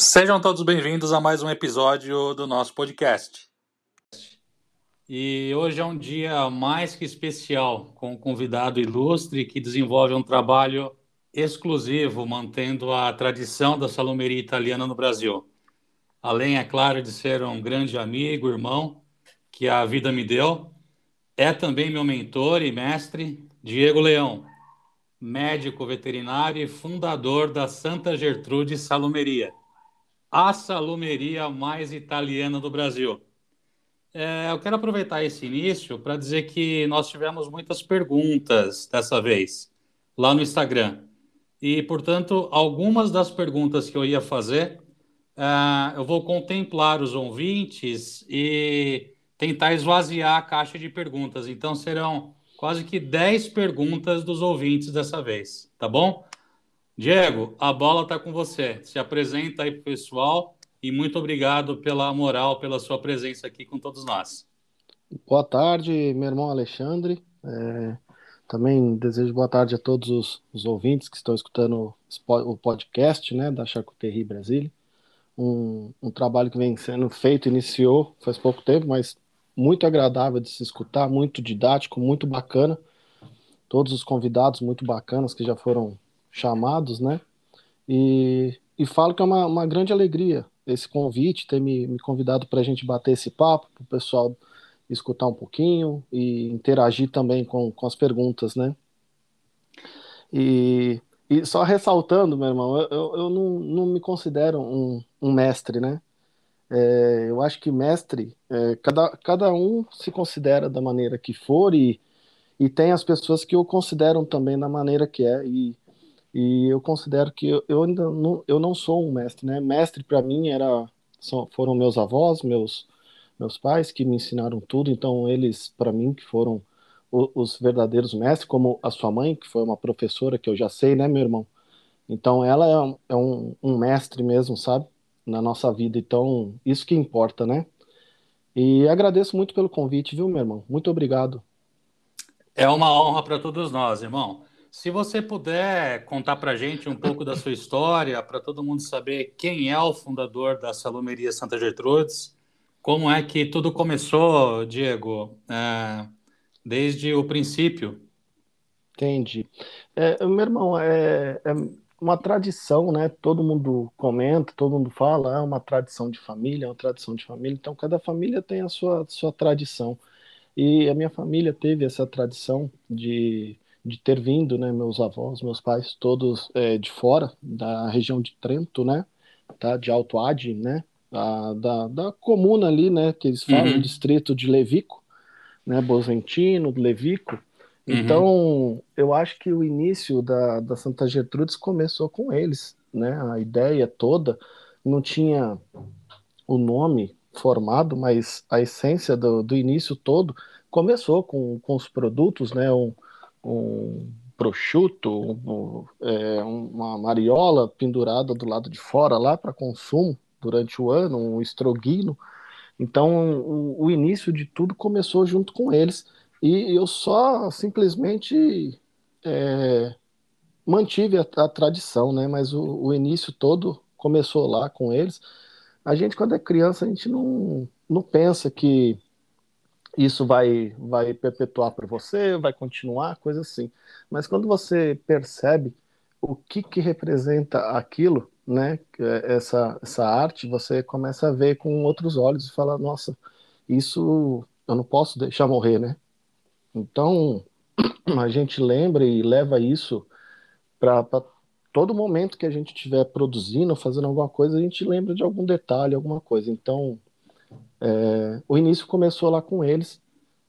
Sejam todos bem-vindos a mais um episódio do nosso podcast. E hoje é um dia mais que especial, com um convidado ilustre que desenvolve um trabalho exclusivo, mantendo a tradição da salumeria italiana no Brasil. Além, é claro, de ser um grande amigo, irmão, que a vida me deu, é também meu mentor e mestre, Diego Leão, médico veterinário e fundador da Santa Gertrude Salumeria a salumeria mais italiana do Brasil. É, eu quero aproveitar esse início para dizer que nós tivemos muitas perguntas dessa vez lá no Instagram. E, portanto, algumas das perguntas que eu ia fazer, uh, eu vou contemplar os ouvintes e tentar esvaziar a caixa de perguntas. Então, serão quase que 10 perguntas dos ouvintes dessa vez, tá bom? Diego, a bola está com você. Se apresenta aí para o pessoal e muito obrigado pela moral, pela sua presença aqui com todos nós. Boa tarde, meu irmão Alexandre. É, também desejo boa tarde a todos os, os, ouvintes que estão escutando o podcast né, da Charcuterie Brasília. Um, um trabalho que vem sendo feito, iniciou faz pouco tempo, mas muito agradável de se escutar, muito didático, muito bacana. Todos os convidados muito bacanas que já foram chamados, né? E, e falo que é uma, uma grande alegria esse convite, ter me, me convidado para a gente bater esse papo, para o pessoal escutar um pouquinho e interagir também com, com as perguntas, né? E, e só ressaltando, meu irmão, eu, eu, eu não, não me considero um, um mestre, né? É, eu acho que mestre, é, cada, cada um se considera da maneira que for e, e tem as pessoas que o consideram também da maneira que é. E, e eu considero que eu, eu ainda não, eu não sou um mestre, né? Mestre para mim era são, foram meus avós, meus meus pais que me ensinaram tudo, então eles para mim que foram o, os verdadeiros mestres, como a sua mãe, que foi uma professora que eu já sei, né, meu irmão? Então ela é, é um, um mestre mesmo, sabe? Na nossa vida, então isso que importa, né? E agradeço muito pelo convite, viu, meu irmão? Muito obrigado. É uma honra para todos nós, irmão. Se você puder contar para gente um pouco da sua história, para todo mundo saber quem é o fundador da Salumeria Santa Gertrudes, como é que tudo começou, Diego, é, desde o princípio? Entendi. É, meu irmão, é, é, uma tradição, né? Todo mundo comenta, todo mundo fala, é uma tradição de família, é uma tradição de família. Então, cada família tem a sua, sua tradição. E a minha família teve essa tradição de de ter vindo, né, meus avós, meus pais, todos é, de fora da região de Trento, né, tá, de Alto Adige, né, da, da, da comuna ali, né, que eles falam, uhum. distrito de Levico, né, Bosentino, Levico. Uhum. Então, eu acho que o início da, da Santa Gertrudes começou com eles, né, a ideia toda não tinha o nome formado, mas a essência do, do início todo começou com, com os produtos, né, um, um prosciutto, um, é, uma mariola pendurada do lado de fora lá para consumo durante o ano, um estroguino. Então, o, o, início de tudo começou junto com eles e eu só simplesmente é, mantive a, a, tradição, né? Mas o, o, início todo começou lá com eles. A gente, quando é criança, a gente não, não pensa que isso vai, vai perpetuar para você, vai continuar, coisa assim. Mas quando você percebe o que, que representa aquilo, né, é essa, essa arte, você começa a ver com outros olhos e fala, nossa, isso eu não posso deixar morrer, né? Então, a gente lembra e leva isso para todo momento que a gente estiver produzindo, fazendo alguma coisa, a gente lembra de algum detalhe, alguma coisa. Então, é, o início começou lá com eles,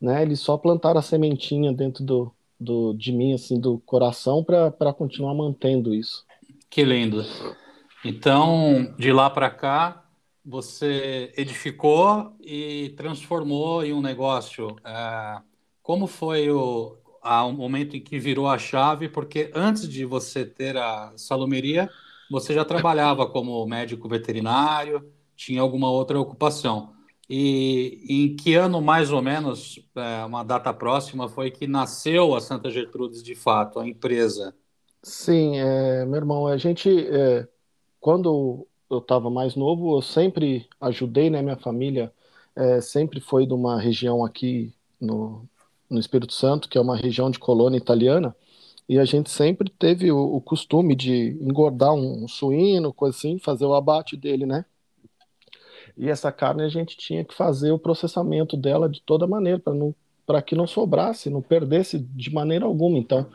né? Eles só plantaram a sementinha dentro do, do de mim, assim, do coração, para continuar mantendo isso. Que lindo. Então, de lá para cá, você edificou e transformou em um negócio. É, como foi o, a, o momento em que virou a chave? Porque antes de você ter a salumeria, você já trabalhava como médico veterinário, tinha alguma outra ocupação. E em que ano, mais ou menos, é, uma data próxima, foi que nasceu a Santa Gertrudes de fato, a empresa? Sim, é, meu irmão, a gente, é, quando eu estava mais novo, eu sempre ajudei, né? Minha família é, sempre foi de uma região aqui no, no Espírito Santo, que é uma região de colônia italiana, e a gente sempre teve o, o costume de engordar um, um, suíno, coisa assim, fazer o abate dele, né? E essa carne a gente tinha que fazer o processamento dela de toda maneira, para não para que não sobrasse, não perdesse de maneira alguma. Então,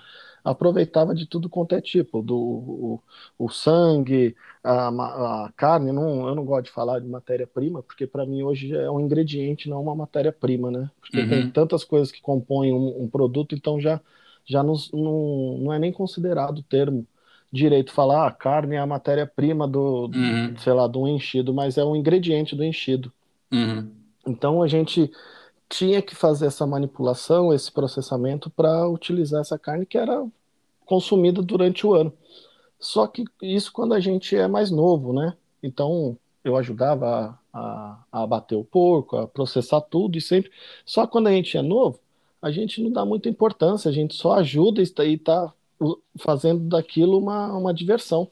aproveitava de tudo quanto é tipo, do o, o sangue, a, a, carne, não, eu não gosto de falar de matéria-prima, porque para mim hoje é um ingrediente, não uma matéria-prima, né? Porque uhum. tem tantas coisas que compõem um, um produto, então já, já não, não, não é nem considerado o termo direito falar, ah, carne é a matéria-prima do, uhum. sei lá, do enchido, mas é um ingrediente do enchido. Uhum. Então a gente tinha que fazer essa manipulação, esse processamento para utilizar essa carne que era consumida durante o ano. Só que isso quando a gente é mais novo, né? Então eu ajudava a, a, a abater o porco, a processar tudo e sempre. Só quando a gente é novo, a gente não dá muita importância, a gente só ajuda e está fazendo daquilo uma, uma diversão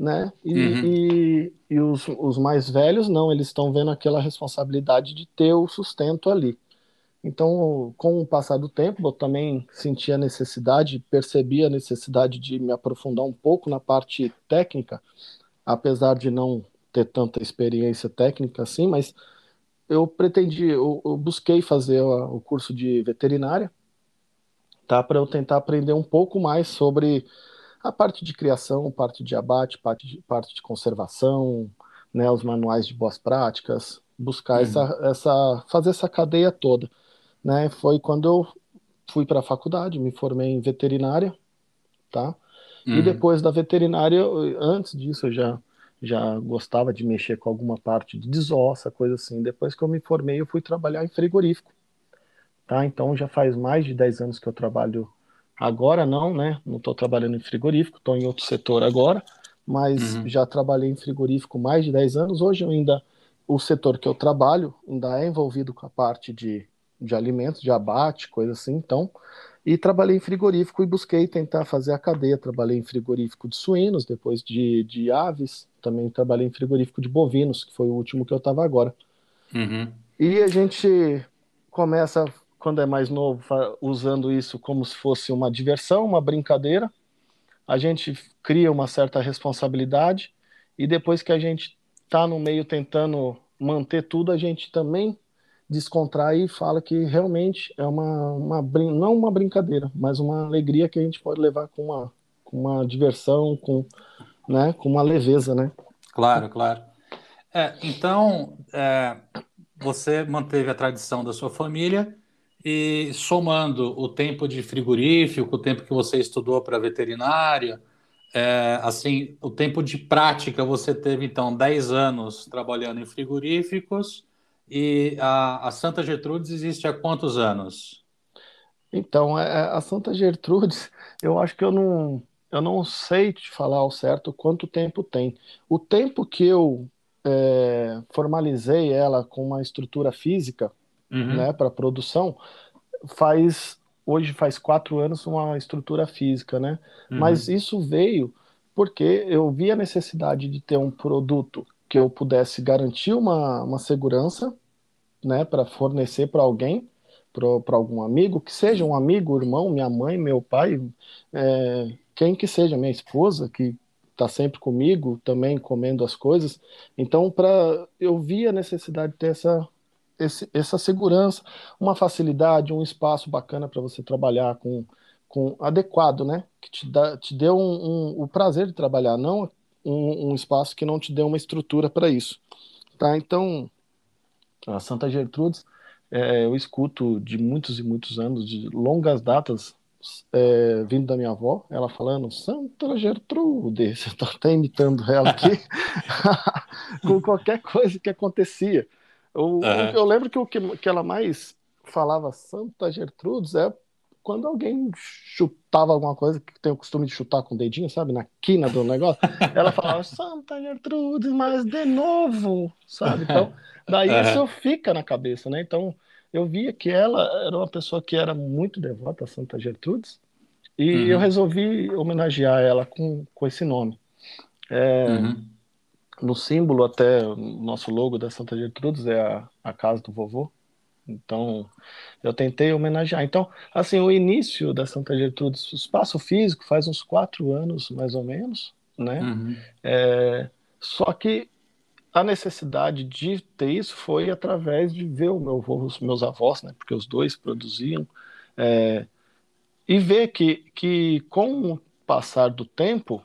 né? E, uhum. e, e, os, os mais velhos não, eles estão vendo aquela responsabilidade de ter o sustento ali. Então, com o passar do tempo, eu também senti a necessidade, percebi a necessidade de me aprofundar um pouco na parte técnica, apesar de não ter tanta experiência técnica assim, mas eu pretendi, eu, eu busquei fazer o, o curso de veterinária, tá, para eu tentar aprender um pouco mais sobre a parte de criação, parte de abate, parte de, parte de conservação, né, os manuais de boas práticas, buscar uhum. essa, essa, fazer essa cadeia toda, né? Foi quando eu fui para a faculdade, me formei em veterinária, tá? Uhum. E depois da veterinária, antes disso eu já já gostava de mexer com alguma parte de desossa, coisa assim. Depois que eu me formei, eu fui trabalhar em frigorífico, tá? Então já faz mais de 10 anos que eu trabalho Agora não, né? Não estou trabalhando em frigorífico, estou em outro setor agora, mas uhum. já trabalhei em frigorífico mais de 10 anos. Hoje eu ainda, o setor que eu trabalho ainda é envolvido com a parte de, de alimentos, de abate, coisa assim, então. E trabalhei em frigorífico e busquei tentar fazer a cadeia. Trabalhei em frigorífico de suínos, depois de, de aves, também trabalhei em frigorífico de bovinos, que foi o último que eu estava agora. Uhum. E a gente começa quando é mais novo, usando isso como se fosse uma diversão, uma brincadeira. A gente cria uma certa responsabilidade e depois que a gente está no meio tentando manter tudo, a gente também descontrai e fala que realmente é uma, uma não uma brincadeira, mas uma alegria que a gente pode levar com uma, com uma diversão, com, né, com uma leveza, né? Claro, claro. É, então, é, você manteve a tradição da sua família e somando o tempo de frigorífico, o tempo que você estudou para veterinária, é, assim, o tempo de prática você teve então 10 anos trabalhando em frigoríficos e a, a Santa Gertrudes existe há quantos anos? Então, é, é, a Santa Gertrudes, eu acho que eu não, eu não sei te falar ao certo quanto tempo tem. O tempo que eu é, formalizei ela com uma estrutura física, uhum. né, para produção, faz hoje faz quatro anos uma estrutura física, né? Uhum. Mas isso veio porque eu vi a necessidade de ter um produto que eu pudesse garantir uma, uma segurança, né, para fornecer para alguém, para algum amigo, que seja um amigo, irmão, minha mãe, meu pai, é, quem que seja, minha esposa, que está sempre comigo, também comendo as coisas. Então, para eu vi a necessidade de ter essa esse, essa segurança, uma facilidade, um espaço bacana para você trabalhar com, com adequado, né? Que te, dá, te dê um, um, o prazer de trabalhar, não um, um espaço que não te dê uma estrutura para isso. Tá? Então, a Santa Gertrudes, é, eu escuto de muitos e muitos anos, de longas datas, é, vindo da minha avó, ela falando Santa Gertrude, você está até imitando ela aqui, com qualquer coisa que acontecia. Eu, uhum. eu lembro que o que, que ela mais falava Santa Gertrudes é quando alguém chutava alguma coisa, que tem o costume de chutar com o dedinho, sabe, na quina do negócio, ela falava Santa Gertrudes, mas de novo, sabe? Então, daí uhum. isso fica na cabeça, né? Então, eu via que ela era uma pessoa que era muito devota a Santa Gertrudes, e uhum. eu resolvi homenagear ela com, com esse nome. É, uhum. No símbolo até o nosso logo da Santa Gertrudes é a, a casa do vovô. Então, eu tentei homenagear. Então, assim, o início da Santa Gertrudes, o espaço físico faz uns quatro anos, mais ou menos, né? Uhum. É, só que a necessidade de ter isso foi através de ver o meu avô, os meus avós, né? Porque os dois produziam. É, e ver que, que com o passar do tempo,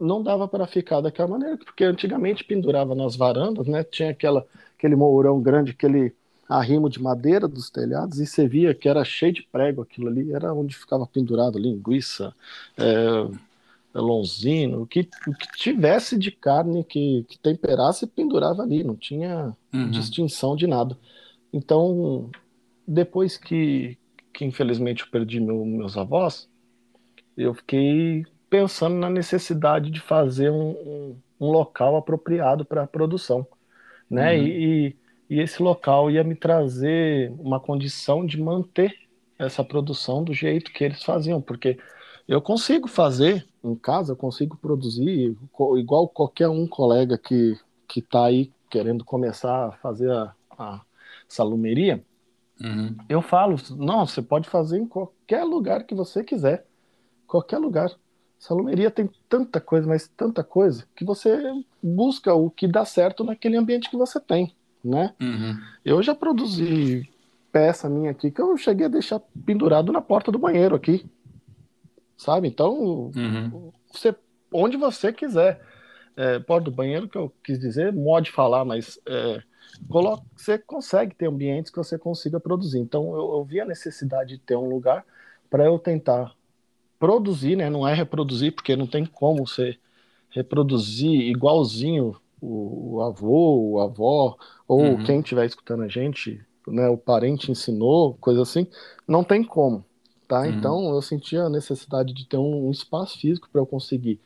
não dava para ficar daquela maneira, porque antigamente pendurava nas varandas, né? Tinha aquela, aquele mourão grande, aquele arrimo de madeira dos telhados, e você via que era cheio de prego aquilo ali, era onde ficava pendurado linguiça, é, lonzino, o que, o que tivesse de carne que, que temperasse, pendurava ali, não tinha uhum. distinção de nada. Então, depois que, que infelizmente eu perdi meu, meus avós, eu fiquei pensando na necessidade de fazer um, um, um local apropriado para a produção, né? Uhum. E, e, esse local ia me trazer uma condição de manter essa produção do jeito que eles faziam, porque eu consigo fazer em casa, eu consigo produzir igual qualquer um colega que que está aí querendo começar a fazer a, a salumeria. Uhum. Eu falo, não, você pode fazer em qualquer lugar que você quiser, qualquer lugar. Salumeria tem tanta coisa, mas tanta coisa, que você busca o que dá certo naquele ambiente que você tem, né? Uhum. Eu já produzi peça minha aqui que eu cheguei a deixar pendurado na porta do banheiro aqui, sabe? Então, uhum. você, onde você quiser. É, porta do banheiro, que eu quis dizer, mod falar, mas é, coloca, você consegue ter ambientes que você consiga produzir. Então, eu, eu vi a necessidade de ter um lugar para eu tentar produzir, né? Não é reproduzir, porque não tem como você reproduzir igualzinho o, o avô, o avó, ou uhum. quem estiver escutando a gente, né? O parente ensinou, coisa assim. Não tem como, tá? Uhum. Então eu senti a necessidade de ter um, um espaço físico para eu conseguir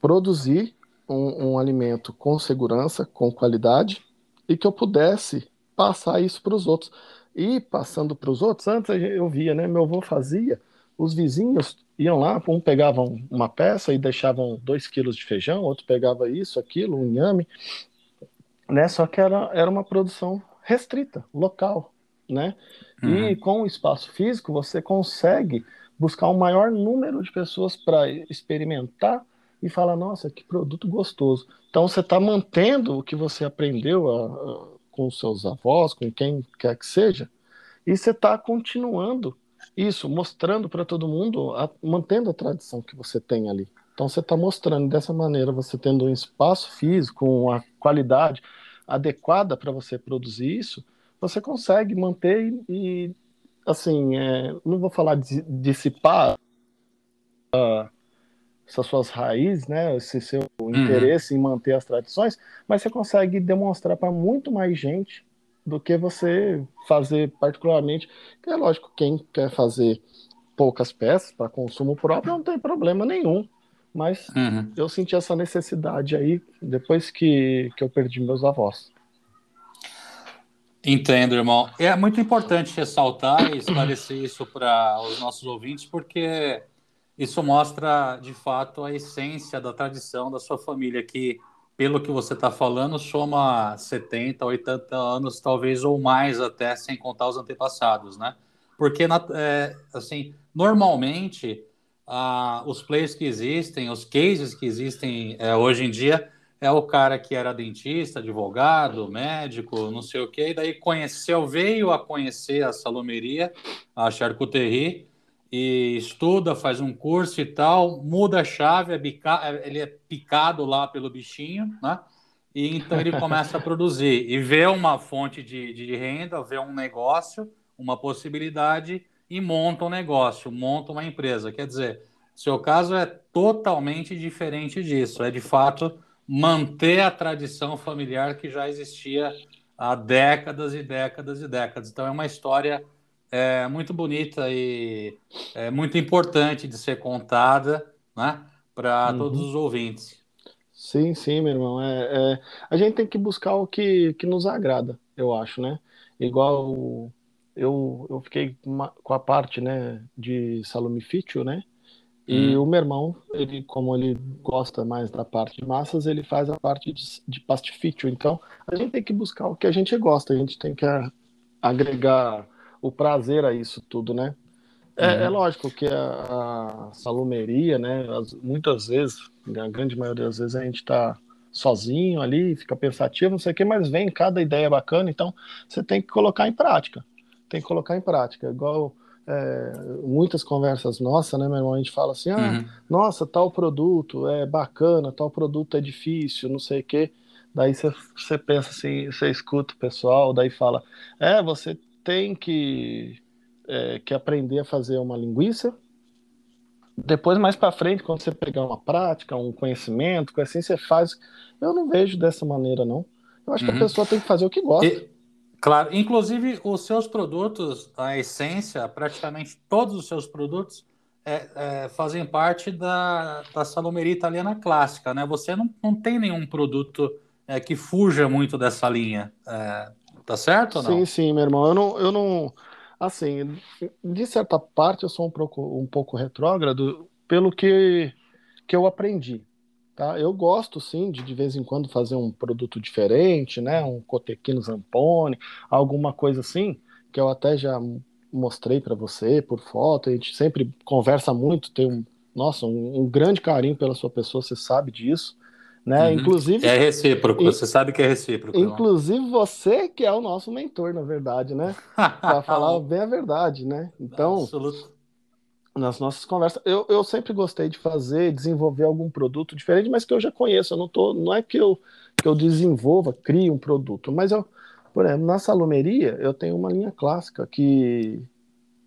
produzir um, um alimento com segurança, com qualidade, e que eu pudesse passar isso para os outros. E passando para os outros, antes eu via, né? Meu avô fazia, os vizinhos iam lá, um pegava uma peça e deixavam dois quilos de feijão, outro pegava isso, aquilo, um inhame, né? Só que era, era uma produção restrita, local, né? Uhum. E com o espaço físico você consegue buscar um maior número de pessoas para experimentar e falar, nossa, que produto gostoso. Então você está mantendo o que você aprendeu a, a, com seus avós, com quem quer que seja, e você está continuando isso, mostrando para todo mundo, a, mantendo a tradição que você tem ali. Então você está mostrando dessa maneira, você tendo um espaço físico, uma qualidade adequada para você produzir isso, você consegue manter e, assim, é, não vou falar de dissipar uh, essas suas raízes, né, esse seu uhum. interesse em manter as tradições, mas você consegue demonstrar para muito mais gente do que você fazer particularmente. Que é lógico, quem quer fazer poucas peças para consumo próprio não tem problema nenhum. Mas uhum. eu senti essa necessidade aí depois que, que eu perdi meus avós. Entendo, irmão. É muito importante ressaltar e esclarecer isso para os nossos ouvintes, porque isso mostra, de fato, a essência da tradição da sua família, que pelo que você está falando, soma 70, 80 anos, talvez, ou mais até, sem contar os antepassados, né? Porque, é, assim, normalmente, ah, os players que existem, os cases que existem é, hoje em dia, é o cara que era dentista, advogado, médico, não sei o quê, e daí conheceu, veio a conhecer a salomeria, a charcuterie, e estuda, faz um curso e tal, muda a chave, é bica... É, ele é picado lá pelo bichinho, né? E então ele começa a produzir e vê uma fonte de, de renda, vê um negócio, uma possibilidade e monta um negócio, monta uma empresa. Quer dizer, seu caso é totalmente diferente disso. É de fato manter a tradição familiar que já existia há décadas e décadas e décadas. Então é uma história é muito bonita e é muito importante de ser contada, né, para uhum. todos os ouvintes. Sim, sim, meu irmão. É, é, a gente tem que buscar o que, que nos agrada, eu acho, né? Igual eu, eu fiquei com a parte, né, de salomifício, né? E hum. o meu irmão, ele, como ele gosta mais da parte de massas, ele faz a parte de, de pastifício. Então, a gente tem que buscar o que a gente gosta, a gente tem que agregar o prazer a isso tudo, né? É, uhum. é lógico que a, a salumeria, né? As, muitas vezes, a grande maioria das vezes, a gente está sozinho ali, fica pensativo, não sei o que, mas vem cada ideia bacana, então você tem que colocar em prática. Tem que colocar em prática. Igual é, muitas conversas nossas, né, meu irmão? A gente fala assim: ah, uhum. nossa, tal produto é bacana, tal produto é difícil, não sei o quê. Daí você pensa assim, você escuta o pessoal, daí fala: é, você tem que, é, que aprender a fazer uma linguiça. Depois, mais para frente, quando você pegar uma prática, um conhecimento, assim você faz. Eu não vejo dessa maneira, não. Eu acho uhum. que a uhum. pessoa tem que fazer o que gosta. E Claro, inclusive os seus produtos, a essência, praticamente todos os seus produtos é, é, fazem parte da, da salomeria italiana clássica, né? Você não, não tem nenhum produto é, que fuja muito dessa linha, é, tá certo ou não? Sim, sim, meu irmão. Eu não, eu não, assim, de certa parte eu sou um pouco, um pouco retrógrado pelo que, que eu aprendi. Tá? Eu gosto sim de de vez em quando fazer um produto diferente, né? Um cotequino zampone, alguma coisa assim, que eu até já mostrei para você por foto. A gente sempre conversa muito, tem um, nossa, um, um grande carinho pela sua pessoa, você sabe disso. Né? Uhum. Inclusive é recíproco, e, você sabe que é recíproco. Inclusive irmão. você que é o nosso mentor, na verdade, né? Para falar bem a verdade, né? Então, Absoluto nas nossas conversas. Eu, eu sempre gostei de fazer, desenvolver algum produto diferente, mas que eu já conheço. Eu não tô, não é que eu que eu desenvolva, crie um produto, mas eu, por exemplo, na salumeria eu tenho uma linha clássica que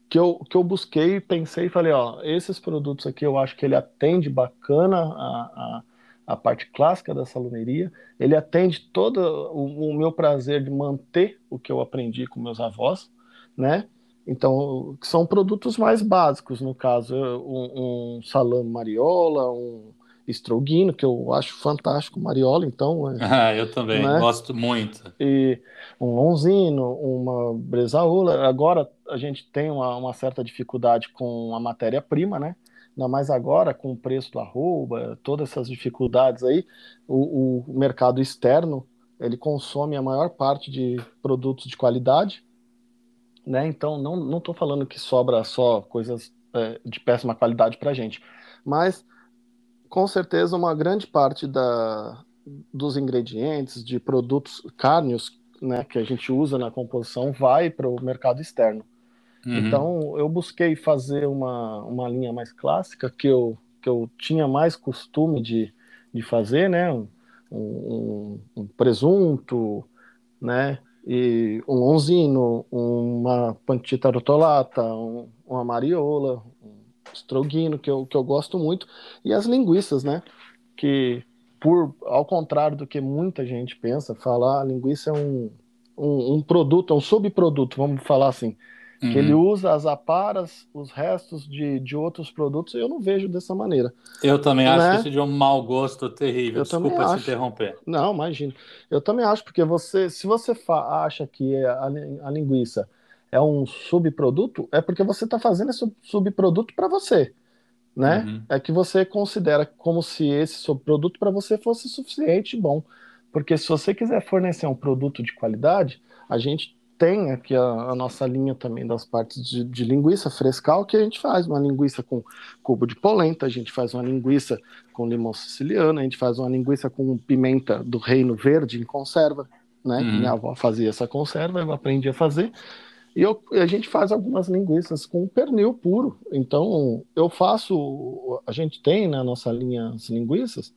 que eu, que eu busquei, pensei e falei, ó, esses produtos aqui eu acho que ele atende bacana a, a, a parte clássica da salumeria, ele atende todo o, o meu prazer de manter o que eu aprendi com meus avós, né? Então, são produtos mais básicos, no caso, um, um salame mariola, um estroguino, que eu acho fantástico, mariola, então... É, ah, eu também, né? gosto muito. E um lonzino, uma bresaola. Agora, a gente tem uma, uma certa dificuldade com a matéria-prima, né? Ainda mais agora, com o preço do arroba, todas essas dificuldades aí, o, o mercado externo, ele consome a maior parte de produtos de qualidade, né? Então, não estou falando que sobra só coisas é, de péssima qualidade para gente, mas com certeza uma grande parte da, dos ingredientes, de produtos cárneos né, que a gente usa na composição vai para o mercado externo. Uhum. Então, eu busquei fazer uma, uma linha mais clássica, que eu, que eu tinha mais costume de, de fazer, né? Um, um, um presunto, né? e um onzino, uma pantita rotolata, um, uma mariola, um stroguino, que eu, que eu gosto muito, e as linguiças, né? Que, por ao contrário do que muita gente pensa, falar a linguiça é um, um, um produto, é um subproduto, vamos falar assim. Uhum. Que ele usa as aparas, os restos de, de outros produtos, eu não vejo dessa maneira. Eu também né? acho que isso de um mau gosto terrível. Eu Desculpa se interromper. Não, imagina. Eu também acho, porque você, se você acha que a, a linguiça é um subproduto, é porque você está fazendo esse subproduto para você. Né? Uhum. É que você considera como se esse subproduto para você fosse suficiente e bom. Porque se você quiser fornecer um produto de qualidade, a gente tem aqui a, a, nossa linha também das partes de, de, linguiça frescal, que a gente faz uma linguiça com cubo de polenta, a gente faz uma linguiça com limão siciliano, a gente faz uma linguiça com pimenta do reino verde em conserva, né? Uhum. Minha avó fazia essa conserva, eu aprendi a fazer. E eu, a gente faz algumas linguiças com pernil puro. Então, eu faço, a gente tem na nossa linha as linguiças,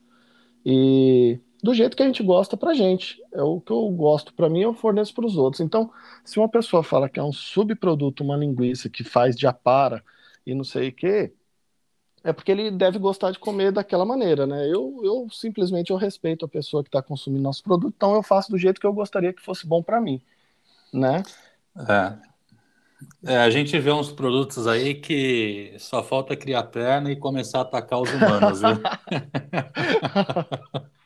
e do jeito que a gente gosta pra gente. É o que eu gosto para mim, eu forneço para os outros. Então, se uma pessoa fala que é um subproduto, uma linguiça que faz de apara e não sei o quê, é porque ele deve gostar de comer daquela maneira, né? Eu, eu simplesmente eu respeito a pessoa que está consumindo nosso produto, então eu faço do jeito que eu gostaria que fosse bom para mim, né? É. é. A gente vê uns produtos aí que só falta criar perna e começar a atacar os humanos, viu?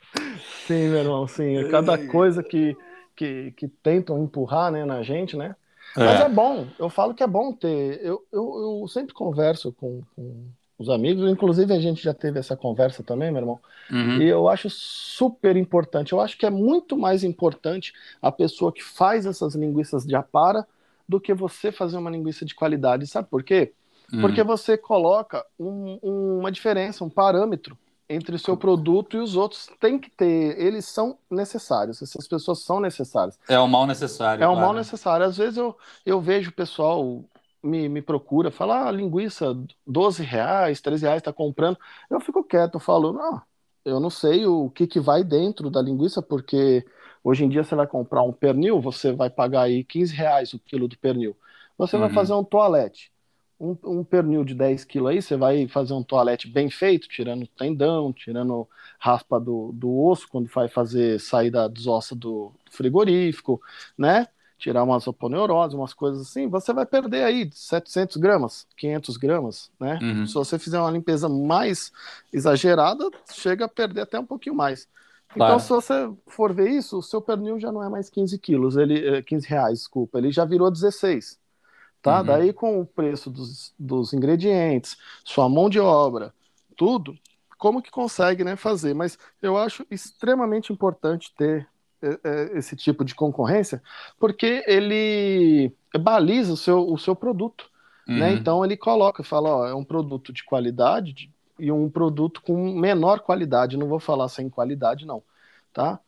Sim, meu irmão, sim. Cada coisa que, que, que tentam empurrar né, na gente, né? É. Mas é bom, eu falo que é bom ter. Eu, eu, eu sempre converso com, com, os amigos. Inclusive, a gente já teve essa conversa também, meu irmão. Uhum. E eu acho super importante. Eu acho que é muito mais importante a pessoa que faz essas linguiças de apara do que você fazer uma linguiça de qualidade. Sabe por quê? Uhum. Porque você coloca um, um, uma diferença, um parâmetro entre o seu produto e os outros. Tem que ter, eles são necessários, essas pessoas são necessárias. É o mal necessário. É o mal necessário. Às vezes eu, eu vejo o pessoal me, me procura, fala, ah, linguiça, 12 reais, 13 reais, tá comprando. Eu fico quieto, eu falo, não, eu não sei o que, que vai dentro da linguiça, porque hoje em dia você vai comprar um pernil, você vai pagar aí 15 reais o quilo do pernil. Você uhum. vai fazer um toalete. Um, um, pernil de 10 quilos aí, você vai fazer um toalete bem feito, tirando tendão, tirando raspa do, do osso, quando vai fazer sair da desossa do frigorífico, né? tirar umas oponeuroses, umas coisas assim, você vai perder aí 700 gramas, 500 gramas, né? Uhum. Se você fizer uma limpeza mais exagerada, chega a perder até um pouquinho mais. Então, claro. se você for ver isso, o seu pernil já não é mais 15 quilos, ele, 15 é, reais, desculpa, ele já virou 16, tá? Uhum. Daí, com o preço dos, dos ingredientes, sua mão de obra, tudo, como que consegue né, fazer? Mas eu acho extremamente importante ter é, é, esse tipo de concorrência, porque ele baliza o seu, o seu produto. Né? Uhum. Né? Então ele coloca, fala, ó, é um produto de qualidade de, e um produto com menor qualidade. Não vou falar sem qualidade, não. Tá?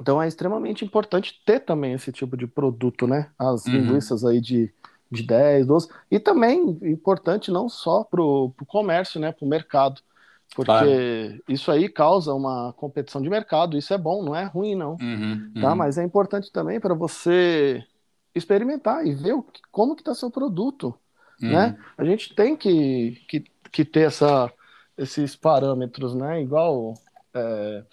Então é extremamente importante ter também esse tipo de produto, né? As uhum. linguiças aí de, de 10, 12. E também importante não só para o comércio, né? Para o mercado. Porque claro. isso aí causa uma competição de mercado, isso é bom, não é ruim, não. Uhum, tá? Uhum. Mas é importante também para você experimentar e ver o, como que está seu produto. Uhum. Né? A gente tem que, que, que ter essa, esses parâmetros, né? Igual é,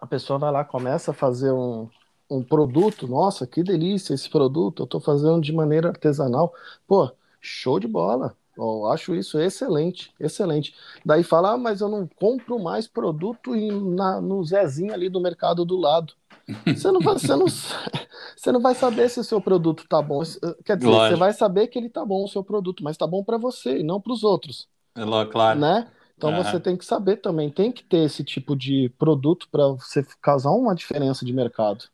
a pessoa vai lá, começa a fazer um, um produto, nossa, que delícia esse produto, eu estou fazendo de maneira artesanal. Pô, show de bola eu acho isso excelente, excelente. Daí fala, ah, mas eu não compro mais produto na, no Zezinho ali do mercado do lado. Você não, vai, você, não, você não vai saber se o seu produto tá bom. Quer dizer, Lógico. você vai saber que ele tá bom, o seu produto, mas tá bom para você e não para os outros. É claro. Né? Então uhum. você tem que saber também, tem que ter esse tipo de produto para você causar uma diferença de mercado.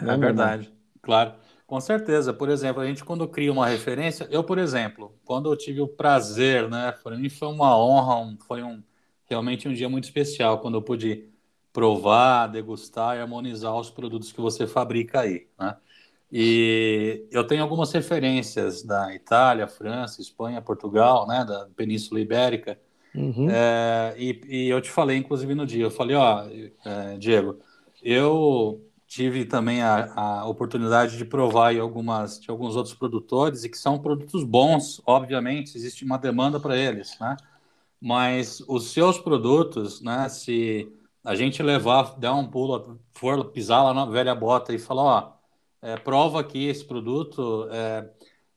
É né, verdade, claro. Com certeza. Por exemplo, a gente quando cria uma referência, eu, por exemplo, quando eu tive o prazer, né, para mim foi uma honra, um, foi um realmente um dia muito especial quando eu pude provar, degustar e harmonizar os produtos que você fabrica aí, né? E eu tenho algumas referências da Itália, França, Espanha, Portugal, né, da Península Ibérica. Uhum. É, e, e, eu te falei, inclusive, no dia, eu falei, ó, é, Diego, eu tive também a, a oportunidade de provar em algumas, de alguns outros produtores e que são produtos bons, obviamente, existe uma demanda para eles, né? Mas os seus produtos, né, se a gente levar, der um pulo, for pisar lá na velha bota e falar, ó, é, prova aqui esse produto, é,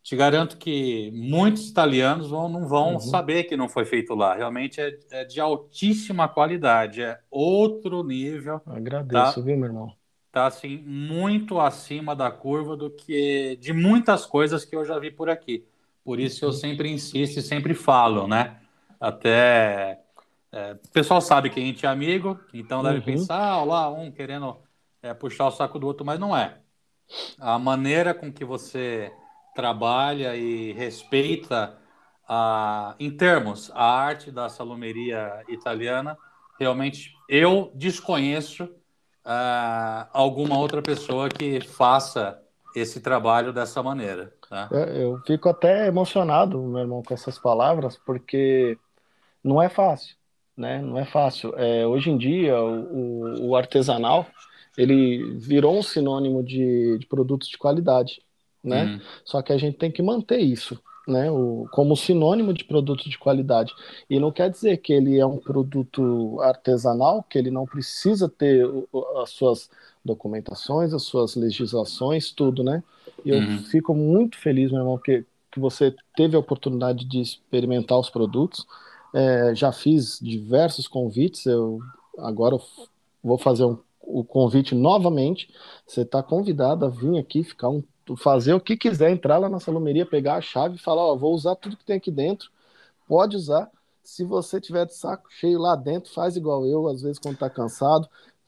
te garanto que muitos italianos vão, não vão uhum. saber que não foi feito lá. Realmente é, é, de altíssima qualidade, é outro nível. Agradeço, tá? viu, meu irmão? Tá assim muito acima da curva do que de muitas coisas que eu já vi por aqui. Por isso eu sempre insisto e sempre falo, né? Até é, o pessoal sabe que a gente é amigo, então deve uhum. pensar, ah, lá um querendo é, puxar o saco do outro, mas não é. A maneira com que você trabalha e respeita a, em termos a arte da salumeria italiana, realmente eu desconheço uh, alguma outra pessoa que faça esse trabalho dessa maneira. Tá? Eu fico até emocionado, meu irmão, com essas palavras, porque não é fácil, né? Não é fácil. É, hoje em dia, o, o, artesanal ele virou um sinônimo de, de produtos de qualidade, né? Uhum. Só que a gente tem que manter isso né, o, como sinônimo de produto de qualidade. E não quer dizer que ele é um produto artesanal, que ele não precisa ter as suas documentações, as suas legislações, tudo, né? E eu uhum. fico muito feliz, meu irmão, que, que você teve a oportunidade de experimentar os produtos. É, já fiz diversos convites, eu agora vou fazer um, o convite novamente. Você está convidado a vir aqui ficar um fazer o que quiser, entrar lá na salumeria, pegar a chave e falar, ó, vou usar tudo que tem aqui dentro pode usar. Se você tiver de saco cheio lá dentro, faz igual eu, às vezes quando tá cansado,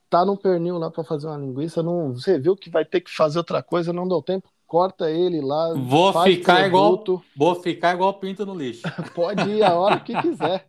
tá no pernil lá para fazer uma linguiça, não, você viu que vai ter que fazer outra coisa, não deu tempo, corta ele lá. Vou ficar produto. igual, vou ficar igual pinto no lixo. pode ir a hora que quiser.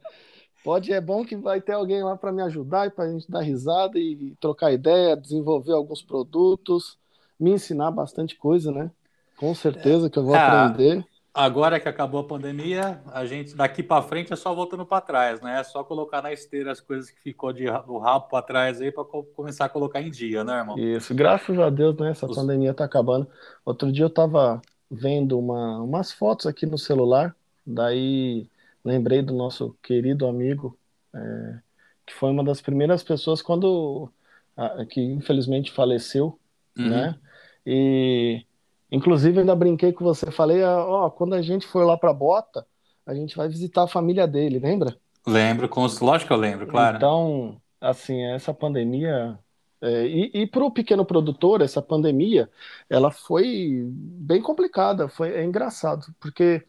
Pode, é bom que vai ter alguém lá para me ajudar e para a gente dar risada e trocar ideia, desenvolver alguns produtos, me ensinar bastante coisa, né? Com certeza que eu vou é, aprender. Agora que acabou a pandemia, a gente daqui para frente é só voltando para trás, né? É só colocar na esteira as coisas que ficou de do rabo para trás aí para começar a colocar em dia, né, irmão? Isso, graças a Deus, né? Essa Os... pandemia tá acabando. Outro dia eu tava vendo uma, umas fotos aqui no celular, daí lembrei do nosso querido amigo, é, que foi uma das primeiras pessoas quando que infelizmente faleceu, uhum. né? E inclusive ainda brinquei com você, falei, ah, ó, quando a gente for lá para Bota, a gente vai visitar a família dele, lembra? Lembro, com, lógico que eu lembro, claro. Então, assim, essa pandemia é, e, e para o pequeno produtor, essa pandemia, ela foi bem complicada, foi é engraçado, porque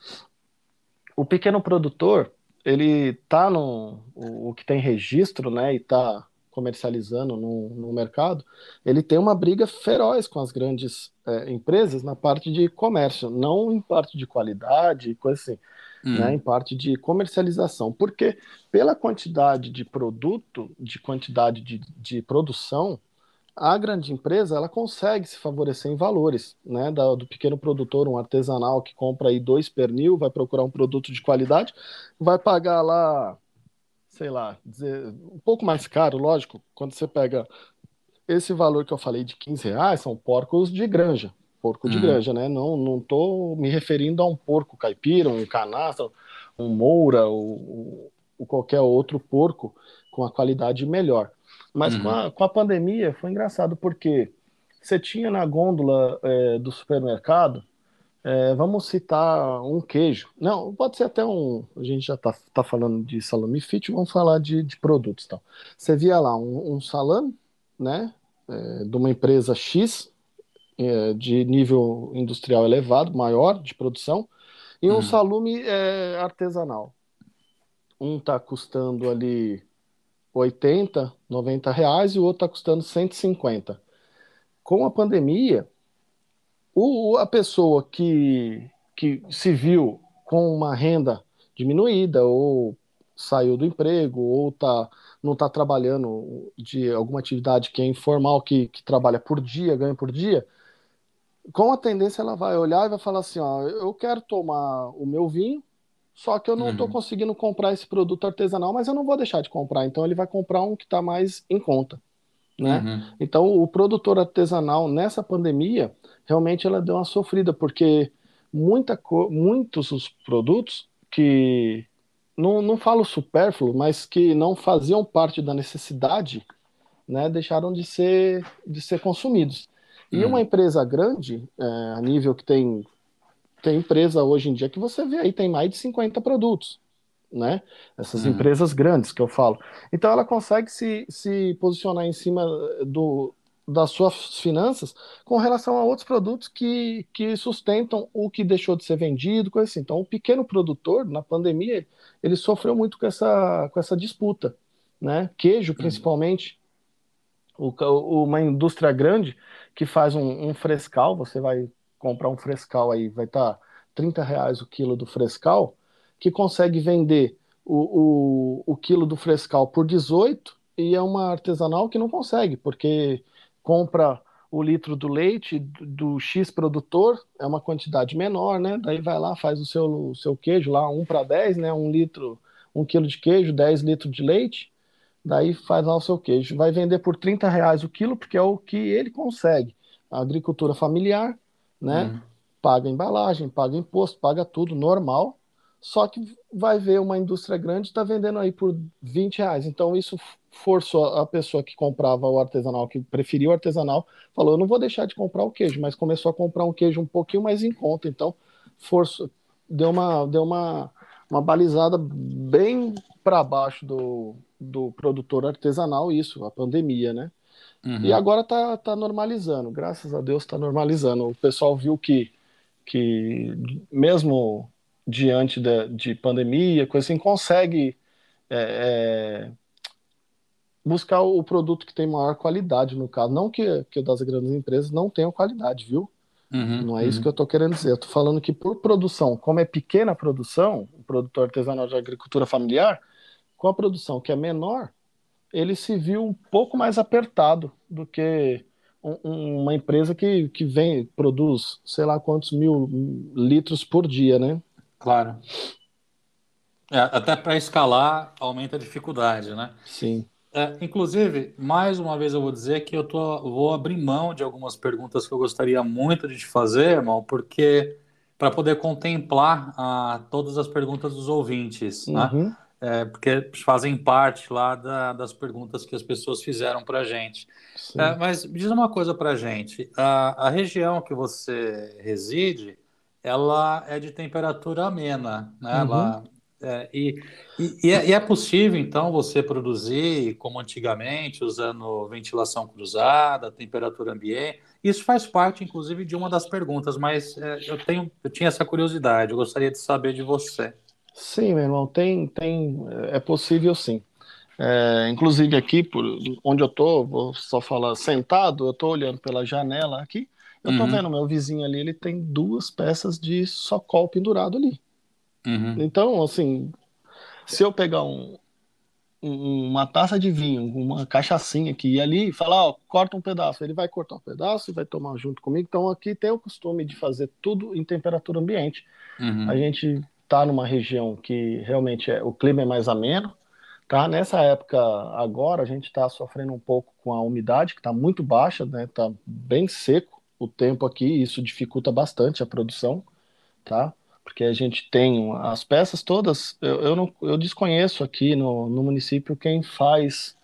o pequeno produtor, ele tá no o, o que tem registro, né, e tá comercializando no, no mercado, ele tem uma briga feroz com as grandes é, empresas na parte de comércio, não em parte de qualidade, coisa assim, hum. né, em parte de comercialização, porque pela quantidade de produto, de quantidade de, de produção, a grande empresa ela consegue se favorecer em valores, né? Da, do pequeno produtor, um artesanal que compra aí dois pernil, vai procurar um produto de qualidade, vai pagar lá, sei lá, dizer, um pouco mais caro, lógico, quando você pega esse valor que eu falei de 15 reais, são porcos de granja, porco de uhum. granja, né? Não, não tô me referindo a um porco caipira, um canastra, um moura, ou, ou qualquer outro porco com a qualidade melhor. Mas uhum. com, a, com a pandemia foi engraçado, porque você tinha na gôndola é, do supermercado, é, vamos citar um queijo. Não, pode ser até um. A gente já está tá falando de salame fit, vamos falar de, de produtos. Então. Você via lá um, um salame, né? É, de uma empresa X, é, de nível industrial elevado, maior de produção, e um uhum. salume é, artesanal. Um está custando ali 80, 90 reais e o outro está custando 150. Com a pandemia, o, a pessoa que, que se viu com uma renda diminuída ou saiu do emprego ou tá, não está trabalhando de alguma atividade que é informal, que, que trabalha por dia, ganha por dia, com a tendência ela vai olhar e vai falar assim, ó, eu quero tomar o meu vinho, só que eu não estou uhum. conseguindo comprar esse produto artesanal, mas eu não vou deixar de comprar. Então ele vai comprar um que está mais em conta. Né? Uhum. Então o produtor artesanal nessa pandemia realmente ela deu uma sofrida porque muita muitos os produtos que não, não falo supérfluo, mas que não faziam parte da necessidade, né, deixaram de ser de ser consumidos. E uhum. uma empresa grande, é, a nível que tem tem empresa hoje em dia que você vê aí, tem mais de 50 produtos, né? Essas uhum. empresas grandes que eu falo. Então ela consegue se, se posicionar em cima do, das suas finanças com relação a outros produtos que, que sustentam o que deixou de ser vendido, coisa assim. Então o pequeno produtor, na pandemia, ele sofreu muito com essa, com essa disputa, né? Queijo, uhum. principalmente. Uhum. O, uma indústria grande que faz um, um frescal, você vai comprar um frescal aí, vai estar tá 30 reais o quilo do frescal, que consegue vender o, o, o quilo do frescal por 18 e é uma artesanal que não consegue, porque compra o litro do leite do, X produtor, é uma quantidade menor, né? Daí vai lá, faz o seu, o seu queijo lá, 1 para 10, né? Um litro, um quilo de queijo, 10 litros de leite, daí faz lá o seu queijo. Vai vender por 30 reais o quilo, porque é o que ele consegue. A agricultura familiar, né? Uhum. Paga embalagem, paga imposto, paga tudo normal. Só que vai ver uma indústria grande está vendendo aí por 20 reais. Então isso forçou a pessoa que comprava o artesanal, que preferia o artesanal, falou: eu não vou deixar de comprar o queijo, mas começou a comprar um queijo um pouquinho mais em conta. Então forçou, deu uma, deu uma, uma balizada bem para baixo do, do produtor artesanal, isso, a pandemia, né? Uhum. E agora tá, tá normalizando, graças a Deus tá normalizando. O pessoal viu que, que mesmo diante de, de pandemia, coisa assim, consegue é, é, buscar o produto que tem maior qualidade, no caso. Não que, que das grandes empresas não tenham qualidade, viu? Uhum, não é uhum. isso que eu estou querendo dizer. Eu estou falando que por produção, como é pequena a produção, o produtor artesanal de agricultura familiar, com a produção que é menor, ele se viu um pouco mais apertado do que um, uma empresa que, que vem, produz, sei lá quantos mil litros por dia, né? Claro. É, até para escalar aumenta a dificuldade, né? Sim. É, inclusive, mais uma vez eu vou dizer que eu tô, vou abrir mão de algumas perguntas que eu gostaria muito de te fazer, irmão, porque para poder contemplar ah, todas as perguntas dos ouvintes, né? uhum. né? É, porque fazem parte lá da, das perguntas que as pessoas fizeram para a gente. É, mas diz uma coisa para a gente: a, a região que você reside, ela é de temperatura amena, né? Uhum. Ela, é, e, e, é, e, é, possível, então, você produzir como antigamente, usando ventilação cruzada, temperatura ambiente. Isso faz parte, inclusive, de uma das perguntas, mas é, eu, tenho, eu tinha essa curiosidade, eu gostaria de saber de você. Sim, meu irmão, tem, tem, é possível sim. É, inclusive aqui, por onde eu tô, vou só falar sentado, eu tô olhando pela janela aqui, eu tô uhum. vendo meu vizinho ali, ele tem duas peças de socol pendurado ali. Uhum. Então, assim, se eu pegar um, uma taça de vinho, uma cachaçinha aqui e ali falar, ó, corta um pedaço, ele vai cortar um pedaço e vai tomar junto comigo. Então aqui tem o costume de fazer tudo em temperatura ambiente. Uhum. A gente tá numa região que realmente é, o clima é mais ameno, tá? Nessa época agora a gente está sofrendo um pouco com a umidade que está muito baixa, né? Tá bem seco o tempo aqui, isso dificulta bastante a produção, tá? Porque a gente tem as peças todas. Eu, eu, não, eu desconheço aqui no, no município quem faz.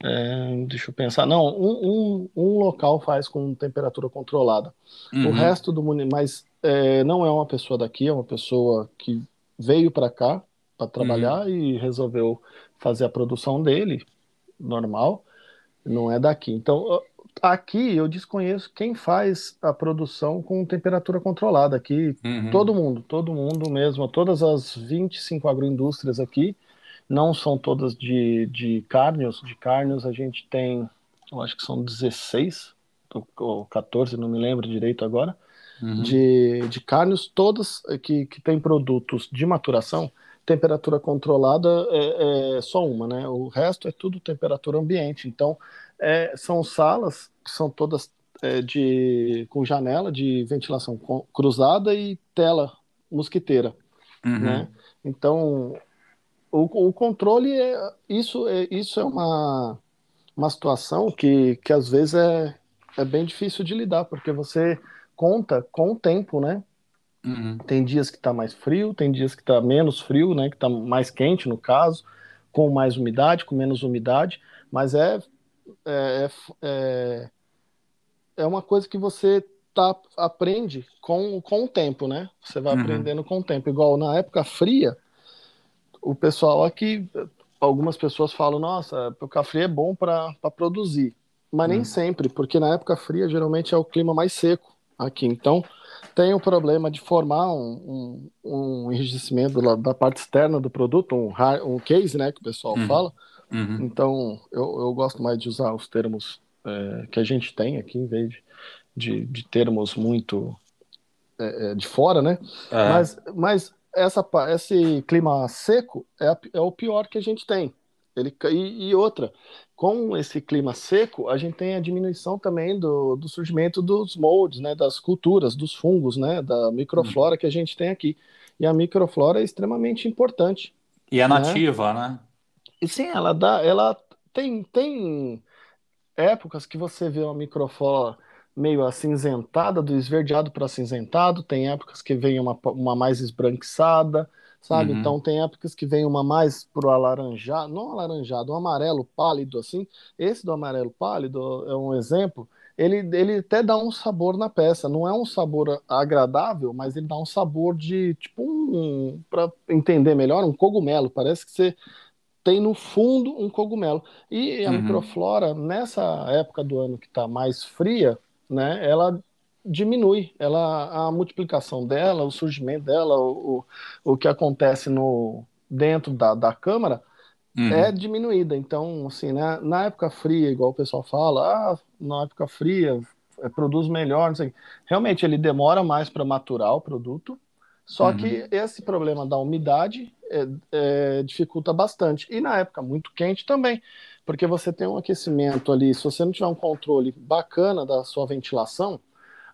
É, deixa eu pensar. Não, um, um, um, local faz com temperatura controlada. Uhum. O resto do município. Mas é, não é uma pessoa daqui, é uma pessoa que veio para cá para trabalhar uhum. e resolveu fazer a produção dele, normal. Não é daqui. Então, Aqui eu desconheço quem faz a produção com temperatura controlada. Aqui, uhum. todo mundo, todo mundo mesmo, todas as 25 agroindústrias aqui, não são todas de, de carnes. De carnes a gente tem, eu acho que são 16 ou 14, não me lembro direito agora, uhum. de, de carnes, todas que, que têm produtos de maturação, temperatura controlada é, é só uma, né? O resto é tudo temperatura ambiente. Então, é, são salas que são todas é, de com janela de ventilação cruzada e tela mosquiteira, uhum. né? Então o, o controle é isso é isso é uma uma situação que, que às vezes é, é bem difícil de lidar porque você conta com o tempo, né? Uhum. Tem dias que está mais frio, tem dias que está menos frio, né? Que está mais quente no caso, com mais umidade, com menos umidade, mas é é, é, é uma coisa que você tá, aprende com, com o tempo, né? Você vai uhum. aprendendo com o tempo. Igual na época fria, o pessoal aqui, algumas pessoas falam, nossa, a época fria é bom para produzir. Mas nem uhum. sempre, porque na época fria geralmente é o clima mais seco aqui. Então tem o problema de formar um, um, um enrijecimento da parte externa do produto, um, um case, né, que o pessoal uhum. fala, Uhum. Então, eu, eu gosto mais de usar os termos é, que a gente tem aqui, em vez de, de, termos muito é, é de fora, né? É. Mas, mas essa, esse clima seco é, a, é o pior que a gente tem. Ele, e, e, outra, com esse clima seco, a gente tem a diminuição também do, do surgimento dos moldes, né, das culturas, dos fungos, né, da microflora uhum. que a gente tem aqui. E a microflora é extremamente importante. E é nativa, né? Sim, ela dá, ela tem, tem épocas que você vê uma microflora meio acinzentada, do esverdeado para acinzentado, tem épocas que vem uma, uma mais esbranquiçada, sabe? Uhum. Então tem épocas que vem uma mais pro alaranjado, não alaranjado, um amarelo pálido assim. Esse do amarelo pálido é um exemplo. Ele, ele até dá um sabor na peça, não é um sabor agradável, mas ele dá um sabor de tipo um, para entender melhor, um cogumelo. Parece que você tem no fundo um cogumelo. E a uhum. microflora, nessa época do ano que está mais fria, né, ela diminui. Ela, a multiplicação dela, o surgimento dela, o, o, o que acontece no, dentro da, da câmara uhum. é diminuída. Então, assim, né, na época fria, igual o pessoal fala, ah, na época fria é, produz melhor, não sei. Realmente ele demora mais para maturar o produto, só uhum. que esse problema da umidade é, é, dificulta bastante. E na época muito quente também, porque você tem um aquecimento ali, se você não tiver um controle bacana da sua ventilação,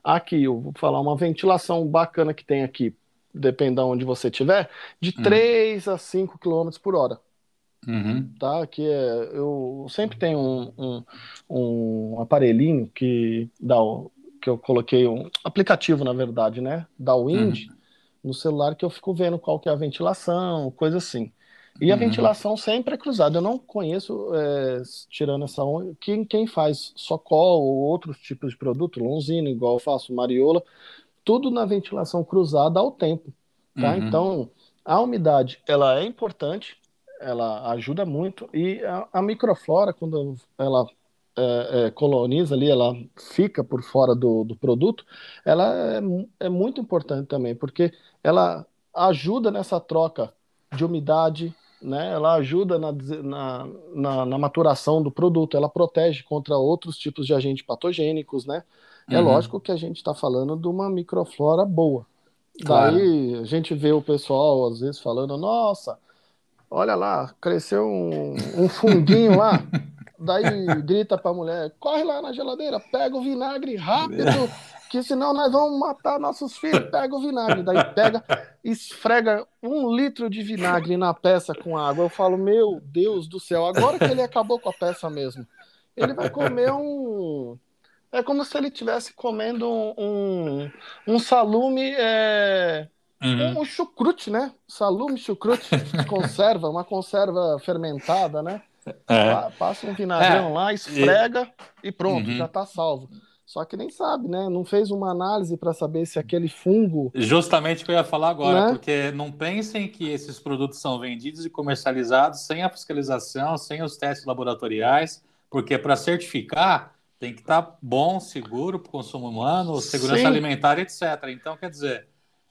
aqui, eu vou falar uma ventilação bacana que tem aqui, depende de onde você estiver, de uhum. 3 a 5 km por hora. Uhum. Tá? Que é, eu sempre tenho um, um, um aparelhinho que dá o, que eu coloquei um aplicativo, na verdade, né? Da Wind uhum. No celular que eu fico vendo qual que é a ventilação, coisa assim. E a uhum. ventilação sempre é cruzada. Eu não conheço, é, tirando essa onda, quem, quem faz Socol ou outros tipos de produto, Lonzino, igual eu faço, Mariola, tudo na ventilação cruzada ao tempo. Tá? Uhum. Então, a umidade ela é importante, ela ajuda muito e a, a microflora quando ela é, é, coloniza ali, ela fica por fora do, do produto, ela é, é, muito importante também, porque ela ajuda nessa troca de umidade, né? ela ajuda na, na, na, na maturação do produto, ela protege contra outros tipos de agentes patogênicos, né? É uhum. lógico que a gente está falando de uma microflora boa. Claro. Daí a gente vê o pessoal às vezes falando, nossa, olha lá, cresceu um, um funguinho lá. Daí grita pra mulher: corre lá na geladeira, pega o vinagre rápido, que senão nós vamos matar nossos filhos. Pega o vinagre. Daí pega, esfrega um litro de vinagre na peça com água. Eu falo: meu Deus do céu, agora que ele acabou com a peça mesmo, ele vai comer um. É como se ele estivesse comendo um, um, um salume. É Uhum. Um chucrute, né? Salume chucrute, conserva, uma conserva fermentada, né? É. Passa um vinagrão é. lá, esfrega e, e pronto, uhum. já está salvo. Só que nem sabe, né? Não fez uma análise para saber se aquele fungo. Justamente o que eu ia falar agora, né? porque não pensem que esses produtos são vendidos e comercializados sem a fiscalização, sem os testes laboratoriais, porque para certificar tem que estar tá bom, seguro para o consumo humano, segurança Sim. alimentar, etc. Então, quer dizer,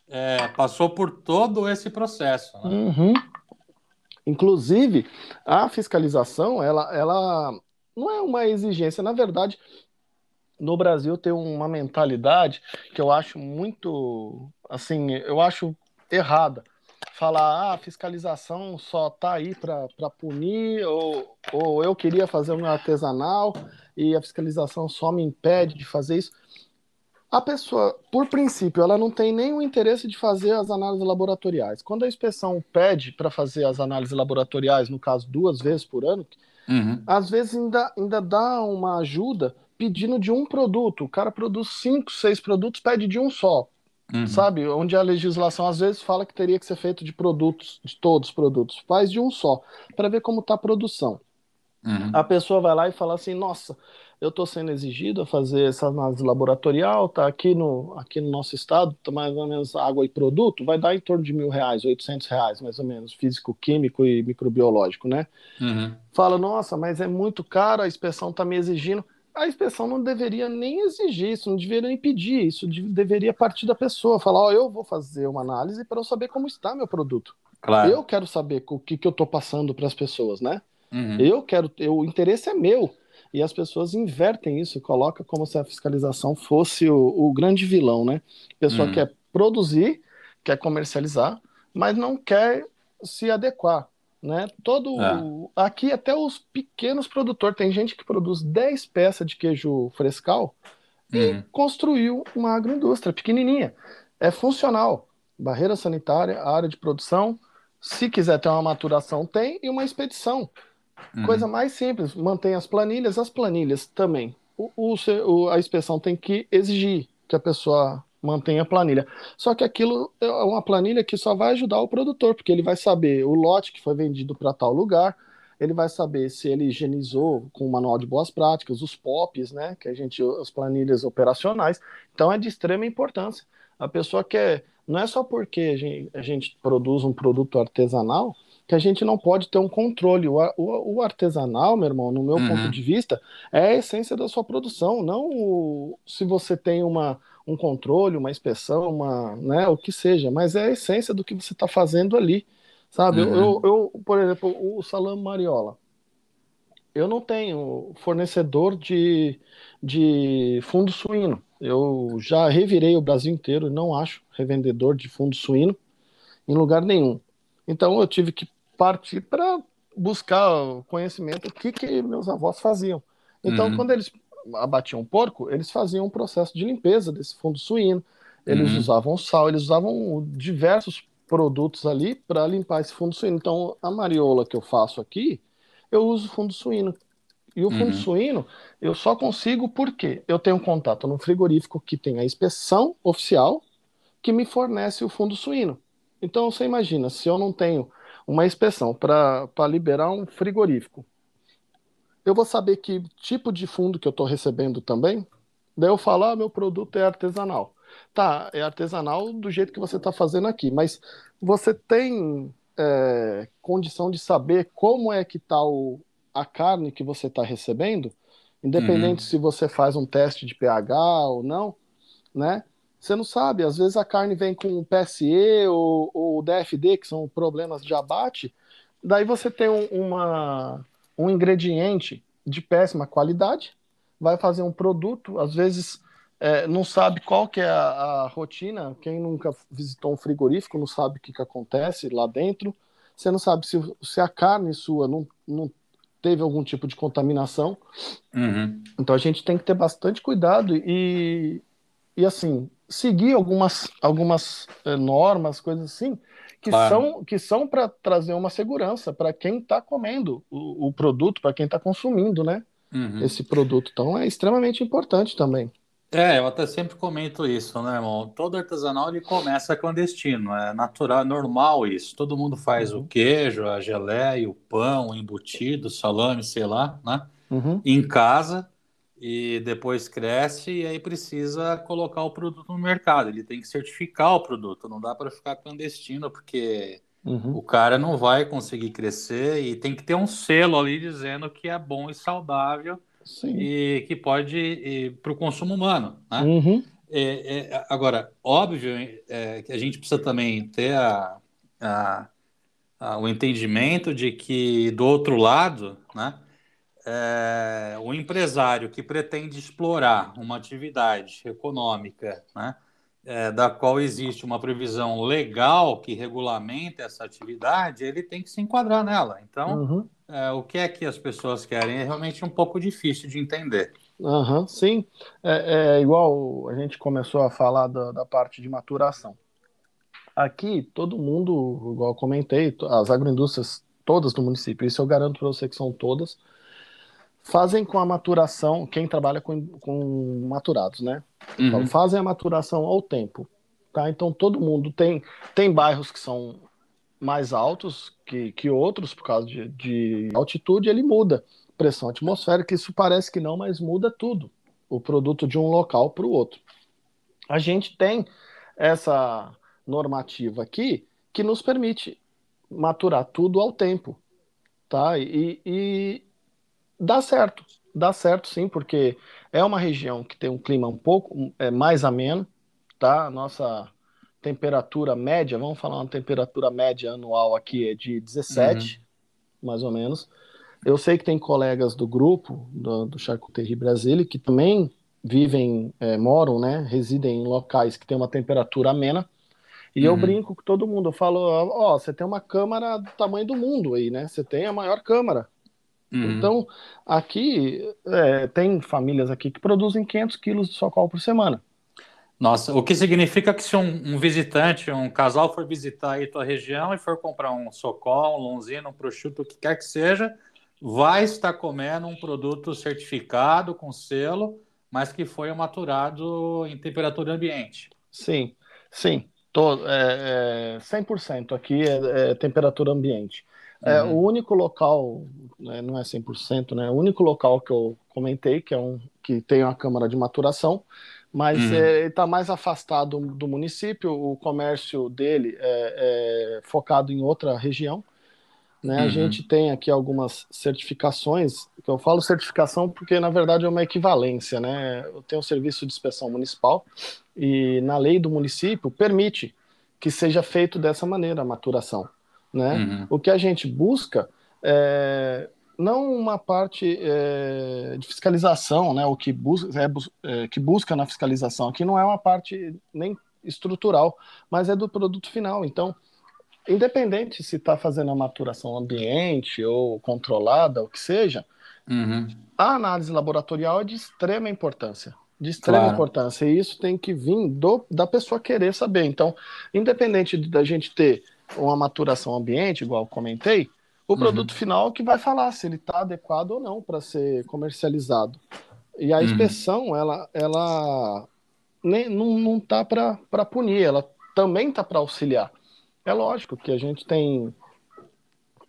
é, passou por todo esse processo. Né? Uhum. Inclusive, a fiscalização, ela, ela não é uma exigência. Na verdade, no Brasil tem uma mentalidade que eu acho muito, assim, eu acho errada. Falar, ah, a fiscalização só tá aí para punir, ou, ou eu queria fazer o meu artesanal e a fiscalização só me impede de fazer isso a pessoa, por princípio, ela não tem nenhum interesse de fazer as análises laboratoriais. Quando a inspeção pede para fazer as análises laboratoriais, no caso, duas vezes por ano, uhum. às vezes ainda, ainda dá uma ajuda pedindo de um produto. O cara produz cinco, seis produtos, pede de um só. Uhum. Sabe? Onde a legislação às vezes fala que teria que ser feito de produtos, de todos os produtos. Faz de um só, para ver como está a produção. Uhum. A pessoa vai lá e fala assim: nossa, eu estou sendo exigido a fazer essa análise laboratorial, tá aqui no, aqui no nosso estado, tá mais ou menos água e produto, vai dar em torno de mil reais, oitocentos reais, mais ou menos, físico, químico e microbiológico, né? Uhum. Fala, nossa, mas é muito caro, a inspeção está me exigindo. A inspeção não deveria nem exigir isso, não deveria nem pedir isso, deveria partir da pessoa, falar, ó, oh, eu vou fazer uma análise para eu saber como está meu produto. Claro. Eu quero saber o que, que eu estou passando para as pessoas, né? Uhum. Eu quero, eu, o interesse é meu e as pessoas invertem isso, coloca como se a fiscalização fosse o, o grande vilão, né? A pessoa hum. quer produzir, quer comercializar, mas não quer se adequar, né? Todo é. aqui até os pequenos produtores, tem gente que produz 10 peças de queijo frescal e uhum. construiu uma agroindústria pequenininha. É funcional. Barreira sanitária, área de produção, se quiser ter uma maturação, tem, e uma expedição. Uhum. Coisa mais simples, mantém as planilhas, as planilhas também. O, o, a inspeção tem que exigir que a pessoa mantenha a planilha. Só que aquilo é uma planilha que só vai ajudar o produtor, porque ele vai saber o lote que foi vendido para tal lugar, ele vai saber se ele higienizou com o manual de boas práticas, os POPs, né, que a gente, as planilhas operacionais. Então é de extrema importância. A pessoa quer, não é só porque a gente, a gente produz um produto artesanal que a gente não pode ter um controle. O, o, o artesanal, meu irmão, no meu uhum. ponto de vista, é a essência da sua produção, não o, se você tem uma, um controle, uma inspeção, uma, né, o que seja, mas é a essência do que você está fazendo ali, sabe? Uhum. Eu, eu, por exemplo, o Salame Mariola, eu não tenho fornecedor de, de fundo suíno. Eu já revirei o Brasil inteiro, não acho revendedor de fundo suíno em lugar nenhum. Então eu tive que partir para buscar conhecimento o que, que meus avós faziam. Então, uhum. quando eles abatiam um porco, eles faziam um processo de limpeza desse fundo suíno. Eles uhum. usavam sal, eles usavam diversos produtos ali para limpar esse fundo suíno. Então, a mariola que eu faço aqui, eu uso fundo suíno. E o fundo uhum. suíno, eu só consigo porque eu tenho um contato no frigorífico que tem a inspeção oficial que me fornece o fundo suíno. Então, você imagina, se eu não tenho uma inspeção para liberar um frigorífico, eu vou saber que tipo de fundo que eu estou recebendo também. Daí eu falo, ah, meu produto é artesanal. Tá, é artesanal do jeito que você está fazendo aqui, mas você tem é, condição de saber como é que está a carne que você está recebendo, independente uhum. se você faz um teste de pH ou não, né? Você não sabe, às vezes a carne vem com PSE ou, ou DFD, que são problemas de abate, daí você tem um, uma, um ingrediente de péssima qualidade, vai fazer um produto, às vezes é, não sabe qual que é a, a, rotina, quem nunca visitou um frigorífico não sabe o que, que acontece lá dentro, você não sabe se, se a carne sua não, não teve algum tipo de contaminação. Uhum. Então a gente tem que ter bastante cuidado e, e assim, seguir algumas, algumas é, normas, coisas assim, que claro. são, que são para trazer uma segurança para quem está comendo o, o produto, para quem está consumindo, né? Uhum. Esse produto. Então é extremamente importante também. É, eu até sempre comento isso, né, irmão? Todo artesanal ele começa clandestino, é natural, é normal isso. Todo mundo faz uhum. o queijo, a geleia, o pão, o embutido, salame, sei lá, né? Uhum. Em casa e depois cresce e aí precisa colocar o produto no mercado. Ele tem que certificar o produto, não dá para ficar clandestino porque uhum. o cara não vai conseguir crescer e tem que ter um selo ali dizendo que é bom e saudável Sim. e que pode para o consumo humano. Né? Uhum. É, é, agora, óbvio é, que a gente precisa também ter a, a, a, o entendimento de que do outro lado, né, é, o empresário que pretende explorar uma atividade econômica, né, é, da qual existe uma previsão legal que regulamenta essa atividade, ele tem que se enquadrar nela. Então, uhum. é, o que é que as pessoas querem é realmente um pouco difícil de entender. Uhum, sim, é, é, igual a gente começou a falar da, da parte de maturação. Aqui, todo mundo, igual eu comentei, as agroindústrias todas do município, isso eu garanto para você que são todas, fazem com a maturação, quem trabalha com, com maturados, né? Uhum. Então, fazem a maturação ao tempo. Tá? Então todo mundo tem, tem bairros que são mais altos que, que outros por causa de, de altitude, ele muda. Pressão atmosférica, isso parece que não, mas muda tudo. O produto de um local para o outro. A gente tem essa normativa aqui que nos permite maturar tudo ao tempo. Tá? E, e, Dá certo, dá certo sim, porque é uma região que tem um clima um pouco é, mais ameno, tá? A nossa temperatura média, vamos falar uma temperatura média anual aqui é de 17, uhum. mais ou menos. Eu sei que tem colegas do grupo, do, do Charcuterie Brasile, que também vivem, é, moram, né, residem em locais que tem uma temperatura amena. E uhum. eu brinco com todo mundo, eu falo, ó, você tem uma câmara do tamanho do mundo aí, né? Você tem a maior câmara. Uhum. Então, aqui é, tem famílias aqui que produzem 500 quilos de socal por semana. Nossa, o que significa que se um, um, visitante, um casal for visitar aí tua região e for comprar um socol, um longino, um prosciutto, o que quer que seja, vai estar comendo um produto certificado com selo, mas que foi maturado em temperatura ambiente. Sim, sim. É, é, 100% aqui é, é temperatura ambiente. É, uhum. o único local, né, não é 100%, né? O único local que eu comentei, que é um que tem uma câmara de maturação, mas uhum. é, ele está mais afastado do município, o comércio dele é, é, focado em outra região. Né? Uhum. A gente tem aqui algumas certificações, que eu falo certificação porque na verdade é uma equivalência, né? Eu tenho um serviço de inspeção municipal e na lei do município permite que seja feito dessa maneira a maturação, né? Uhum. O que a gente busca é não uma parte é, de fiscalização, né? O que busca, é, é, que busca na fiscalização aqui não é uma parte nem estrutural, mas é do produto final. Então independente se está fazendo a maturação ambiente ou controlada, o que seja, uhum. a análise laboratorial é de extrema importância. De extrema claro. importância. E isso tem que vir do, da pessoa querer saber. Então, independente da gente ter uma maturação ambiente, igual comentei, o uhum. produto final é que vai falar se ele está adequado ou não para ser comercializado. E a uhum. inspeção, ela, ela nem, não, não tá para punir, ela também está para auxiliar. É lógico que a gente tem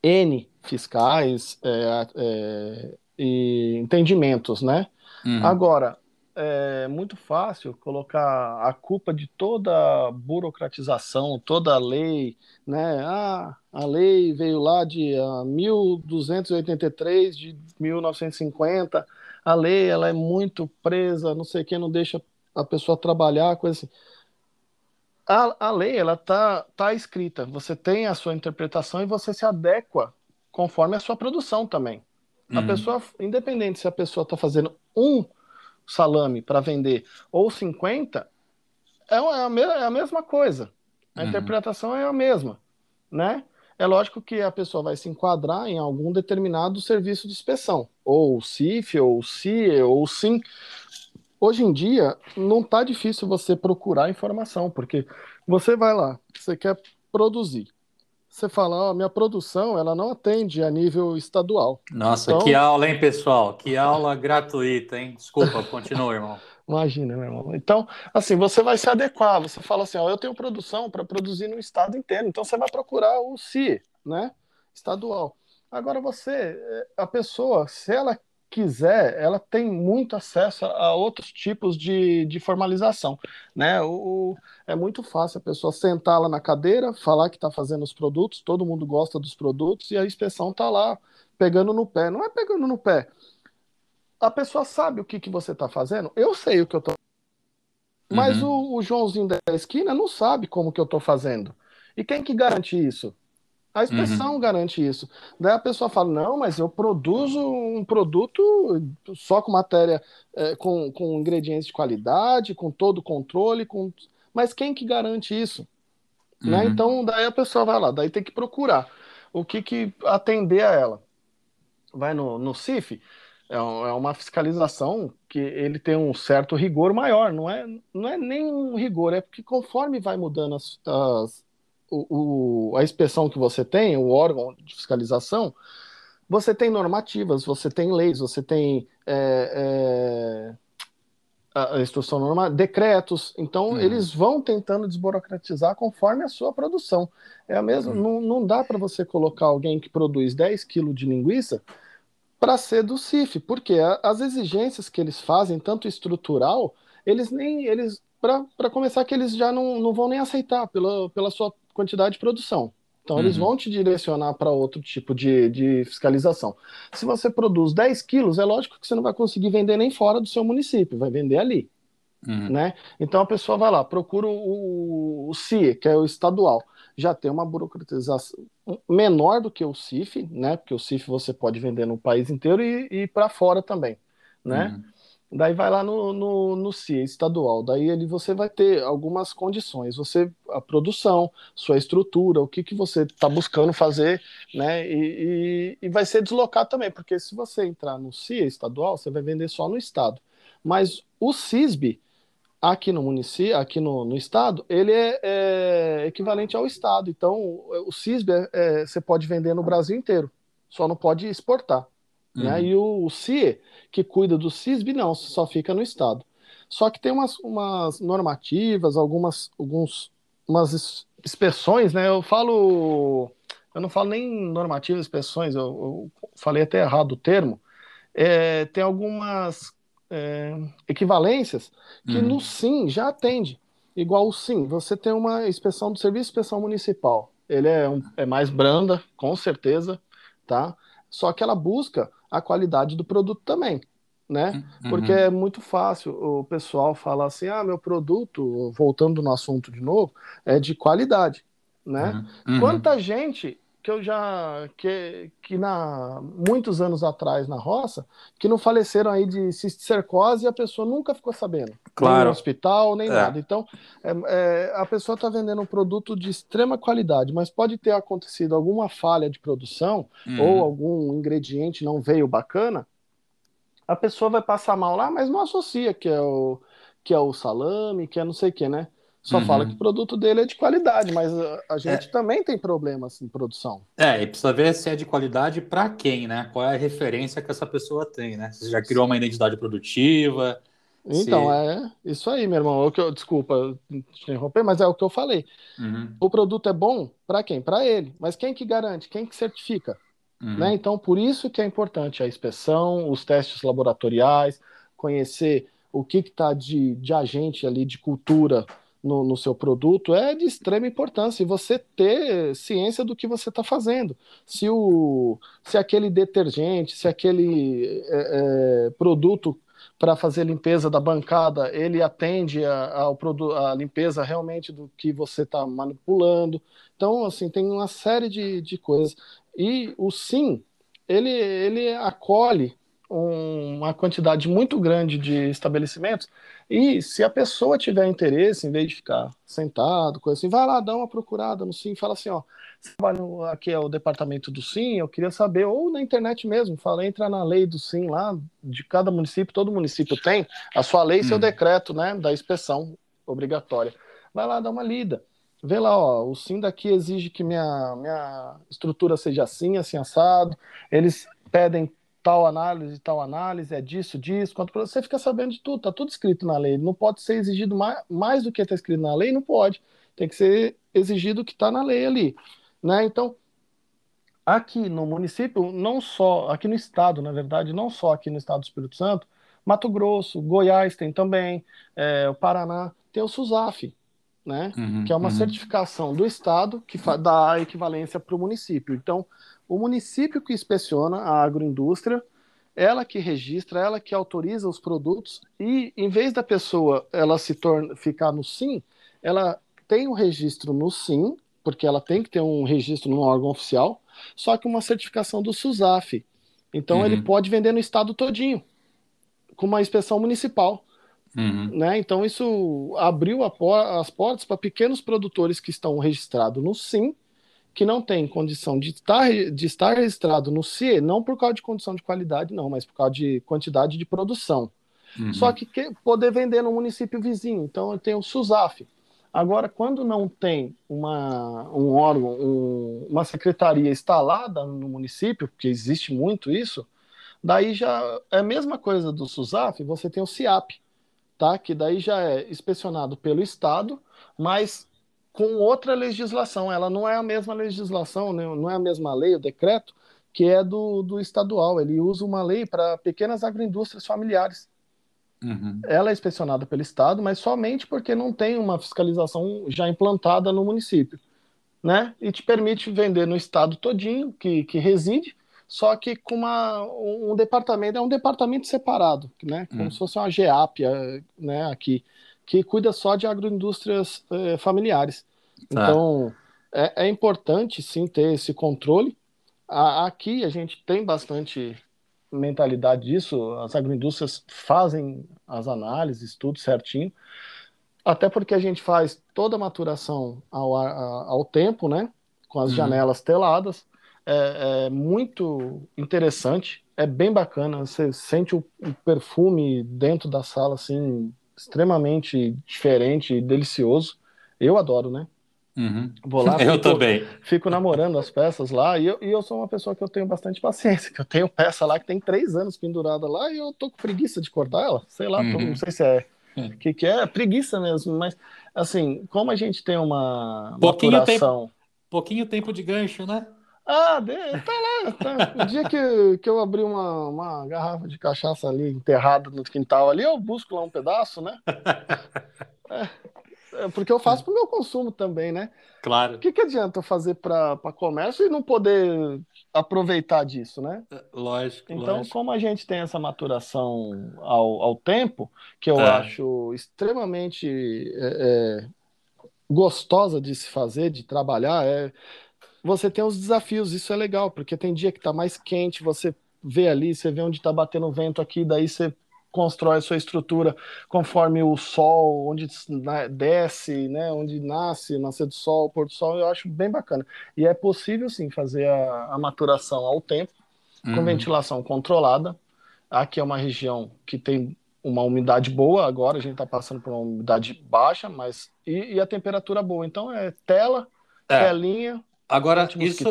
N fiscais é, é, e entendimentos, né? Uhum. Agora, é muito fácil colocar a culpa de toda a burocratização, toda a lei, né? Ah, a lei veio lá de ah, 1283 de 1950. A lei ela é muito presa, não sei o que, não deixa a pessoa trabalhar, coisa assim a, a lei ela tá, tá escrita. Você tem a sua interpretação e você se adequa conforme a sua produção também. Uhum. A pessoa, independente se a pessoa está fazendo um salame para vender ou 50, é, a, é a mesma coisa. A uhum. interpretação é a mesma, né? É lógico que a pessoa vai se enquadrar em algum determinado serviço de inspeção, ou CIF, ou CIE, ou SIM, hoje em dia não tá difícil você procurar informação, porque você vai lá, você quer produzir. Você fala, ó, minha produção, ela não atende a nível estadual. Nossa, então... que aula, hein, pessoal? Que aula gratuita, hein? Desculpa, continua, irmão. Imagina, meu irmão. Então, assim, você vai se adequar. Você fala assim, ó, eu tenho produção para produzir no estado inteiro. Então, você vai procurar o CIE, né? Estadual. Agora, você, eh, a pessoa, se ela quiser, ela tem muito acesso a outros tipos de, de formalização. Né? O, é muito fácil a pessoa sentar lá na cadeira, falar que está fazendo os produtos, todo mundo gosta dos produtos e a inspeção está lá pegando no pé. Não é pegando no pé. A pessoa sabe o que, que você está fazendo. Eu sei o que eu estou mas uhum. o, o Joãozinho da esquina não sabe como que eu estou fazendo. E quem que garante isso? A inspeção uhum. garante isso. Daí a pessoa fala: não, mas eu produzo um produto só com matéria, é, com, com ingredientes de qualidade, com todo o controle. Com... Mas quem que garante isso? Né? Uhum. Né? Então, daí a pessoa vai lá, daí tem que procurar o que, que atender a ela. Vai no, no CIF, é, é uma fiscalização que ele tem um certo rigor maior, não é, não é nem um rigor, é porque conforme vai mudando as, as o, o, a inspeção que você tem, o órgão de fiscalização, você tem normativas, você tem leis, você tem é, é, a instrução normal, decretos. Então, uhum. eles vão tentando desburocratizar conforme a sua produção. É a mesma, uhum. não, não dá para você colocar alguém que produz 10 quilos de linguiça para ser do CIF, porque as exigências que eles fazem, tanto estrutural, eles nem eles para começar que eles já não, não vão nem aceitar pela, pela sua quantidade de produção. Então, eles uhum. vão te direcionar para outro tipo de, de fiscalização. Se você produz 10 quilos, é lógico que você não vai conseguir vender nem fora do seu município, vai vender ali. Uhum. Né? Então, a pessoa vai lá, procura o, o CIE, que é o estadual. Já tem uma burocratização menor do que o CIF, né? porque o CIF você pode vender no país inteiro e, e para fora também. Né? Uhum. Daí vai lá no, no, no CIE estadual, daí ele você vai ter algumas condições, você a produção, sua estrutura, o que, que você está buscando fazer, né? E, e, e, vai ser deslocado também, porque se você entrar no CIE estadual, você vai vender só no estado. Mas o CISB, aqui no município, aqui no, no estado, ele é, é, equivalente ao estado. Então, o CISB é, é, você pode vender no Brasil inteiro, só não pode exportar. Né? Uhum. Né? E o, o CIE, que cuida do CISB, não, só fica no Estado. Só que tem umas, umas normativas, algumas alguns, umas inspeções, né? Eu falo. Eu não falo nem normativas, inspeções, eu, eu falei até errado o termo. É, tem algumas é, equivalências que uhum. no SIM já atende. Igual o SIM, você tem uma inspeção do Serviço de Inspeção Municipal. ele é, um, é mais branda, com certeza, tá? Só que ela busca a qualidade do produto também, né? Uhum. Porque é muito fácil o pessoal falar assim, ah, meu produto, voltando no assunto de novo, é de qualidade, né? Uhum. Quanta gente que eu já que, que na muitos anos atrás na roça que não faleceram aí de cisticercose e a pessoa nunca ficou sabendo claro. nem no hospital nem é. nada então é, é, a pessoa está vendendo um produto de extrema qualidade mas pode ter acontecido alguma falha de produção uhum. ou algum ingrediente não veio bacana a pessoa vai passar mal lá mas não associa que é o que é o salame que é não sei o que né só uhum. fala que o produto dele é de qualidade, mas a, gente é. também tem problemas em produção. É, e precisa ver se é de qualidade para quem, né? Qual é a referência que essa pessoa tem, né? Se já criou uma identidade produtiva. Então, se... é isso aí, meu irmão. É o que eu, desculpa te interromper, mas é o que eu falei. Uhum. O produto é bom para quem? Para ele. Mas quem que garante? Quem que certifica? Uhum. Né? Então, por isso que é importante a inspeção, os testes laboratoriais, conhecer o que está de, de agente ali de cultura no, no, seu produto é de extrema importância e você ter ciência do que você está fazendo. Se, o, se aquele detergente, se aquele é, é, produto para fazer limpeza da bancada, ele atende a, ao a limpeza realmente do que você está manipulando. Então, assim, tem uma série de, de coisas. E o sim, ele, ele acolhe uma quantidade muito grande de estabelecimentos e se a pessoa tiver interesse, em vez de ficar sentado, coisa assim, vai lá, dá uma procurada no SIM, fala assim, ó, aqui é o departamento do SIM, eu queria saber, ou na internet mesmo, fala, entra na lei do SIM lá, de cada município, todo município tem a sua lei e seu hum. decreto, né, da inspeção obrigatória. Vai lá, dá uma lida. Vê lá, ó, o SIM daqui exige que minha, minha estrutura seja assim, assim, assado. Eles pedem tal análise, tal análise, é disso, disso, quanto você fica sabendo de tudo, tá tudo escrito na lei. Não pode ser exigido mais, mais do que está escrito na lei, não pode. Tem que ser exigido o que está na lei ali. Né? Então, aqui no município, não só, aqui no estado, na verdade, não só aqui no estado do Espírito Santo, Mato Grosso, Goiás tem também, é, o Paraná, tem o SUSAF, né? Uhum, que é uma uhum. certificação do estado que dá equivalência para o município. Então, o município que inspeciona a agroindústria, ela que registra, ela que autoriza os produtos e em vez da pessoa ela se torna ficar no sim, ela tem o um registro no sim, porque ela tem que ter um registro no órgão oficial, só que uma certificação do SUSAF. Então uhum. ele pode vender no estado todinho, com uma inspeção municipal. Uhum. Né? Então isso abriu por as portas para pequenos produtores que estão registrados no SIM que não tem condição de estar, de estar registrado no CIE, não por causa de condição de qualidade, não, mas por causa de quantidade de produção. Uhum. Só que, que, poder vender no município vizinho. Então, eu tenho o SUSAF. Agora, quando não tem uma, um órgão, um, uma secretaria instalada no município, porque existe muito isso, daí já é a mesma coisa do SUSAF, você tem o CIAP, tá? que daí já é inspecionado pelo Estado, mas com outra legislação. Ela não é a mesma legislação, né? não é a mesma lei, o decreto, que é do, do estadual. Ele usa uma lei para pequenas agroindústrias familiares. Uhum. Ela é inspecionada pelo Estado, mas somente porque não tem uma fiscalização já implantada no município. Né? E te permite vender no estado todinho que, que reside, só que com uma, um departamento, é um departamento separado, né? como uhum. se fosse uma GEAP né? aqui que cuida só de agroindústrias eh, familiares. Tá. Então, é, é, importante sim ter esse controle. A, aqui a gente tem bastante mentalidade disso, as agroindústrias fazem as análises, tudo certinho, até porque a gente faz toda a maturação ao, ao tempo, né? Com as uhum. janelas teladas. É, é, muito interessante, é bem bacana. Você sente o, o perfume dentro da sala, assim, extremamente diferente e delicioso. Eu adoro, né? Uhum. Vou lá, eu fico, também. Fico namorando as peças lá e eu, e eu sou uma pessoa que eu tenho bastante paciência, que eu tenho peça lá que tem três anos pendurada lá e eu tô com preguiça de cortar ela. Sei lá, uhum. não sei se é o é. que, que é, preguiça mesmo, mas assim, como a gente tem uma pouquinho maturação... tempo, pouquinho tempo de gancho, né? Ah, tá lá. Tá. O dia que, que eu abri uma, uma garrafa de cachaça ali enterrada no quintal ali, eu busco lá um pedaço, né? É, é, porque eu faço para o meu consumo também, né? Claro. O que, que adianta eu fazer para comércio e não poder aproveitar disso, né? É, lógico. Então, lógico. como a gente tem essa maturação ao, ao tempo, que eu É. acho extremamente é, é, gostosa de se fazer, de trabalhar, é você tem os desafios, isso é legal, porque tem dia que está mais quente, você vê ali, você vê onde está batendo o vento aqui, daí você constrói a sua estrutura conforme o sol, onde desce, né, onde nasce, nascer do sol, pôr do sol, eu acho bem bacana. E é possível sim fazer a, a maturação ao tempo, com Uhum. ventilação controlada. Aqui é uma região que tem uma umidade boa, agora a gente está passando por uma umidade baixa, mas e, e a temperatura boa. Então é tela, É. telinha, Agora, isso,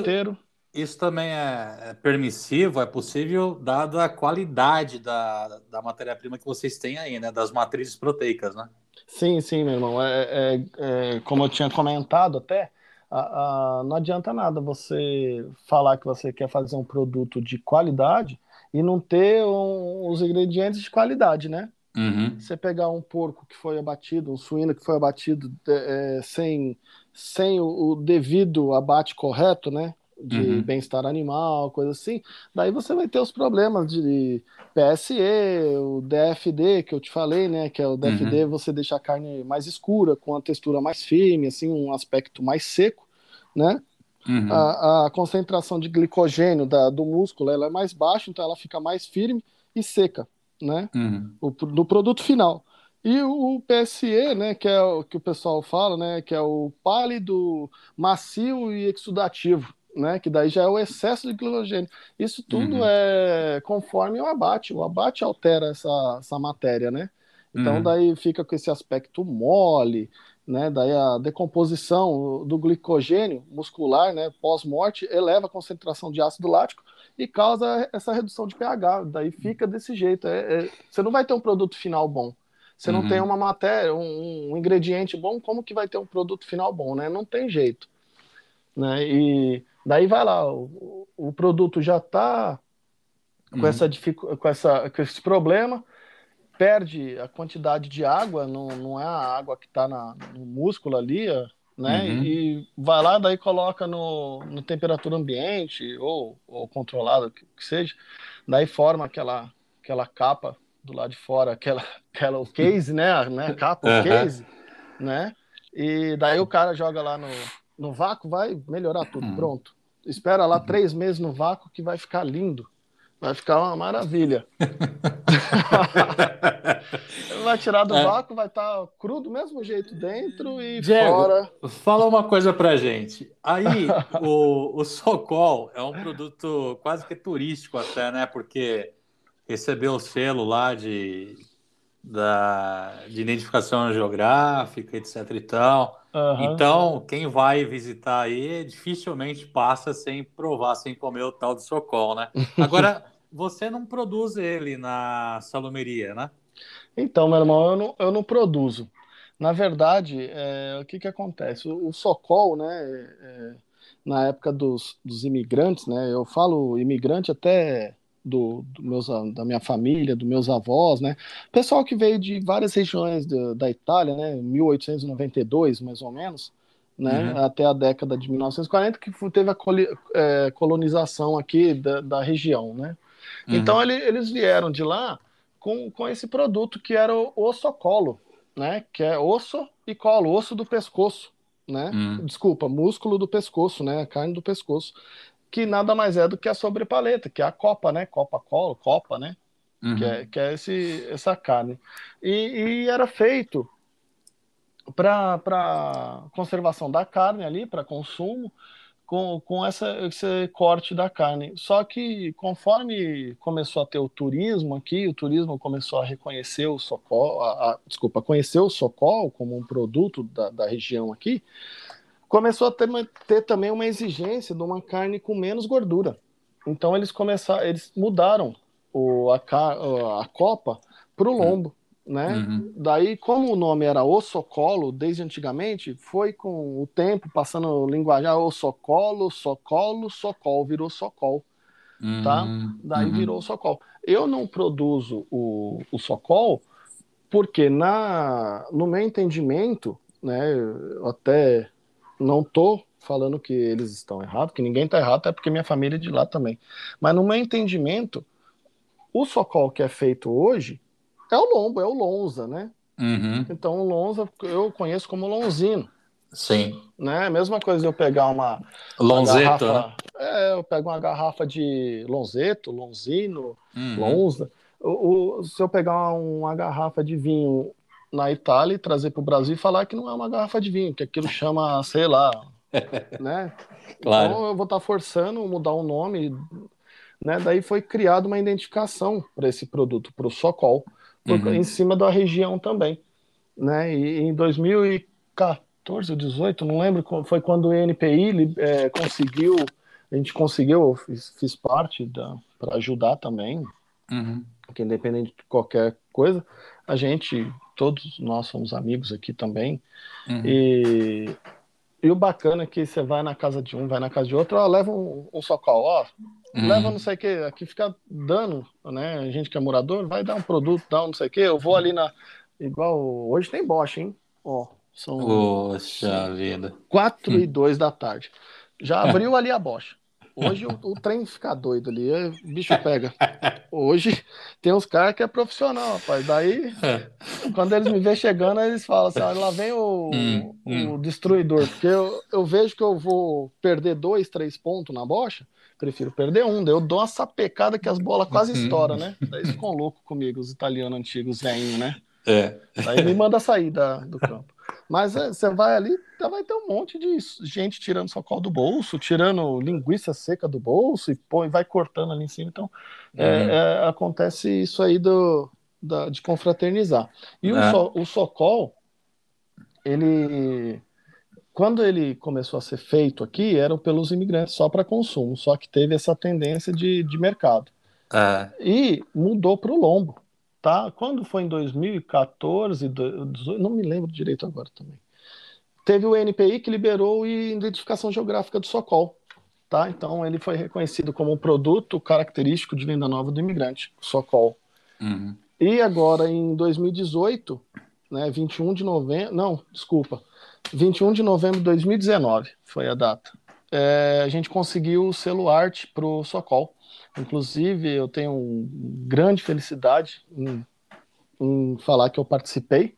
isso também é, é permissivo, é possível, dada a qualidade da, da matéria-prima que vocês têm aí, né? Das matrizes proteicas, né? Sim, sim, meu irmão. É, é- é, como eu tinha comentado até, a- a- não adianta nada você falar que você quer fazer um produto de qualidade e não ter um- os ingredientes de qualidade, né? Uhum. Você pegar um porco que foi abatido, um suíno que foi abatido é, é, sem, sem o, o devido abate correto, né? De Uhum. bem-estar animal, coisa assim, daí você vai ter os problemas de PSE, o DFD que eu te falei, né? Que é o DFD, você deixa a carne mais escura, com a textura mais firme, assim, um aspecto mais seco, né? Uhum. A, a concentração de glicogênio da, do músculo ela é mais baixa, então ela fica mais firme e seca, né? Uhum. o, do produto final. E o, PSE, né, que é o que o pessoal fala, né, que é o pálido, macio e exudativo, né, que daí já é o excesso de glicogênio. Isso tudo Uhum. é conforme o abate. O abate altera essa, essa matéria, né? Então Uhum. daí fica com esse aspecto mole, né? Daí a decomposição do glicogênio muscular, né, pós-morte, eleva a concentração de ácido lático e causa essa redução de pH. Daí fica desse jeito. É, é- você não vai ter um produto final bom. Você não Uhum. tem uma matéria, um, um ingrediente bom, como que vai ter um produto final bom, né? Não tem jeito. Né? E daí vai lá, o, o produto já está com, Uhum. essa, dificu- com, essa, com esse problema, perde a quantidade de água, não, não é a água que está no músculo ali, né? Uhum. E vai lá, daí coloca no, no temperatura ambiente ou, ou controlada, que, que seja, daí forma aquela, aquela capa do lado de fora, aquela, aquela o case, né? A, né? a capa, Uhum. o case, né? E daí o cara joga lá no, no vácuo, vai melhorar tudo, Uhum. pronto. Espera lá três meses no vácuo que vai ficar lindo. Vai ficar uma maravilha. vai tirar do É. vácuo, vai estar cru do mesmo jeito dentro e Diego, fora. Fala uma coisa pra gente. Aí, o, o Socol é um produto quase que turístico até, né? Porque recebeu o selo lá de, da, de identificação geográfica, etc e tal. Aham. Então, quem vai visitar aí dificilmente passa sem provar, sem comer o tal de Socol, né? Agora, você não produz ele na salumeria, né? Então, meu irmão, eu não, eu não produzo. Na verdade, é, o que que acontece? O, o Socol, né, é, na época dos, dos imigrantes, né, eu falo imigrante até do, do meus, da minha família, dos meus avós, né, pessoal que veio de várias regiões da, da Itália, né, 1892, mais ou menos, né, Uhum. até a década de 1940, que teve a coli- é, colonização aqui da, da região, né. Uhum. Então ele- eles vieram de lá com, com esse produto que era o ossocolo, né? Que é osso e colo, osso do pescoço, né? Uhum. Desculpa, músculo do pescoço, né? A carne do pescoço, que nada mais é do que a sobrepaleta, que é a copa, né? Copa colo, copa, né? Uhum. Que é, que é esse, essa carne. E, e era feito para conservação da carne ali, para consumo, com, com essa, esse corte da carne. Só que conforme começou a ter o turismo aqui, o turismo começou a reconhecer o socol, a, a- desculpa, conhecer o socol como um produto da, da região aqui, começou a ter, ter também uma exigência de uma carne com menos gordura. Então eles começaram, eles mudaram o, a, a copa para o lombo, né? Uhum. Daí, como o nome era ossocolo desde antigamente, foi com o tempo passando o linguajar ossocolo, socolo, socol, virou socol, tá? Uhum. Daí Uhum. virou socol. Eu não produzo o, o socol porque, na, no meu entendimento, né? Eu até não tô falando que eles estão errados, que ninguém está errado, até porque minha família é de lá também. Mas no meu entendimento, o socol que é feito hoje é o lombo, é o lonza, né? Uhum. Então o lonza eu conheço como lonzino. Sim. Né? Mesma coisa eu pegar uma, Lonzeto, uma né? é, eu pego uma garrafa de lonzeto, lonzino, Uhum. lonza. O, o- se eu pegar uma garrafa de vinho na Itália e trazer para o Brasil e falar que não é uma garrafa de vinho, que aquilo chama, sei lá, né? Claro. Então eu vou estar forçando mudar o nome, né? Daí foi criada uma identificação para esse produto, para o Socol, Uhum. em cima da região também, né? E em 2014 ou 18, não lembro, foi quando o NPI li- é, conseguiu, a gente conseguiu, eu fiz, fiz parte para ajudar também, Uhum. porque independente de qualquer coisa, a gente, todos nós somos amigos aqui também, Uhum. e, e o bacana é que você vai na casa de um, vai na casa de outro, ó, leva um, um socol, ó, Uhum. leva não sei o que, aqui fica dando, né? A gente que é morador, vai dar um produto, dá um não sei o que, eu vou ali na. Igual hoje tem Bosch, hein? Ó, são Poxa vida. 4 e 2 da tarde. Já abriu ali a Bosch. Hoje o, o trem fica doido ali, o bicho pega. Hoje tem uns caras que é profissional, rapaz. Daí, quando eles me vêem chegando, eles falam assim: "Ah, lá vem o, Hum, o destruidor. Porque eu, eu vejo que eu vou perder dois, três pontos na bocha, prefiro perder um. Daí eu dou uma sapecada que as bolas quase Uhum. estouram, né? Daí eles ficam loucos comigo, os italianos antigos, velhinhos, né? É. Aí me manda sair da, do campo. Mas é, você vai ali, vai ter um monte de gente tirando socol do bolso, tirando linguiça seca do bolso e põe, vai cortando ali em cima. Então, é, Uhum. é, acontece isso aí do, da- de confraternizar. E o, É. so- o socol, ele, quando ele começou a ser feito aqui, eram pelos imigrantes só para consumo, só que teve essa tendência de, de mercado É. e mudou para o lombo, tá? Quando foi em 2014, do- 18, não me lembro direito agora também. Teve o NPI que liberou a identificação geográfica do Socol, tá? Então ele foi reconhecido como um produto característico de venda nova do imigrante, Socol. Uhum. E agora em 2018, né, 21 de novembro, não, desculpa, 21 de novembro de 2019 foi a data. É, a gente conseguiu o selo arte para o Socol. Inclusive, eu tenho grande felicidade em, em falar que eu participei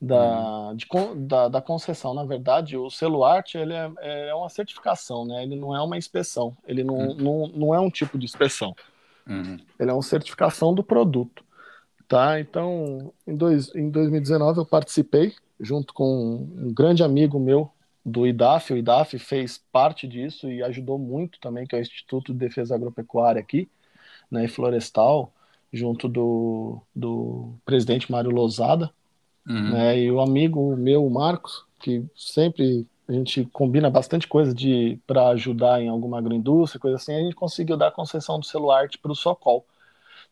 da, de con- da, da concessão. Na verdade, o selo arte ele é, é uma certificação, né? Ele não é uma inspeção. Ele não, Hum. não, não é um tipo de inspeção Uhum. ele é uma certificação do produto, tá? Então, em, dois, em 2019 eu participei junto com um grande amigo meu do IDAF, o IDAF fez parte disso e ajudou muito também, que é o Instituto de Defesa Agropecuária aqui, né, e Florestal, junto do, do presidente Mário Lozada, Uhum. né, e o amigo meu, o Marcos, que sempre a gente combina bastante coisa de para ajudar em alguma agroindústria, coisa assim, a gente conseguiu dar a concessão do celular para o Socol.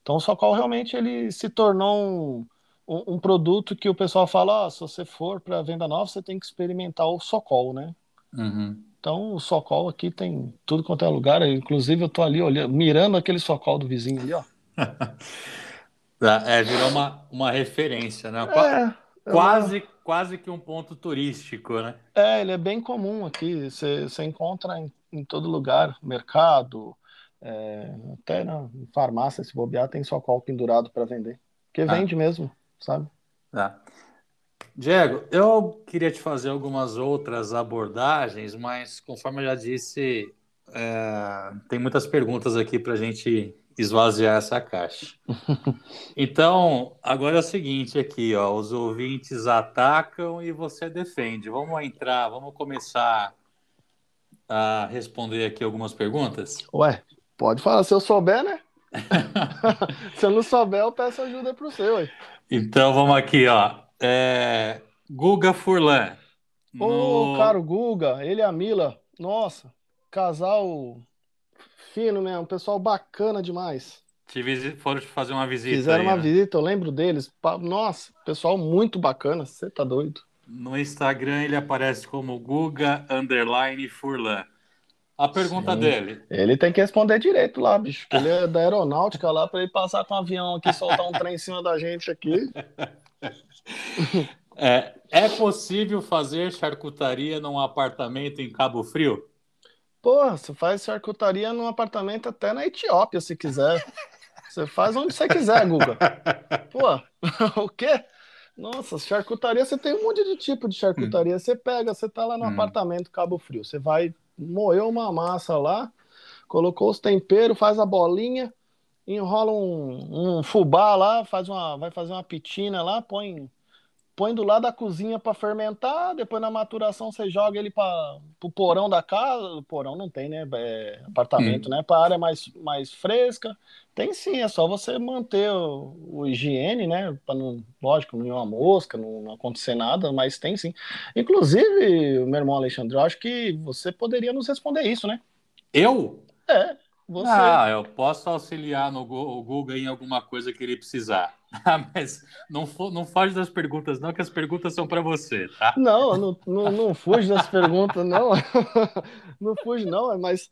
Então o Socol realmente ele se tornou um, um, produto que o pessoal fala, ó, se você for para venda nova, você tem que experimentar o Socol, né? Uhum. Então o Socol aqui tem tudo quanto é lugar, inclusive eu tô ali olhando, mirando aquele Socol do vizinho ali, ó. É, virou uma, uma referência, né? É, é uma- Quase, quase que um ponto turístico, né? É, ele é bem comum aqui. Você você encontra em, em todo lugar, mercado, é, até na farmácia, se bobear, tem Socol pendurado para vender. Porque Ah. vende mesmo, sabe? Tá. Diego, eu queria te fazer algumas outras abordagens, mas conforme eu já disse, é, tem muitas perguntas aqui para a gente esvaziar essa caixa. Então, agora é o seguinte aqui, ó, os ouvintes atacam e você defende. Vamos entrar, vamos começar a responder aqui algumas perguntas. Ué, pode falar, se eu souber, né? se eu não souber, eu peço ajuda pro seu, ué. Então, vamos aqui, ó. É, Guga Furlan. Ô, No- caro Guga, ele e a Mila, nossa, casal fino mesmo, pessoal bacana demais. Te visi- foram te fazer uma visita Fizeram aí, uma né? visita, eu lembro deles. Nossa, pessoal muito bacana, você tá doido. No Instagram ele aparece como Guga Underline Furlan. A pergunta Sim. dele. Ele tem que responder direito lá, bicho. Que ele é da aeronáutica lá para ele passar com um avião aqui, soltar um trem em cima da gente aqui. É, é possível fazer charcutaria num apartamento em Cabo Frio? Porra, você faz charcutaria num apartamento até na Etiópia, se quiser. Você faz onde você quiser, Guga. Pô, o quê? Nossa, charcutaria, você tem um monte de tipo de charcutaria. Hum. Você pega, você tá lá no hum. apartamento Cabo Frio, você vai moer uma massa lá, colocou os temperos, faz a bolinha, enrola um, um fubá lá, faz uma, vai fazer uma pitina lá, põe põe do lado da cozinha para fermentar, depois na maturação você joga ele para o porão da casa, o porão não tem, né, é, apartamento, hum. né, para área mais, mais fresca, tem sim, é só você manter o, o higiene, né, para não, lógico, não ir uma mosca, não, não, acontecer nada, mas tem sim. Inclusive, meu irmão Alexandre, eu acho que você poderia nos responder isso, né? Eu? É, você. Ah, eu posso auxiliar no Google em alguma coisa que ele precisar. Ah, mas não, não foge das perguntas, não, que as perguntas são para você, tá? Não, não, não, não fuge das perguntas, não. não fuge, não, mas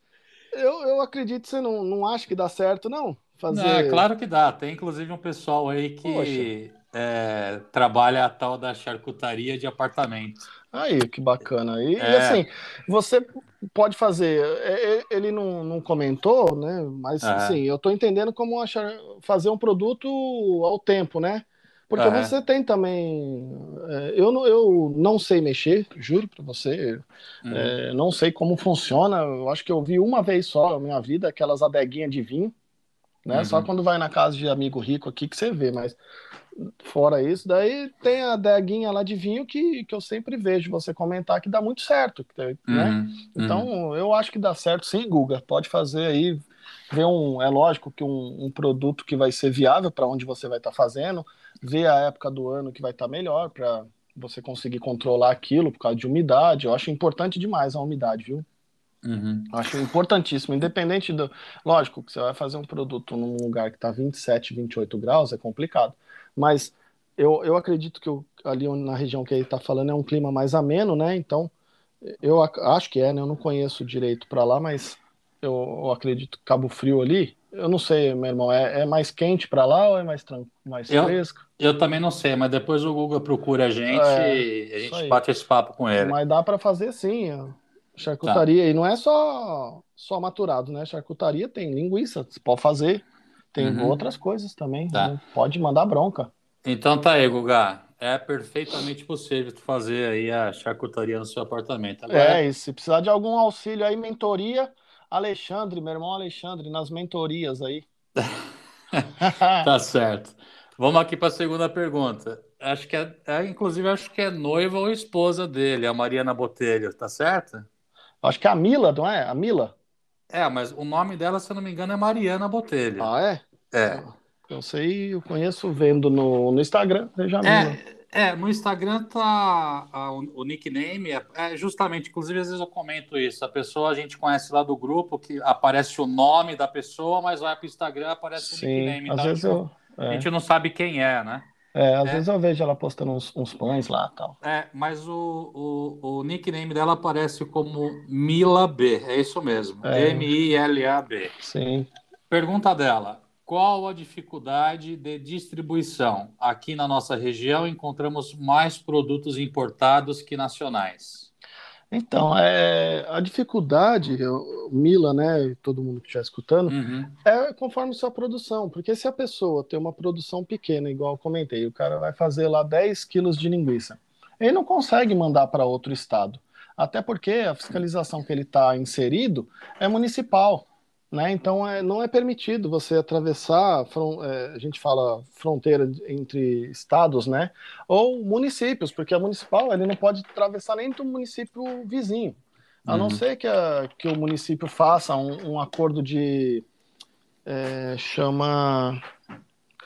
eu, eu acredito que você não, não acha que dá certo, não? Fazer... Não, é claro que dá. Tem inclusive um pessoal aí que é, trabalha a tal da charcutaria de apartamento. Aí, que bacana. E, é. e assim, você pode fazer. É, é, ele não, não comentou, né? Mas é. assim, eu estou entendendo como achar, fazer um produto ao tempo, né? Porque você tem também. Eu não, eu não sei mexer, juro para você. Uhum. É, não sei como funciona. Eu acho que eu vi uma vez só na minha vida aquelas adeguinhas de vinho. Né? Uhum. Só quando vai na casa de amigo rico aqui que você vê, mas fora isso, daí tem a deguinha lá de vinho que, que eu sempre vejo você comentar que dá muito certo, né? Uhum, então, uhum. eu acho que dá certo sim, Guga. Pode fazer aí, ver um. É lógico que um, um produto que vai ser viável para onde você vai estar tá fazendo, ver a época do ano que vai estar tá melhor para você conseguir controlar aquilo por causa de umidade. Eu acho importante demais a umidade, viu? Uhum. Acho importantíssimo, independente do. Lógico que você vai fazer um produto num lugar que está 27, 28 graus, é complicado. Mas eu, eu acredito que eu, ali na região que ele está falando é um clima mais ameno, né? Então, eu acho que é, né? Eu não conheço direito para lá, mas eu, eu, acredito que Cabo Frio ali, eu não sei, meu irmão, é, é mais quente para lá ou é mais, mais eu, fresco? Eu também não sei, mas depois o Google procura a gente é, e a gente bate esse papo com ele. Mas dá para fazer sim, charcutaria. Tá. E não é só, só maturado, né? Charcutaria tem linguiça, você pode fazer. Tem uhum. outras coisas também. Tá. Né? Pode mandar bronca. Então tá aí, Guga. É perfeitamente possível tu fazer aí a charcutaria no seu apartamento. Agora... É, e se precisar de algum auxílio aí, mentoria, Alexandre, meu irmão Alexandre, nas mentorias aí. tá certo. Vamos aqui para a segunda pergunta. Acho que é, é, inclusive, acho que é noiva ou esposa dele, a Mariana Botelho, tá certo? Acho que é a Mila, não é? A Mila? É, mas o nome dela, se eu não me engano, é Mariana Botelho. Ah, é? É. Eu sei, eu conheço vendo no, no Instagram, veja é, é, no Instagram tá a, o, o, nickname, é, é, justamente, inclusive às vezes eu comento isso, a pessoa a gente conhece lá do grupo, que aparece o nome da pessoa, mas vai para o Instagram aparece Sim, o nickname. Às então, vezes tipo, eu, é. A gente não sabe quem é, né? É, às é. vezes eu vejo ela postando uns, uns pães lá tal. É, mas o, o, o, nickname dela aparece como Mila B, é isso mesmo. É. M-I-L-A-B. Sim. Pergunta dela: qual a dificuldade de distribuição? Aqui na nossa região encontramos mais produtos importados que nacionais. Então, é, a dificuldade, Mila, né, todo mundo que está escutando, uhum. é conforme sua produção. Porque se a pessoa tem uma produção pequena, igual eu comentei, o cara vai fazer lá 10 quilos de linguiça, ele não consegue mandar para outro estado. Até porque a fiscalização que ele está inserido é municipal. Né? Então é, não é permitido você atravessar, é, a gente fala fronteira entre estados, né? Ou municípios, porque a municipal ele não pode atravessar nem do município vizinho, a uhum. não ser que, a, que o município faça um, um acordo de é, chama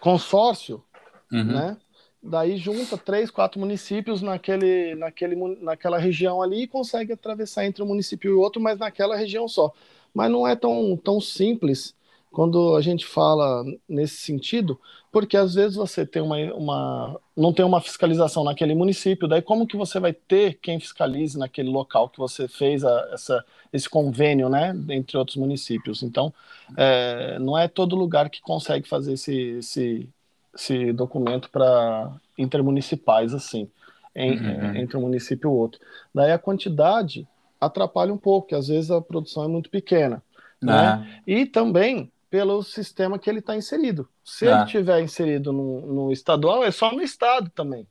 consórcio, uhum. né? Daí junta três, quatro municípios naquele, naquele, naquela região ali e consegue atravessar entre um município e outro, mas naquela região só mas não é tão, tão simples quando a gente fala nesse sentido, porque às vezes você tem uma, uma não tem uma fiscalização naquele município, daí como que você vai ter quem fiscalize naquele local que você fez a, essa, esse convênio, né, entre outros municípios. Então, é, não é todo lugar que consegue fazer esse, esse, esse documento para intermunicipais assim. em, uhum. entre um município e o outro. Daí a quantidade atrapalha um pouco, que às vezes a produção é muito pequena. Né? Uhum. E também pelo sistema que ele está inserido. Se ele estiver inserido no, no, estadual, é só no estado também.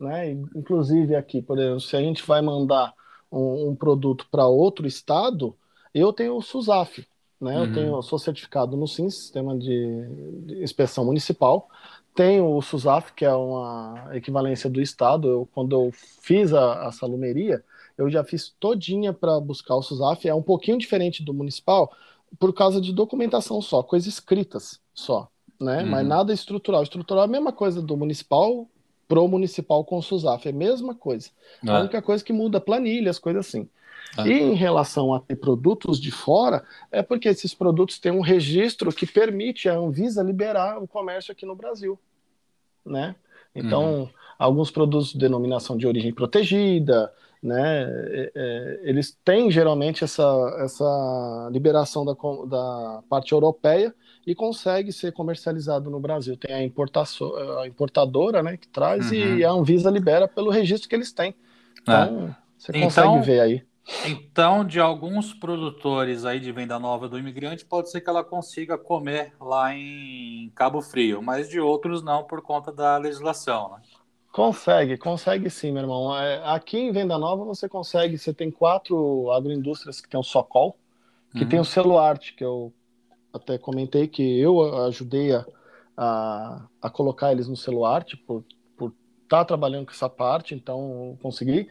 Né? Inclusive aqui, por exemplo, se a gente vai mandar um, um produto para outro estado, eu tenho o SUSAF, né? Uhum. Eu tenho, sou certificado no SIM, Sistema de, de Inspeção Municipal. Tenho o SUSAF, que é uma equivalência do Estado. Eu, quando eu fiz a, a salumeria, eu já fiz todinha para buscar o SUSAF. É um pouquinho diferente do municipal, por causa de documentação só, coisas escritas só, né? Uhum. Mas nada estrutural. Estrutural é a mesma coisa do municipal pro municipal com o SUSAF, é a mesma coisa. É. A única coisa que muda planilhas, coisas assim. É. E em relação a ter produtos de fora, é porque esses produtos têm um registro que permite a Anvisa liberar o comércio aqui no Brasil, né? Então, uhum. alguns produtos de denominação de origem protegida, né? É, é, eles têm geralmente essa, essa liberação da, da parte europeia e consegue ser comercializado no Brasil. Tem a, importação, a importadora né, que traz uhum. e a Anvisa libera pelo registro que eles têm. Então, é. você consegue então, ver aí. Então, de alguns produtores aí de venda nova do imigrante, pode ser que ela consiga comer lá em Cabo Frio, mas de outros não por conta da legislação, né? Consegue, consegue sim, meu irmão. É, aqui em Venda Nova você consegue, você tem quatro agroindústrias que tem o Socol, que uhum. tem o Celuarte, que eu até comentei que eu ajudei a, a, a colocar eles no Celuarte por estar tá trabalhando com essa parte, então consegui.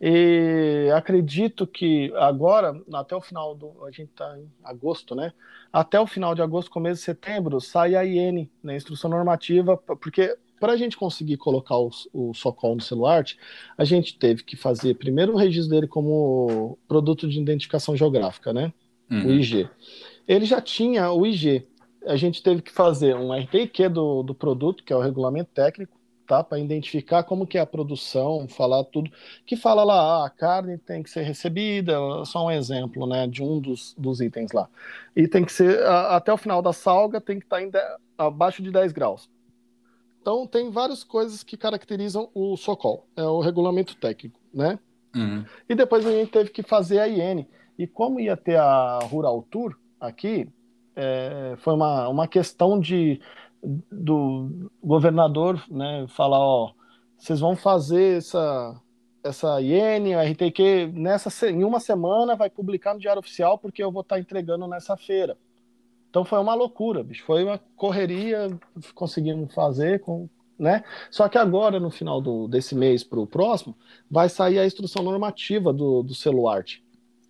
E acredito que agora, até o final do. A gente está em agosto, né? Até o final de agosto, começo de setembro, sai a IN, né? Instrução normativa, porque para a gente conseguir colocar o, o Socol no celular, a gente teve que fazer primeiro o registro dele como produto de identificação geográfica, né? Uhum. O IG. Ele já tinha o IG. A gente teve que fazer um RTQ do, do produto, que é o regulamento técnico, tá? Para identificar como que é a produção, falar tudo. Que fala lá, ah, a carne tem que ser recebida, só um exemplo, né? De um dos, dos itens lá. E tem que ser, a, até o final da salga, tem que estar tá abaixo de 10 graus então, tem várias coisas que caracterizam o SOCOL, é o regulamento técnico, né? Uhum. E depois a gente teve que fazer a IN. E como ia ter a Rural Tour aqui, é, foi uma, uma questão de do governador né, falar, ó, vocês vão fazer essa, essa IN, a RTQ, nessa, em uma semana vai publicar no Diário Oficial, porque eu vou estar entregando nessa feira. Então foi uma loucura, bicho. Foi uma correria, conseguimos fazer com, né? Só que agora, no final do, desse mês para o próximo, vai sair a instrução normativa do, do celular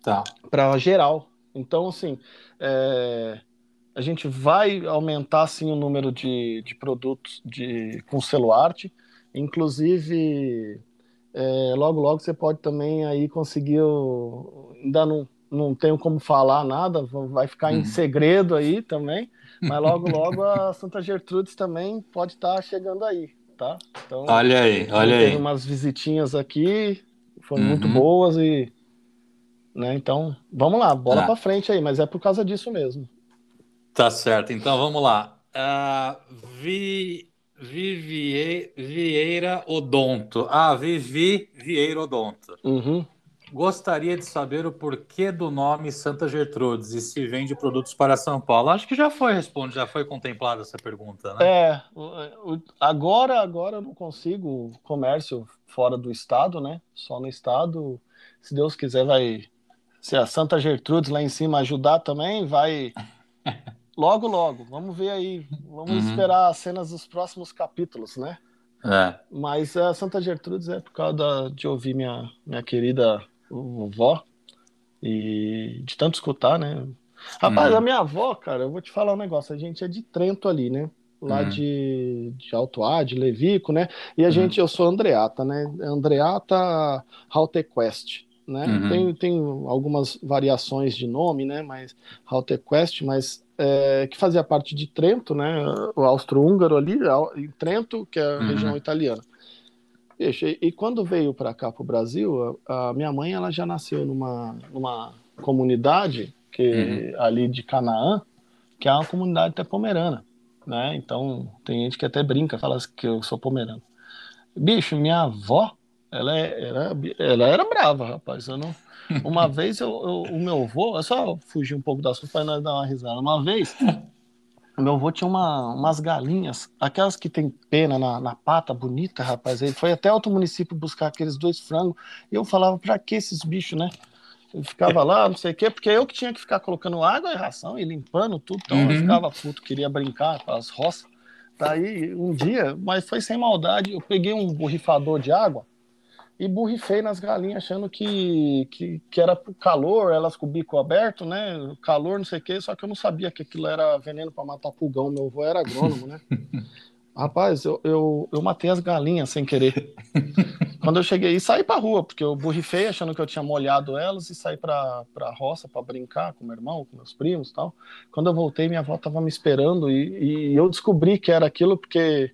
tá. para geral. Então, assim, é, a gente vai aumentar sim o número de, de produtos de, com celular. Inclusive, é, logo, logo você pode também aí conseguir, ainda não não tenho como falar nada, vai ficar em uhum. segredo aí também. Mas logo, logo a Santa Gertrudes também pode estar tá chegando aí, tá? Então, olha aí, olha aí. Tem umas visitinhas aqui, foram uhum. muito boas e. Né, então, vamos lá, bola ah. para frente aí, mas é por causa disso mesmo. Tá certo, então vamos lá. Uh, Vi, Vivi, Vieira Odonto. Ah, Vivi Vieira Odonto. Uhum. Gostaria de saber o porquê do nome Santa Gertrudes e se vende produtos para São Paulo. Acho que já foi respondido, já foi contemplada essa pergunta, né? É, agora, agora eu não consigo comércio fora do estado, né? Só no estado. Se Deus quiser, vai. Se a Santa Gertrudes lá em cima ajudar também, vai. Logo, logo. Vamos ver aí. Vamos uhum. esperar as cenas dos próximos capítulos, né? É. Mas a Santa Gertrudes é por causa de ouvir minha, minha querida vó, e de tanto escutar, né? Rapaz, hum. a minha avó, cara, eu vou te falar um negócio, a gente é de Trento ali, né? Lá hum. de, de Alto A, de Levico, né? E a hum. gente, eu sou Andreata, né? Andreata Haltequest, né? Uhum. Tem, tem algumas variações de nome, né? Mas Haltequest, mas é, que fazia parte de Trento, né? O austro-húngaro ali, em Trento, que é a uhum. região italiana. Bicho, e, quando veio para cá, para o Brasil, a, a, minha mãe ela já nasceu numa, numa comunidade que uhum. ali de Canaã, que é uma comunidade até pomerana, né? Então tem gente que até brinca, fala que eu sou pomerano. Bicho, minha avó, Ela, é, era, ela era brava, rapaz. Eu não... Uma vez eu, eu, o meu avô, é só fugir um pouco da assunto para nós dar uma risada. Uma vez, meu avô tinha uma, umas galinhas, aquelas que tem pena na, na pata, bonita, rapaz. Ele foi até outro município buscar aqueles dois frangos. E eu falava, pra que esses bichos, né? Eu ficava lá, não sei o quê, porque eu que tinha que ficar colocando água e ração e limpando tudo. Então uhum. eu ficava puto, queria brincar com as roças. Daí, um dia, mas foi sem maldade, eu peguei um borrifador de água e borrifei nas galinhas, achando que, que, que era por calor, elas com o bico aberto, né? Calor, não sei o quê, só que eu não sabia que aquilo era veneno para matar pulgão. Meu avô era agrônomo, né? Rapaz, eu, eu, eu matei as galinhas sem querer. Quando eu cheguei, saí pra rua, porque eu borrifei achando que eu tinha molhado elas e saí pra, pra roça para brincar com meu irmão, com meus primos tal. Quando eu voltei, minha avó tava me esperando e, e eu descobri que era aquilo porque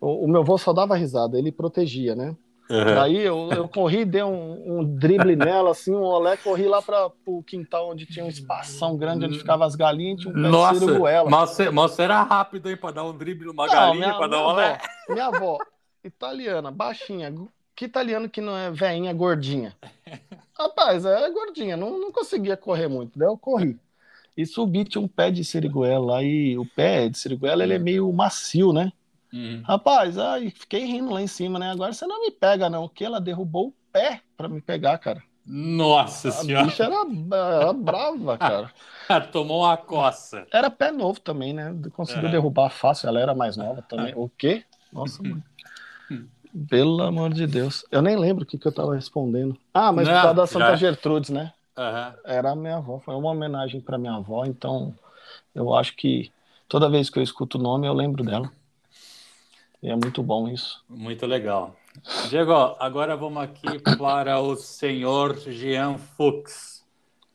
o, o meu avô só dava risada, ele protegia, né? Uhum. Daí eu, eu corri, dei um, um drible nela, assim, um olé, corri lá para o quintal onde tinha um espação grande, onde ficavam as galinhas, tinha um pé Nossa, de mas você, mas você era rápido, hein, para dar um drible numa não, galinha, para dar um olé. Avó, minha avó, italiana, baixinha, que italiano que não é veinha, gordinha? Rapaz, é gordinha, não, não conseguia correr muito, daí eu corri. E subi, tinha um pé de siriguela lá, e o pé de siriguela, ele é meio macio, né? Uhum. Rapaz, ai, fiquei rindo lá em cima, né? Agora você não me pega, não, que ela derrubou o pé para me pegar, cara. Nossa a senhora. A bicha era, era brava, cara. Tomou uma coça. Era pé novo também, né? Conseguiu uhum. derrubar fácil, ela era mais nova também. O quê? Nossa, mano. Pelo amor de Deus. Eu nem lembro o que, que eu tava respondendo. Ah, mas não, por causa da Santa já... Gertrudes, né? Uhum. Era a minha avó, foi uma homenagem para minha avó, então eu acho que toda vez que eu escuto o nome eu lembro dela. E é muito bom isso. Muito legal. Diego, agora vamos aqui para o senhor Jean Fuchs.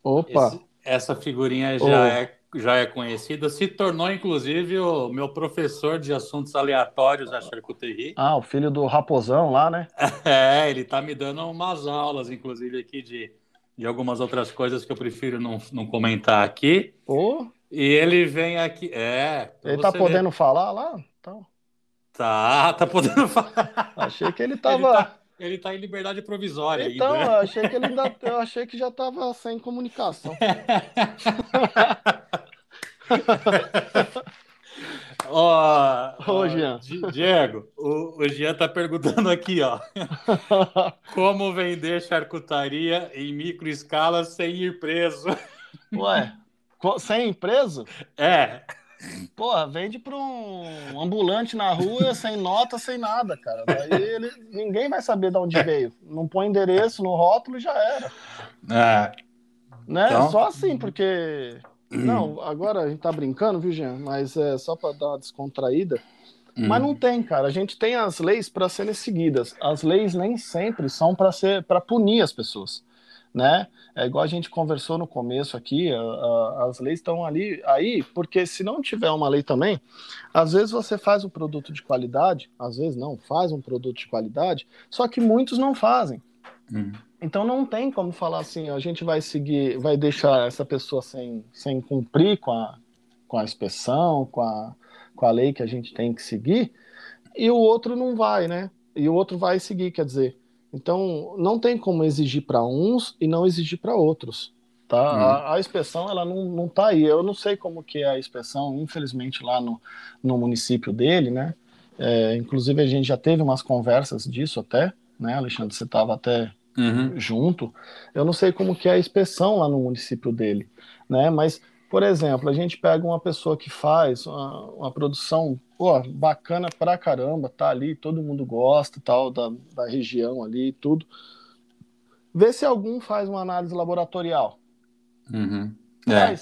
Opa! Esse, essa figurinha já, oh. é, já é conhecida, se tornou inclusive o meu professor de assuntos aleatórios da charcuterie. Ah, o filho do Raposão lá, né? É, ele tá me dando umas aulas, inclusive, aqui de, de algumas outras coisas que eu prefiro não, não comentar aqui. Oh. E ele vem aqui. É. Ele tá podendo ver. falar lá? Então. Tá, tá podendo falar. Achei que ele tava. Ele tá, ele tá em liberdade provisória então, ainda. Então, eu achei que ele ainda. Eu achei que já tava sem comunicação. Ó, oh, oh, Jean. Diego, o, o Jean tá perguntando aqui, ó. Como vender charcutaria em micro escala sem ir preso? Ué, sem ir preso? É. Porra, vende para um ambulante na rua sem nota, sem nada, cara. Daí ele, ninguém vai saber de onde veio. Não põe endereço no rótulo e já era. É. Né? Então... Só assim, porque. Não, agora a gente tá brincando, viu, Jean? Mas é só para dar uma descontraída. Hum. Mas não tem, cara. A gente tem as leis para serem seguidas. As leis nem sempre são para ser para punir as pessoas né? É igual a gente conversou no começo aqui, a, a, as leis estão ali, aí, porque se não tiver uma lei também, às vezes você faz um produto de qualidade, às vezes não, faz um produto de qualidade, só que muitos não fazem. Uhum. Então não tem como falar assim, a gente vai seguir, vai deixar essa pessoa sem, sem cumprir com a, com a inspeção, com a, com a lei que a gente tem que seguir, e o outro não vai, né? E o outro vai seguir, quer dizer, então, não tem como exigir para uns e não exigir para outros. Tá? Hum. A, a, inspeção ela não, não tá aí. Eu não sei como que é a inspeção, infelizmente, lá no, no município dele, né? É, inclusive, a gente já teve umas conversas disso até, né, Alexandre? Você estava até uhum. junto. Eu não sei como que é a inspeção lá no município dele, né? Mas por exemplo, a gente pega uma pessoa que faz uma, uma produção pô, bacana pra caramba, tá ali, todo mundo gosta tal, da, da região ali e tudo. Vê se algum faz uma análise laboratorial. Uhum. É,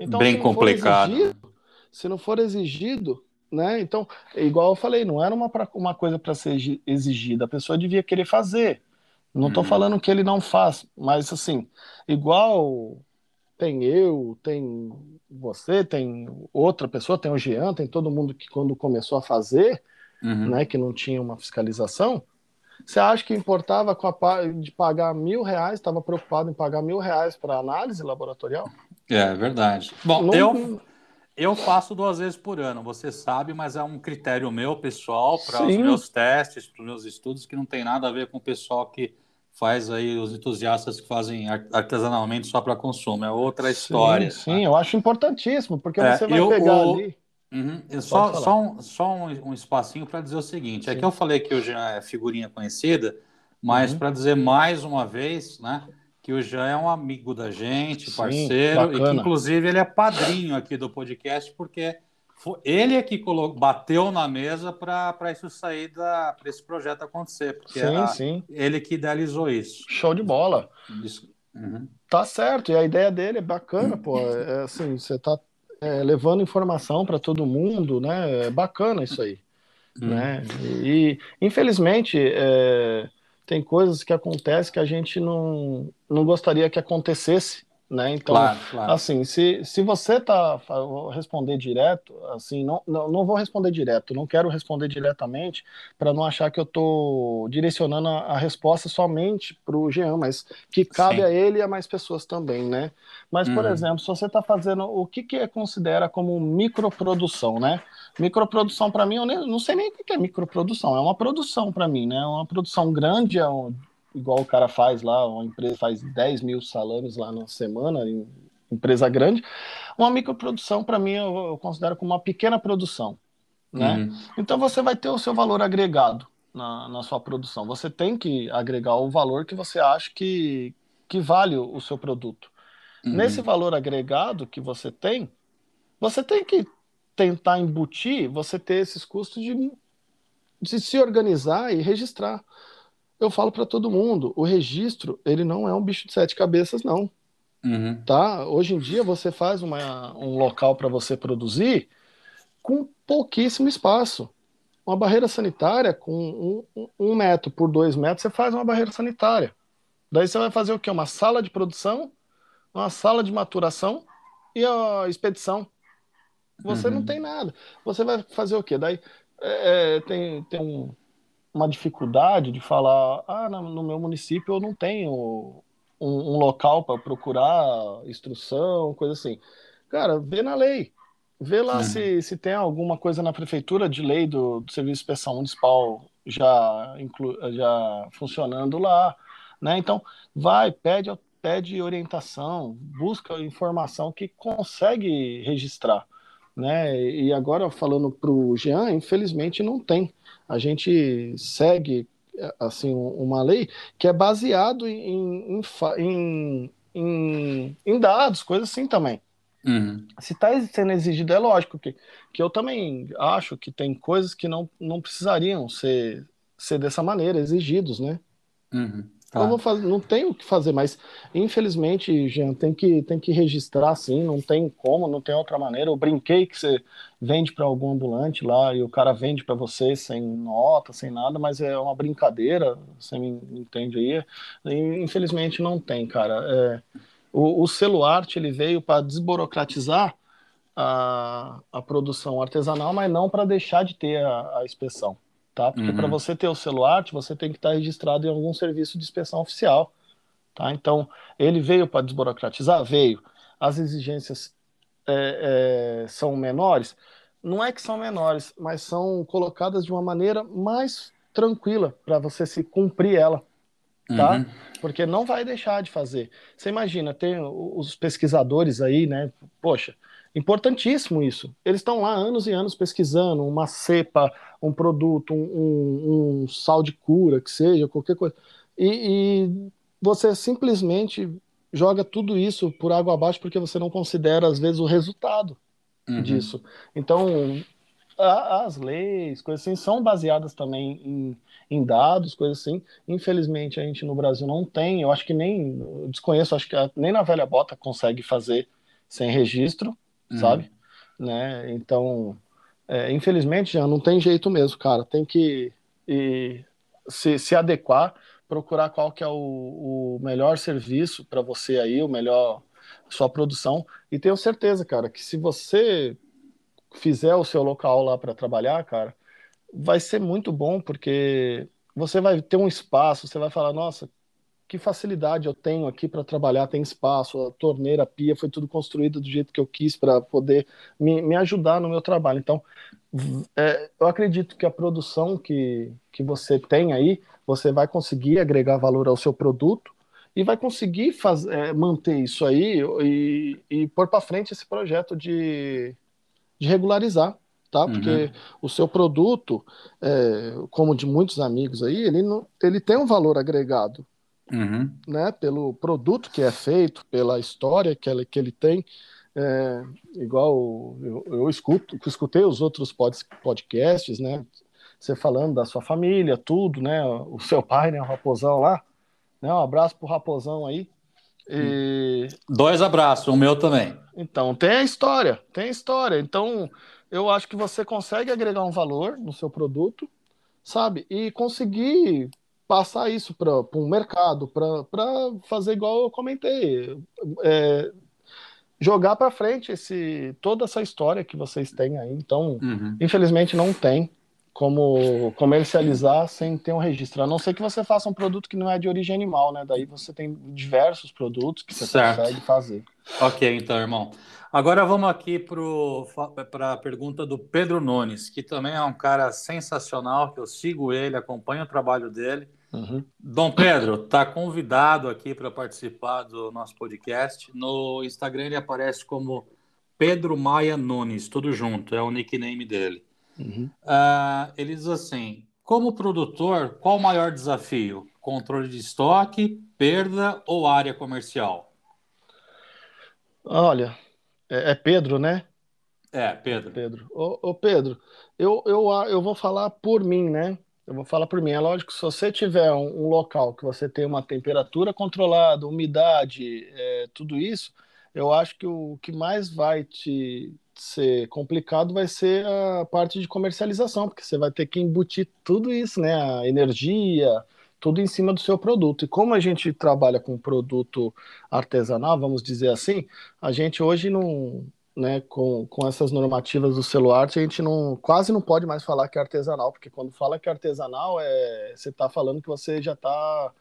então, bem complicado. Exigido, se não for exigido, né? Então, igual eu falei, não era uma, uma coisa para ser exigida, a pessoa devia querer fazer. Não estou uhum. falando que ele não faz, mas assim, igual tem eu, tem você, tem outra pessoa, tem o Jean, tem todo mundo que quando começou a fazer, uhum. né, que não tinha uma fiscalização, você acha que importava com a, de pagar mil reais, estava preocupado em pagar mil reais para análise laboratorial? É verdade. Bom, não, eu, Eu faço duas vezes por ano, você sabe, mas é um critério meu, pessoal, para os meus testes, para os meus estudos, que não tem nada a ver com o pessoal que faz aí, os entusiastas que fazem artesanalmente só para consumo. É outra história. Sim, sim, eu acho importantíssimo, porque é, você vai eu, pegar o... ali. Uhum. Só, só, um, só um, um espacinho para dizer o seguinte: sim. é que eu falei que o Jean é figurinha conhecida, mas uhum. para dizer mais uma vez, né? que o Jean é um amigo da gente, parceiro, Sim, e que inclusive ele é padrinho aqui do podcast, porque ele é que colocou, bateu na mesa para isso sair, para esse projeto acontecer, porque sim, sim. ele que idealizou isso. Show de bola. Isso. Uhum. Tá certo, e a ideia dele é bacana, pô. É, é assim, você tá é, levando informação para todo mundo, né? É bacana isso aí. Uhum. Né? E, infelizmente, é, tem coisas que acontecem que a gente não, não gostaria que acontecesse, né? Então, claro, claro. assim, se, se você tá vou responder direto, assim, não, não, não vou responder direto, não quero responder diretamente para não achar que eu tô direcionando a, a resposta somente para o Jean, mas que cabe Sim. a ele e a mais pessoas também, né? Mas, por uhum. exemplo, se você está fazendo o que, que é considera como microprodução, né? Microprodução para mim, eu nem, não sei nem o que é microprodução, é uma produção para mim, né? É uma produção grande, é um, igual o cara faz lá, uma empresa faz 10 mil salames lá na semana, em, empresa grande. Uma microprodução, para mim, eu, eu, considero como uma pequena produção. Né? Uhum. Então você vai ter o seu valor agregado na, na sua produção. Você tem que agregar o valor que você acha que, que vale o, seu produto. Uhum. Nesse valor agregado que você tem, você tem que tentar embutir, você ter esses custos de, de se organizar e registrar eu falo para todo mundo, o registro, ele não é um bicho de sete cabeças, não. Uhum. Tá? Hoje em dia você faz uma, um local para você produzir com pouquíssimo espaço. Uma barreira sanitária com um, um, metro por dois metros, você faz uma barreira sanitária. Daí você vai fazer o quê? Uma sala de produção, uma sala de maturação e a expedição. Você uhum. não tem nada. Você vai fazer o quê? Daí é, é tem, tem um, uma dificuldade de falar, ah, no meu município eu não tenho um, um local para procurar instrução, coisa assim. Cara, vê na lei. Vê lá uhum. se, se tem alguma coisa na prefeitura de lei do, do Serviço de Inspeção Municipal já, inclu, já funcionando lá. Né? Então, vai, pede, pede orientação, busca informação que consegue registrar. Né? E agora, falando para o Jean, infelizmente não tem a gente segue assim uma lei que é baseado em, em, em, em dados, coisas assim também. Uhum. Se está sendo exigido, é lógico que, que eu também acho que tem coisas que não, não precisariam ser, ser dessa maneira, exigidos, né? Uhum. Tá. Vou fazer, não tenho o que fazer, mas infelizmente, Jean, tem que, tem que registrar sim, não tem como, não tem outra maneira. Eu brinquei que você vende para algum ambulante lá e o cara vende para você sem nota, sem nada, mas é uma brincadeira, você me entende aí? E, infelizmente não tem, cara. É, o, o celular ele veio para desburocratizar a, a produção artesanal, mas não para deixar de ter a, a inspeção tá? Porque uhum. para você ter o celular, você tem que estar registrado em algum serviço de inspeção oficial, tá? Então, ele veio para desburocratizar? Veio. As exigências é, é, são menores? Não é que são menores, mas são colocadas de uma maneira mais tranquila para você se cumprir ela, tá? Uhum. Porque não vai deixar de fazer. Você imagina, tem os pesquisadores aí, né? Poxa, Importantíssimo isso. Eles estão lá anos e anos pesquisando uma cepa, um produto, um, um, um sal de cura, que seja, qualquer coisa. E, e, você simplesmente joga tudo isso por água abaixo porque você não considera, às vezes, o resultado uhum. disso. Então, a, as leis, coisas assim, são baseadas também em, em, dados, coisas assim. Infelizmente, a gente no Brasil não tem. Eu acho que nem, desconheço, acho que nem na velha bota consegue fazer sem registro uhum. sabe? Né? Então, é, infelizmente, já não tem jeito mesmo, cara. Tem que e, se, se adequar, procurar qual que é o, o melhor serviço para você aí, o melhor sua produção. E tenho certeza, cara, que se você fizer o seu local lá para trabalhar, cara, vai ser muito bom porque você vai ter um espaço, você vai falar, nossa, que facilidade eu tenho aqui para trabalhar, tem espaço, a torneira, a pia, foi tudo construído do jeito que eu quis para poder me, me ajudar no meu trabalho. Então, é, eu acredito que a produção que, que você tem aí, você vai conseguir agregar valor ao seu produto e vai conseguir faz, é, manter isso aí e, e pôr para frente esse projeto de, de regularizar, tá? Uhum. Porque o seu produto, é, como de muitos amigos aí, ele, não, ele tem um valor agregado, uhum. né? Pelo produto que é feito, pela história que ele, que ele tem. É, igual eu, eu escuto, escutei os outros pod, podcasts, né? Você falando da sua família, tudo, né? O seu pai, né? O Raposão lá. Né? Um abraço pro Raposão aí. E... Dois abraços, o meu também. Então, tem a história, tem a história. Então, eu acho que você consegue agregar um valor no seu produto, sabe? E conseguir passar isso para um mercado, para fazer igual eu comentei. É, jogar para frente esse, toda essa história que vocês têm aí. Então, uhum. infelizmente, não tem como comercializar sem ter um registro. A não ser que você faça um produto que não é de origem animal, né? Daí você tem diversos produtos que você certo. consegue fazer. Ok, então, irmão. Agora vamos aqui para a pergunta do Pedro Nunes, que também é um cara sensacional, que eu sigo ele, acompanho o trabalho dele. Uhum. Dom Pedro está convidado aqui para participar do nosso podcast. No Instagram ele aparece como Pedro Maia Nunes, tudo junto, é o nickname dele. Uhum. Uh, ele diz assim: como produtor, qual o maior desafio? Controle de estoque, perda ou área comercial? Olha, é, é Pedro, né? É, Pedro. Pedro. Ô, ô, Pedro, eu, eu, eu vou falar por mim, né? Eu vou falar por mim. É lógico, se você tiver um, um local que você tem uma temperatura controlada, umidade, é, tudo isso, eu acho que o que mais vai te ser complicado vai ser a parte de comercialização, porque você vai ter que embutir tudo isso, né? A energia, tudo em cima do seu produto. E como a gente trabalha com produto artesanal, vamos dizer assim, a gente hoje não, né, com, com essas normativas do celular, a gente não quase não pode mais falar que é artesanal, porque quando fala que é artesanal, é, você está falando que você já está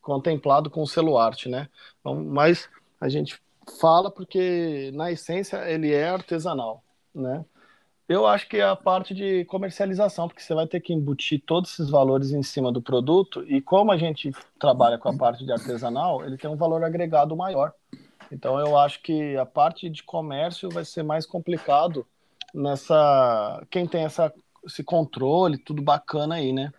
contemplado com o celular, né? Então, mas a gente fala porque na essência ele é artesanal, né? Eu acho que é a parte de comercialização, porque você vai ter que embutir todos esses valores em cima do produto e como a gente trabalha com a parte de artesanal, ele tem um valor agregado maior. Então eu acho que a parte de comércio vai ser mais complicado nessa quem tem essa esse controle, tudo bacana aí, né?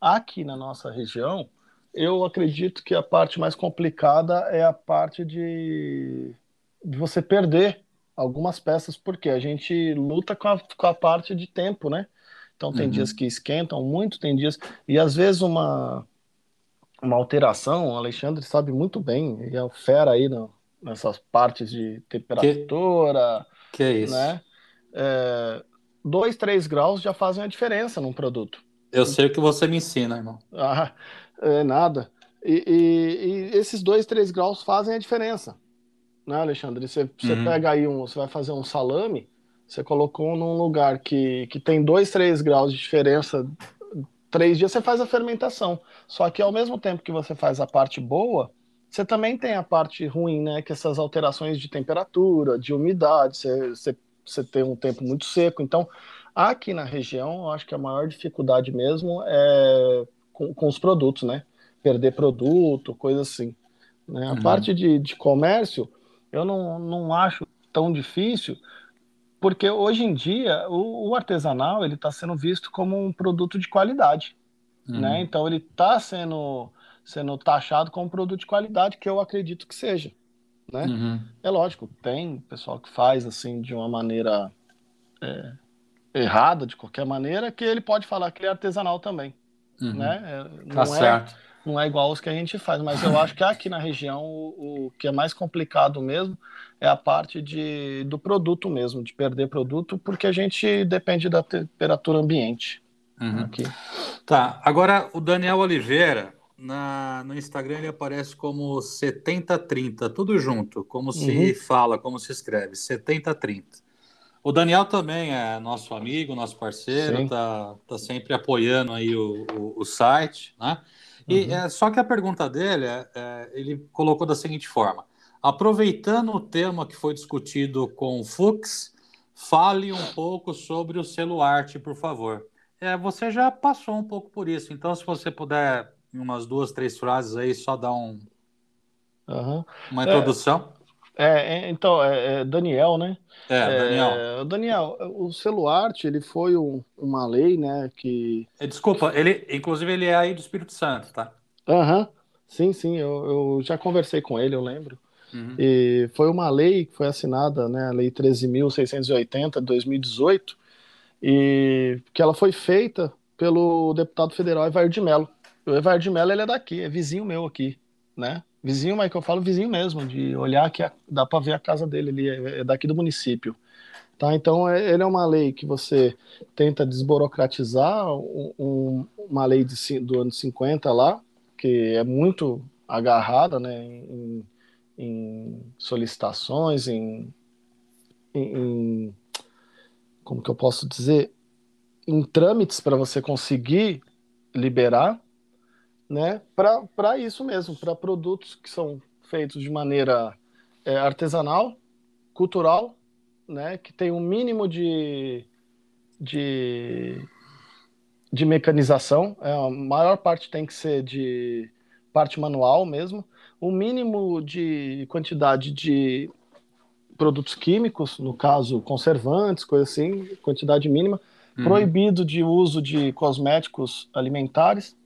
Aqui na nossa região, eu acredito que a parte mais complicada é a parte de, de você perder algumas peças, porque a gente luta com a, com a parte de tempo, né? Então tem uhum. dias que esquentam muito, tem dias. E às vezes uma, uma alteração, o Alexandre sabe muito bem, e é o fera aí no, nessas partes de temperatura. Que, que é isso? Né? É, dois, três graus já fazem a diferença num produto. Eu sei o que você me ensina, irmão. Ah, é nada. E, e, e, esses dois, três graus fazem a diferença, né, Alexandre? Você, você uhum. pega aí um, você vai fazer um salame, você colocou num lugar que, que tem dois, três graus de diferença, três dias você faz a fermentação. Só que ao mesmo tempo que você faz a parte boa, você também tem a parte ruim, né? Que essas alterações de temperatura, de umidade, você, você, você tem um tempo muito seco. Então, aqui na região, eu acho que a maior dificuldade mesmo é com, com os produtos, né? Perder produto, coisa assim. Né? A uhum. parte de, de comércio, eu não, não acho tão difícil, porque hoje em dia o, o artesanal ele está sendo visto como um produto de qualidade, né? uhum. né? Então ele está sendo sendo taxado como produto de qualidade, que eu acredito que seja, né? Uhum. É lógico, tem pessoal que faz assim de uma maneira é, errada, de qualquer maneira, que ele pode falar que ele é artesanal também uhum. né? É, não tá é, certo. Não é igual os que a gente faz, mas eu acho que aqui na região o, o que é mais complicado mesmo é a parte de, do produto mesmo, de perder produto, porque a gente depende da temperatura ambiente. Uhum. Aqui. Tá, agora o Daniel Oliveira, na, no Instagram ele aparece como 7030, tudo junto, como se uhum. fala, como se escreve, 7030. O Daniel também é nosso amigo, nosso parceiro, está tá sempre apoiando aí o, o, o, site, né? E uhum. é, só que a pergunta dele, é, é, ele colocou da seguinte forma: aproveitando o tema que foi discutido com o Fux, fale um pouco sobre o selo arte, por favor. É, você já passou um pouco por isso, então se você puder, em umas duas, três frases aí, só dar um, uhum. uma introdução. É, é, então, é, é, Daniel, né? É, Daniel. Daniel, o selo arte, ele foi um, uma lei, né, que... Desculpa, ele, inclusive ele é aí do Espírito Santo, tá? Aham, uhum. sim, sim, eu, eu, já conversei com ele, eu lembro. Uhum. E foi uma lei que foi assinada, né, a Lei 13.680 de 2018, e que ela foi feita pelo deputado federal Evair de Mello. O Evair de Mello, ele é daqui, é vizinho meu aqui, né? Vizinho, mas que eu falo vizinho mesmo, de olhar que dá para ver a casa dele, ele é, é daqui do município. Tá? Então, é, ele é uma lei que você tenta desburocratizar, um, uma lei de, do ano 50 lá, que é muito agarrada né, em, em solicitações, em, em, como que eu posso dizer, em trâmites para você conseguir liberar, né, para isso mesmo, para produtos que são feitos de maneira é, artesanal, cultural, né, que tem um mínimo de, de, de mecanização, é, a maior parte tem que ser de parte manual mesmo, o mínimo de quantidade de produtos químicos, no caso conservantes, coisa assim, quantidade mínima, uhum. proibido de uso de cosméticos alimentares,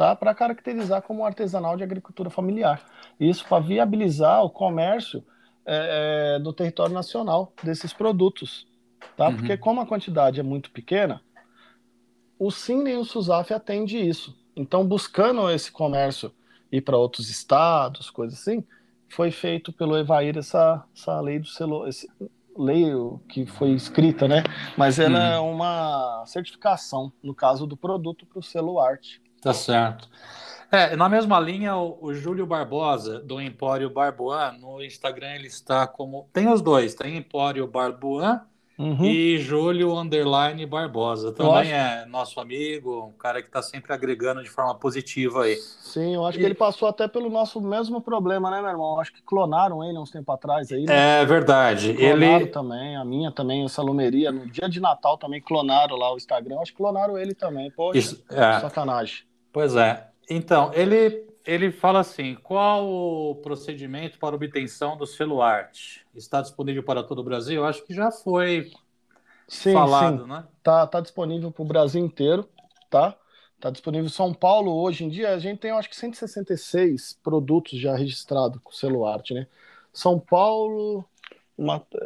tá? Para caracterizar como artesanal de agricultura familiar. Isso para viabilizar o comércio é, é, do território nacional desses produtos, tá? Uhum. Porque como a quantidade é muito pequena, o SIM e o SUSAF atende isso. Então, buscando esse comércio ir para outros estados, coisas assim, foi feito pelo Evair essa, essa lei do selo, esse, lei que foi escrita, né? Mas ela uhum. é uma certificação, no caso do produto, para o selo arte. Tá certo. É, na mesma linha, o, o Júlio Barbosa, do Empório Barboan, no Instagram ele está como. Tem os dois, tem Empório Barboan uhum. e Júlio Underline Barbosa. Também é nosso amigo, um cara que está sempre agregando de forma positiva aí. Sim, eu acho e... que ele passou até pelo nosso mesmo problema, né, meu irmão? Eu acho que clonaram ele uns tempo atrás aí. Né? É verdade. Clonaram ele também, a minha também, o Salumeria. No dia de Natal também clonaram lá o Instagram. Acho que clonaram ele também. Poxa, Isso, é. sacanagem. Pois é. Então, ele, ele fala assim: qual o procedimento para obtenção do selo arte? Está disponível para todo o Brasil? Acho que já foi sim, falado, sim. né? Tá, tá disponível para o Brasil inteiro, tá? Tá disponível em São Paulo hoje em dia. A gente tem, acho que 166 produtos já registrados com selo arte, né? São Paulo,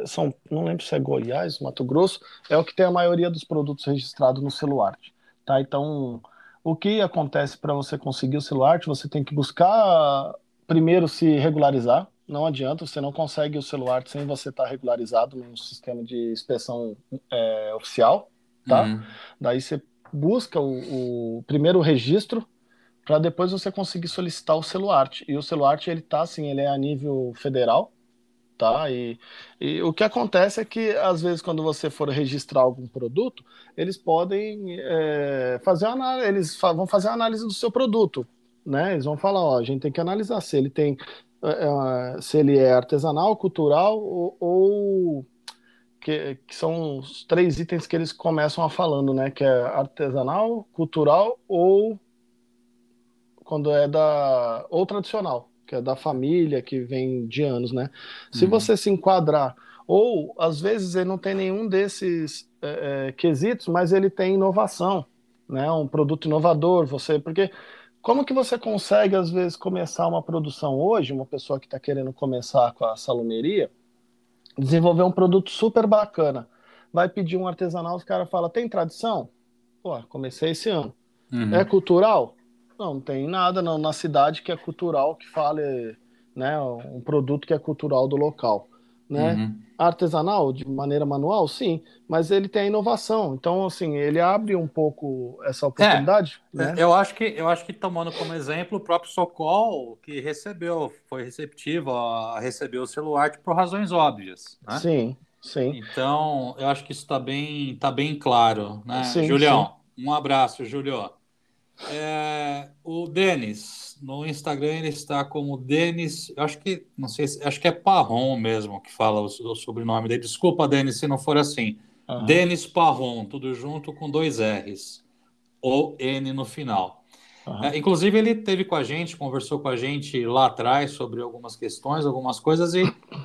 São, não lembro se é Goiás, Mato Grosso, é o que tem a maioria dos produtos registrados no arte, tá? Então o que acontece para você conseguir o celular? Você tem que buscar primeiro se regularizar. Não adianta, você não consegue o celular sem você estar tá regularizado no sistema de inspeção é, oficial, tá? Uhum. Daí você busca o, o primeiro registro para depois você conseguir solicitar o celular. E o celular ele tá assim, ele é a nível federal, tá? E, e, o que acontece é que, às vezes, quando você for registrar algum produto, eles podem é, fazer eles fa vão fazer a análise do seu produto, né? Eles vão falar, ó, a gente tem que analisar se ele tem, é, se ele é artesanal, cultural ou, ou que, que, são os três itens que eles começam a falando, né? Que é artesanal, cultural ou quando é da ou tradicional que é da família, que vem de anos, né? Se uhum. você se enquadrar, ou às vezes ele não tem nenhum desses é, é, quesitos, mas ele tem inovação, né? Um produto inovador, você, porque como que você consegue às vezes começar uma produção hoje, uma pessoa que está querendo começar com a salumeria, desenvolver um produto super bacana, vai pedir um artesanal, os cara fala tem tradição? Pô, comecei esse ano. Uhum. É cultural? Não, não tem nada não, na cidade que é cultural, que fale né, um produto que é cultural do local. Né? Uhum. Artesanal, de maneira manual, sim, mas ele tem a inovação. Então, assim, ele abre um pouco essa oportunidade. É, né? Eu acho que eu acho que tomando como exemplo o próprio Socol, que recebeu, foi receptivo a receber o celular por razões óbvias. Né? Sim, sim. Então, eu acho que isso está bem, tá bem claro, né? Sim, Julião, sim. um abraço, Julião. É, o Denis, no Instagram ele está como Denis, acho que não sei, acho que é Parron mesmo que fala o, o sobrenome dele. Desculpa, Denis, se não for assim. Uhum. Denis Parron, tudo junto com dois R's, ou N no final. Uhum. É, inclusive, ele teve com a gente, conversou com a gente lá atrás sobre algumas questões, algumas coisas, e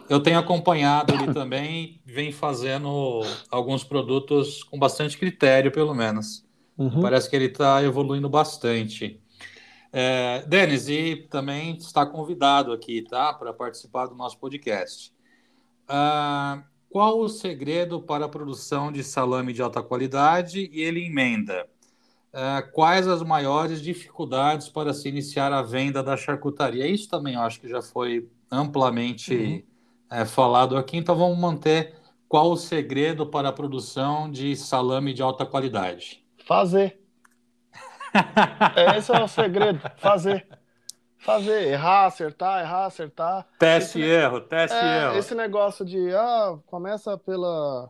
eu tenho acompanhado ele também, vem fazendo alguns produtos com bastante critério, pelo menos. Uhum. Parece que ele está evoluindo bastante. É, Denis, e também está convidado aqui, tá? Para participar do nosso podcast. Ah, qual o segredo para a produção de salame de alta qualidade? E ele emenda. Ah, quais as maiores dificuldades para se iniciar a venda da charcutaria? Isso também eu acho que já foi amplamente uhum. é, falado aqui, então vamos manter qual o segredo para a produção de salame de alta qualidade. Fazer. Esse é o segredo. Fazer. Fazer. Errar, acertar, errar, acertar. Teste e erro, teste e é, erro. Esse negócio de, ah, começa pela,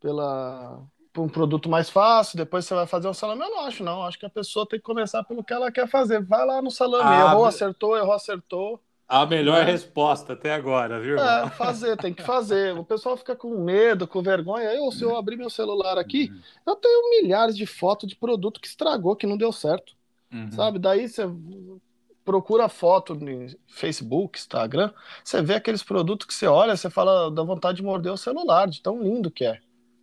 pela, por um produto mais fácil, depois você vai fazer um salame. Eu não acho, não. Acho que a pessoa tem que começar pelo que ela quer fazer. Vai lá no salame. Ah, errou, acertou, errou, acertou. A melhor é. resposta até agora, viu? É, fazer, tem que fazer. O pessoal fica com medo, com vergonha. Eu, se eu abrir meu celular aqui, uhum. eu tenho milhares de fotos de produto que estragou, que não deu certo. Uhum. Sabe? Daí você procura foto no Facebook, Instagram, você vê aqueles produtos que você olha, você fala, dá vontade de morder o celular, de tão lindo que é.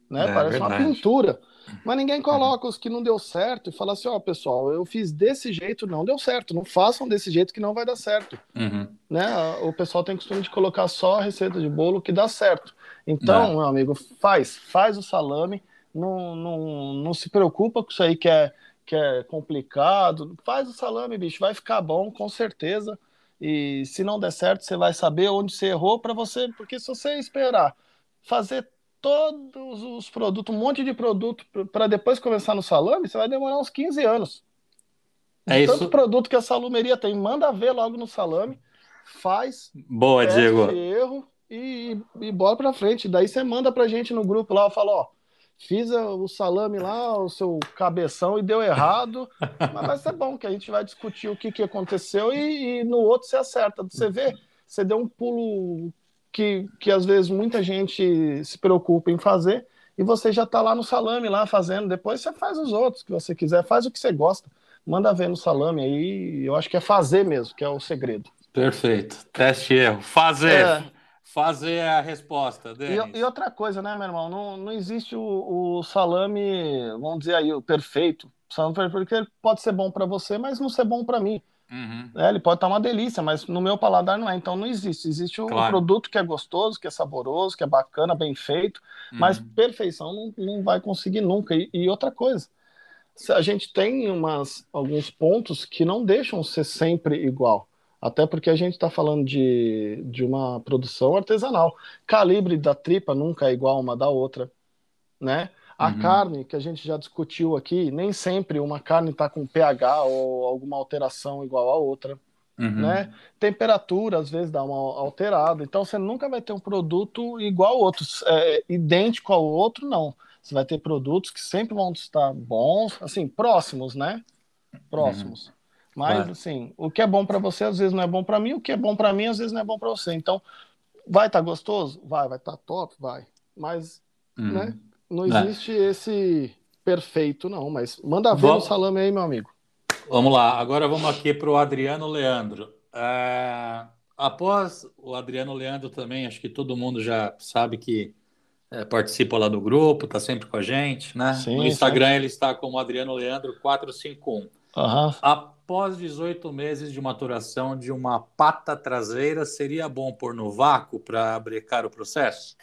Né? É, Parece verdade. uma pintura. Mas ninguém coloca os que não deu certo e fala assim: ó, oh, pessoal, eu fiz desse jeito, não deu certo. Não façam desse jeito que não vai dar certo. Uhum. Né? O pessoal tem costume de colocar só a receita de bolo que dá certo. Então, é. meu amigo, faz, faz o salame, não, não, não se preocupa com isso aí que é, que é complicado. Faz o salame, bicho, vai ficar bom, com certeza. E se não der certo, você vai saber onde você errou para você, porque se você esperar fazer todos os produtos, um monte de produto para depois começar no salame, você vai demorar uns 15 anos. É isso. Tanto produto que a salumeria tem, manda ver logo no salame, faz. Boa, Diego. erro e, e bora para frente. Daí você manda pra gente no grupo lá, fala, ó, fiz o salame lá, o seu cabeção e deu errado, mas vai ser bom que a gente vai discutir o que, que aconteceu e, e no outro você acerta. Você vê, você deu um pulo que, que às vezes muita gente se preocupa em fazer e você já está lá no salame lá fazendo. Depois você faz os outros que você quiser, faz o que você gosta. Manda ver no salame aí. Eu acho que é fazer mesmo, que é o segredo. Perfeito. Teste erro. Fazer. É. Fazer a resposta. E, e, outra coisa, né, meu irmão? Não, não existe o, o salame, vamos dizer aí, o perfeito. O salame perfeito, porque ele pode ser bom para você, mas não ser bom para mim. Uhum. É, ele pode estar uma delícia, mas no meu paladar não é. Então não existe. Existe um claro. produto que é gostoso, que é saboroso, que é bacana, bem feito, uhum. mas perfeição não, não vai conseguir nunca. E, e, outra coisa, a gente tem umas, alguns pontos que não deixam ser sempre igual. Até porque a gente está falando de, de uma produção artesanal. Calibre da tripa nunca é igual uma da outra, né? A uhum. carne, que a gente já discutiu aqui, nem sempre uma carne está com pH ou alguma alteração igual a outra. Uhum. Né? Temperatura, às vezes, dá uma alterada. Então, você nunca vai ter um produto igual ao outro, é, idêntico ao outro, não. Você vai ter produtos que sempre vão estar bons, assim, próximos, né? Próximos. Uhum. Mas, claro. assim, o que é bom para você, às vezes não é bom para mim, o que é bom para mim, às vezes não é bom para você. Então, vai estar tá gostoso? Vai, vai estar tá top? Vai. Mas, uhum. né? Não é. existe é. esse perfeito, não, mas manda ver vamos... o salame aí, meu amigo. Vamos lá, agora vamos aqui para o Adriano Leandro. É... Após o Adriano Leandro também, acho que todo mundo já sabe que é, participa lá do grupo, está sempre com a gente, né? Sim, no Instagram sim. ele está como Adriano Leandro 451. Uhum. Após 18 meses de maturação de uma pata traseira, seria bom pôr no vácuo para brecar o processo?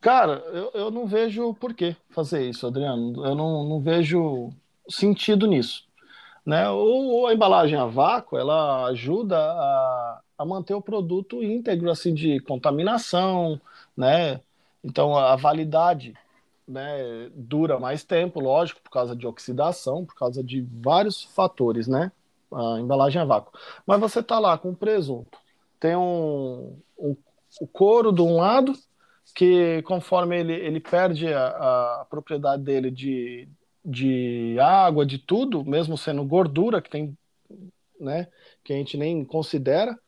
Cara, eu, eu não vejo por que fazer isso, Adriano. Eu não, não vejo sentido nisso. Né? Ou, a embalagem a vácuo, ela ajuda a, a manter o produto íntegro, assim, de contaminação, né? Então, a validade né, dura mais tempo, lógico, por causa de oxidação, por causa de vários fatores, né? A embalagem a vácuo. Mas você tá lá com presunto, tem um, um o couro de um lado que conforme ele, ele perde a, a propriedade dele de, de água, de tudo, mesmo sendo gordura, que tem, né, que a gente nem considera,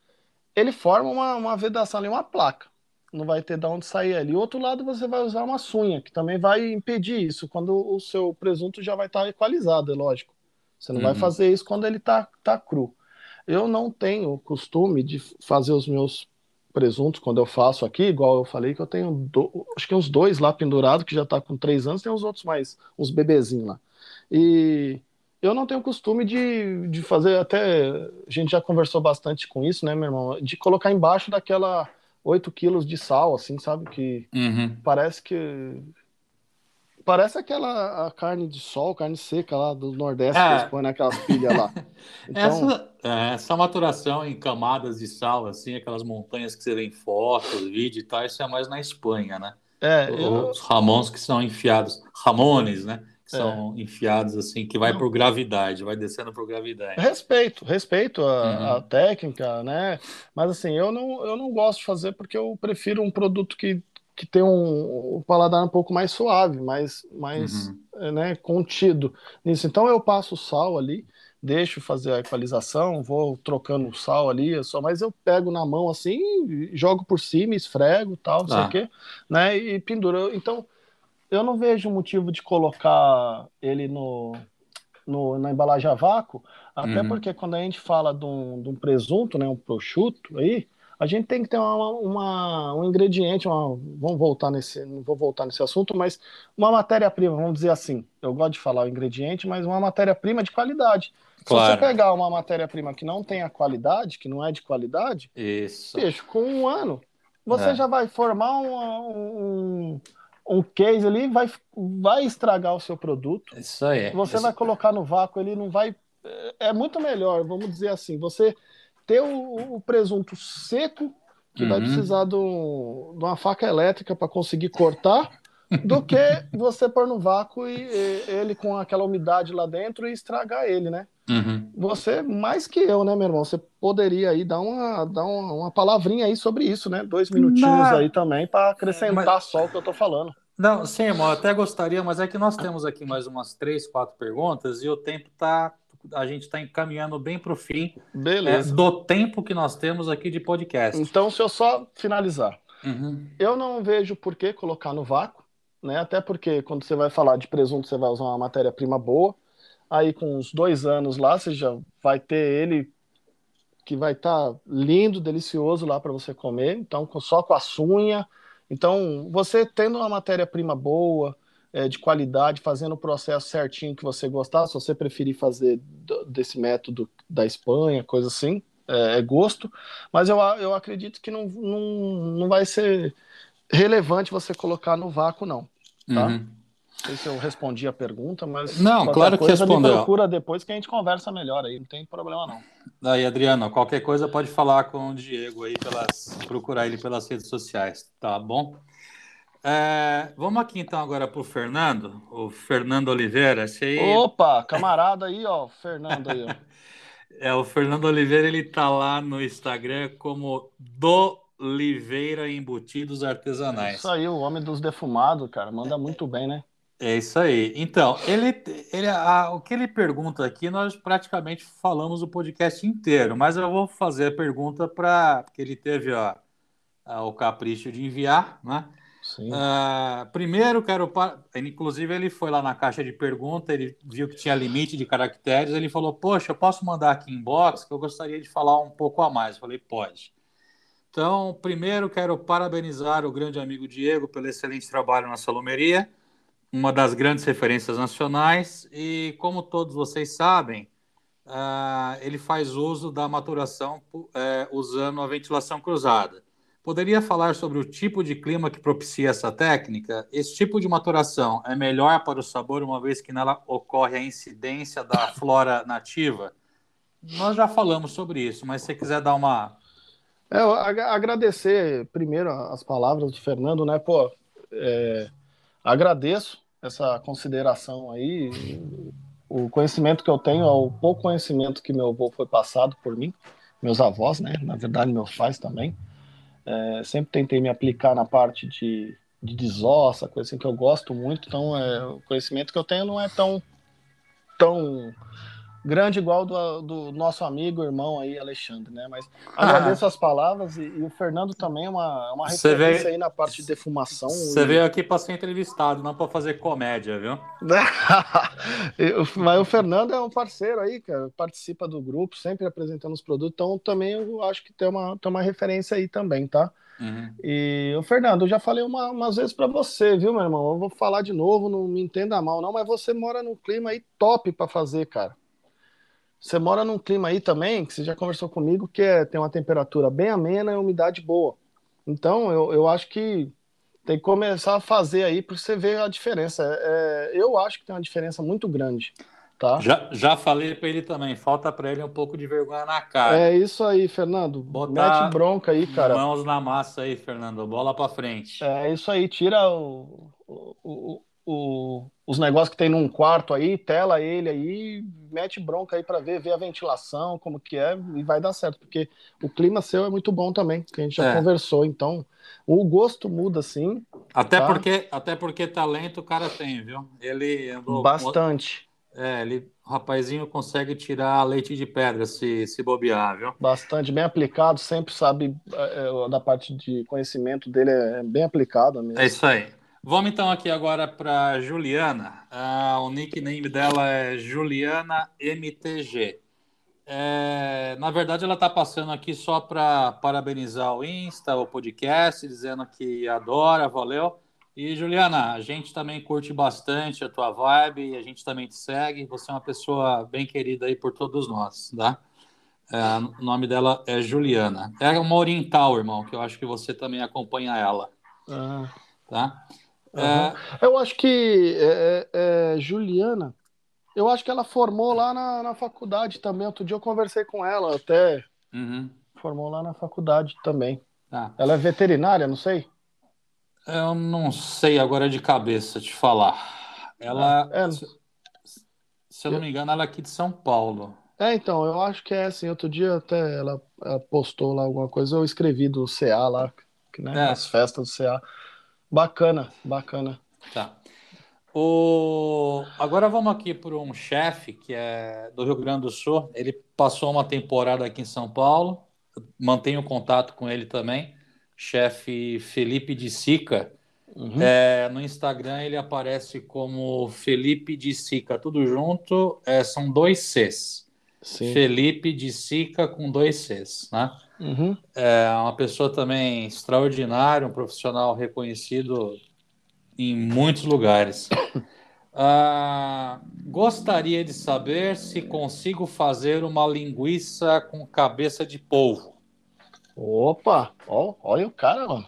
ele forma uma, uma vedação ali, uma placa. Não vai ter de onde sair ali. Outro lado, você vai usar uma sunha, que também vai impedir isso, quando o seu presunto já vai estar equalizado, é lógico. Você não uhum. vai fazer isso quando ele está tá cru. Eu não tenho costume de fazer os meus presuntos quando eu faço aqui, igual eu falei que eu tenho do, acho que uns dois lá pendurados que já está com três anos, tem os outros mais uns bebezinhos lá. E eu não tenho costume de, de fazer até a gente já conversou bastante com isso, né, meu irmão, de colocar embaixo daquela 8 quilos de sal, assim, sabe que uhum. parece que Parece aquela carne de sol, carne seca lá do Nordeste, é. que eles põem naquelas pilhas lá. Então... Essa, é, essa maturação em camadas de sal, assim, aquelas montanhas que você vê em fotos, vídeo e tal, isso é mais na Espanha, né? É, eu... Os ramons que são enfiados, ramones, né? Que é. são enfiados assim, que vai por gravidade, vai descendo por gravidade. Respeito, respeito a, uhum. a, técnica, né? Mas assim, eu não, eu não gosto de fazer porque eu prefiro um produto que que tem um, um, paladar um pouco mais suave, mais, mais uhum. Eh, né, contido nisso. Então eu passo o sal ali, deixo fazer a equalização, vou trocando o sal ali, só, mas eu pego na mão assim, jogo por cima, esfrego, tal, não ah. sei o quê, né, e penduro. Então eu não vejo motivo de colocar ele no, no na embalagem a vácuo, até uhum. porque quando a gente fala de um, de um presunto, né, um prosciutto aí, a gente tem que ter uma, uma, um ingrediente, uma, vamos voltar nesse, não vou voltar nesse assunto, mas uma matéria-prima, vamos dizer assim. Eu gosto de falar o ingrediente, mas uma matéria-prima de qualidade. Claro. Se você pegar uma matéria-prima que não tem a qualidade, que não é de qualidade, Isso. Bicho, com um ano, você é. já vai formar um, um case ali, vai, vai estragar o seu produto. Isso aí. Você Isso. vai colocar no vácuo, ele não vai. É, é muito melhor, vamos dizer assim. Você ter o, o presunto seco, que uhum. vai precisar do, de uma faca elétrica para conseguir cortar, do que você pôr no vácuo e, e, ele com aquela umidade lá dentro e estragar ele, né? Uhum. Você, mais que eu, né, meu irmão? Você poderia aí dar uma, dar uma, uma palavrinha aí sobre isso, né? Dois minutinhos aí também para acrescentar mas... só o que eu tô falando. Não, sim, irmão, eu até gostaria, mas é que nós temos aqui mais umas três, quatro perguntas e o tempo tá a gente está encaminhando bem para o fim é, do tempo que nós temos aqui de podcast. Então, se eu só finalizar, uhum. eu não vejo por que colocar no vácuo, né? Até porque quando você vai falar de presunto, você vai usar uma matéria-prima boa. Aí, com uns dois anos lá, você já vai ter ele que vai estar tá lindo, delicioso lá para você comer. Então, só com a sunha. Então, você tendo uma matéria-prima boa, é, de qualidade, fazendo o processo certinho que você gostar, se você preferir fazer desse método da Espanha, coisa assim, é, é gosto, mas eu, eu acredito que não, não, não vai ser relevante você colocar no vácuo, não, tá? Uhum. Não sei se eu respondi a pergunta, mas não, claro que respondeu. procura depois que a gente conversa melhor aí, não tem problema não. Aí, Adriano, qualquer coisa pode falar com o Diego aí pelas procurar ele pelas redes sociais, tá bom? É, vamos aqui então agora para o Fernando, o Fernando Oliveira. Aí... Opa, camarada aí, ó, Fernando aí. Ó. é, o Fernando Oliveira, ele tá lá no Instagram como do Oliveira Embutidos Artesanais. Isso aí, o homem dos defumados, cara, manda muito bem, né? É isso aí. Então, ele, ele, a, o que ele pergunta aqui, nós praticamente falamos o podcast inteiro, mas eu vou fazer a pergunta para. Porque ele teve ó, o capricho de enviar, né? Uh, primeiro, quero. Inclusive, ele foi lá na caixa de pergunta, ele viu que tinha limite de caracteres, ele falou: Poxa, eu posso mandar aqui inbox que eu gostaria de falar um pouco a mais. Eu falei: Pode. Então, primeiro, quero parabenizar o grande amigo Diego pelo excelente trabalho na Salomeria, uma das grandes referências nacionais, e como todos vocês sabem, uh, ele faz uso da maturação uh, usando a ventilação cruzada. Poderia falar sobre o tipo de clima que propicia essa técnica? Esse tipo de maturação é melhor para o sabor, uma vez que nela ocorre a incidência da flora nativa? Nós já falamos sobre isso, mas se você quiser dar uma. É, agradecer primeiro as palavras do Fernando, né? Pô, é, agradeço essa consideração aí. O conhecimento que eu tenho é o pouco conhecimento que meu avô foi passado por mim, meus avós, né? Na verdade, meus pais também. É, sempre tentei me aplicar na parte de, de desossa, coisa assim que eu gosto muito. Então, é, o conhecimento que eu tenho não é tão, tão grande igual do, do nosso amigo, irmão aí, Alexandre, né? Mas agradeço ah. as palavras e, e, o Fernando também é uma, uma referência veio, aí na parte de defumação. Você e... veio aqui para ser entrevistado, não para fazer comédia, viu? Mas o Fernando é um parceiro aí, cara, participa do grupo, sempre apresentando os produtos, então também eu acho que tem uma, tem uma referência aí também, tá? Uhum. E o Fernando, eu já falei uma, umas vezes para você, viu, meu irmão? Eu vou falar de novo, não me entenda mal, não, mas você mora num clima aí top para fazer, cara. Você mora num clima aí também, que você já conversou comigo, que é, tem uma temperatura bem amena e umidade boa. Então, eu, eu acho que tem que começar a fazer aí para você ver a diferença. É, eu acho que tem uma diferença muito grande. Tá? Já, já falei para ele também, falta para ele um pouco de vergonha na cara. É isso aí, Fernando. Botar Mete bronca aí, cara. Mãos na massa aí, Fernando. Bola para frente. É isso aí, tira o, o, o, os negócios que tem num quarto aí, tela ele aí, mete bronca aí para ver, ver a ventilação, como que é, e vai dar certo, porque o clima seu é muito bom também, que a gente já é. conversou, então o gosto muda sim. Até tá? porque até porque talento o cara tem, viu? Ele andou bastante. É, ele o rapazinho consegue tirar leite de pedra se, se bobear, viu? Bastante, bem aplicado, sempre sabe é, é da parte de conhecimento dele, é bem aplicado mesmo. É isso aí. Vamos então aqui agora para Juliana. Ah, o nickname dela é Juliana MTG. É, na verdade, ela está passando aqui só para parabenizar o Insta, o podcast, dizendo que adora, valeu. E Juliana, a gente também curte bastante a tua vibe e a gente também te segue. Você é uma pessoa bem querida aí por todos nós, tá? É, o nome dela é Juliana. É uma oriental, irmão, que eu acho que você também acompanha ela. Ah. Tá? Uhum. Eu acho que é, é, é, Juliana, eu acho que ela formou lá na, na faculdade também. Outro dia eu conversei com ela até. Uhum. Formou lá na faculdade também. Tá. Ela é veterinária, não sei? Eu não sei agora de cabeça te falar. Ela, é, se, se eu não me engano, ela é aqui de São Paulo. É, então, eu acho que é assim. Outro dia até ela, ela postou lá alguma coisa, eu escrevi do CA lá, né? É. As festas do CA. Bacana, bacana. Tá. O... Agora vamos aqui para um chefe que é do Rio Grande do Sul. Ele passou uma temporada aqui em São Paulo. Mantenho contato com ele também. Chefe Felipe de Sica. Uhum. É, no Instagram ele aparece como Felipe de Sica, tudo junto. É, são dois Cs. Sim. Felipe de Sica com dois Cs, né? Uhum. É uma pessoa também extraordinária, um profissional reconhecido em muitos lugares. Ah, gostaria de saber se consigo fazer uma linguiça com cabeça de polvo. Opa, ó, olha o cara, mano.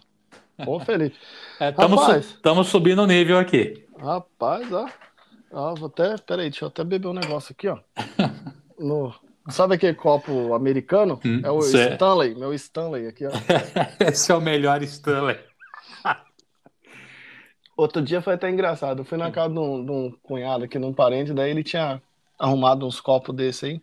Ô, Felipe. Estamos é, subindo o nível aqui. Rapaz, ó. ó. Vou até. Peraí, deixa eu até beber um negócio aqui, ó. No, Sabe aquele copo americano? Hum, é o certo. Stanley, meu Stanley aqui, ó. Esse é o melhor Stanley. Outro dia foi até engraçado. Eu fui na casa de um, de um cunhado aqui, num parente, daí ele tinha arrumado uns copos desse aí.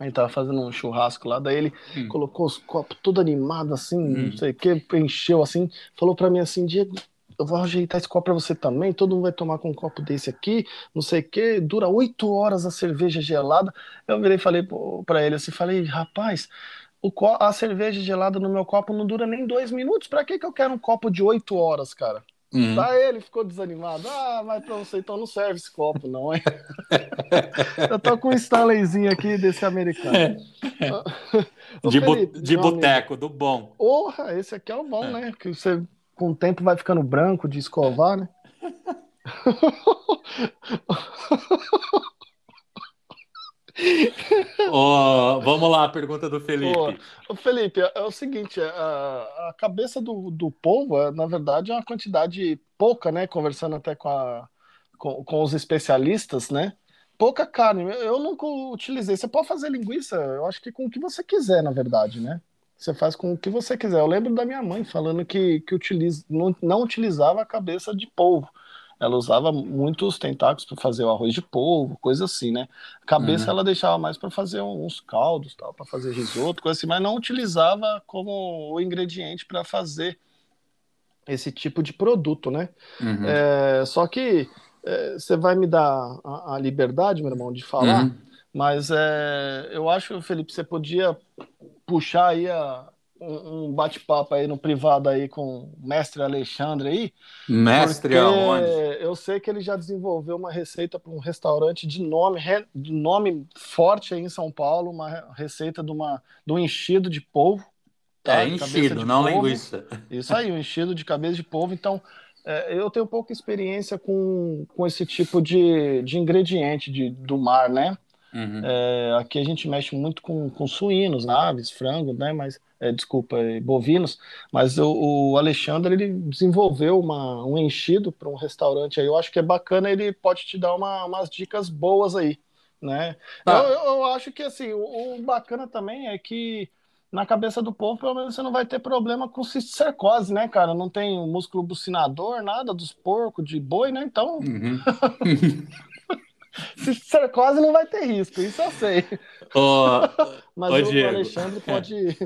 Ele tava fazendo um churrasco lá, daí ele hum. colocou os copos tudo animado assim, hum. não sei o que, encheu assim, falou para mim assim, Diego, eu vou ajeitar esse copo para você também, todo mundo vai tomar com um copo desse aqui, não sei o que, dura oito horas a cerveja gelada. Eu virei e falei para ele assim, falei, rapaz, o a cerveja gelada no meu copo não dura nem dois minutos, para que, que eu quero um copo de oito horas, cara? Uhum. Daí ele ficou desanimado. Ah, mas pra você então não serve esse copo, não, hein? eu tô com um Stanleyzinho aqui desse americano. É. de, Felipe, de boteco, do bom. Porra, esse aqui é o bom, é. né? Que você com o tempo vai ficando branco de escovar, né? oh, vamos lá, pergunta do Felipe. Oh, Felipe, é, é, o seguinte: a, a cabeça do, do polvo, é, na verdade, é uma quantidade pouca, né? Conversando até com, a, com, com os especialistas, né? Pouca carne. Eu nunca utilizei. Você pode fazer linguiça, eu acho que com o que você quiser, na verdade, né? Você faz com o que você quiser. Eu lembro da minha mãe falando que, que utiliza, não, não utilizava a cabeça de polvo. Ela usava muitos tentáculos para fazer o arroz de polvo, coisa assim, né? A cabeça uhum. ela deixava mais para fazer uns caldos, tal, para fazer risoto, coisa assim, mas não utilizava como o ingrediente para fazer esse tipo de produto, né? Uhum. É, só que é, você vai me dar a, a, liberdade, meu irmão, de falar, uhum. Mas é, eu acho, Felipe, você podia puxar aí a, um, bate-papo aí no privado aí com o mestre Alexandre aí. Mestre aonde? Eu sei que ele já desenvolveu uma receita para um restaurante de nome, de nome forte aí em São Paulo, uma receita de, uma, de um enchido de polvo. Tá? É enchido, não polvo. linguiça. Isso aí, um enchido de cabeça de polvo. Então, é, eu tenho pouca experiência com, com esse tipo de, de ingrediente de, do mar, né? Uhum. É, aqui a gente mexe muito com, com suínos, aves, frango, né? Mas é, desculpa, é, bovinos. Mas o, o, Alexandre ele desenvolveu uma, um enchido para um restaurante aí. Eu acho que é bacana. Ele pode te dar uma, umas dicas boas aí, né? Ah. Eu, eu, acho que assim o, o, bacana também é que na cabeça do povo, pelo menos você não vai ter problema com cisticercose, né, cara? Não tem músculo bucinador, nada dos porcos, de boi, né? Então. Uhum. Cisticercose não vai ter risco, isso eu sei. Oh, Mas oh, o Diego. Alexandre pode,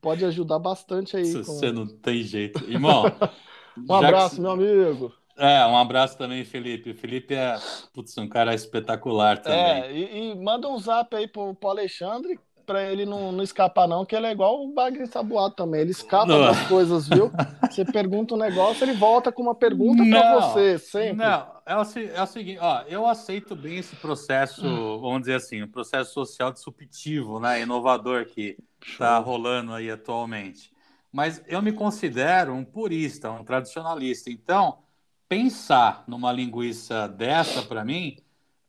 pode ajudar bastante aí. Com... Você não tem jeito. Irmão. um abraço, que... meu amigo. É, um abraço também, Felipe. O Felipe é putz, um cara espetacular também. É, e, e manda um zap aí pro, pro Alexandre, para ele não, não escapar, não, que ele é igual o Bagre Sabuado também. Ele escapa não. das coisas, viu? Você pergunta um negócio, ele volta com uma pergunta para você, sempre. Não, é o, é o seguinte, ó, eu aceito bem esse processo, vamos dizer assim, o um processo social disruptivo, né, inovador que está rolando aí atualmente. Mas eu me considero um purista, um tradicionalista. Então, pensar numa linguiça dessa, para mim,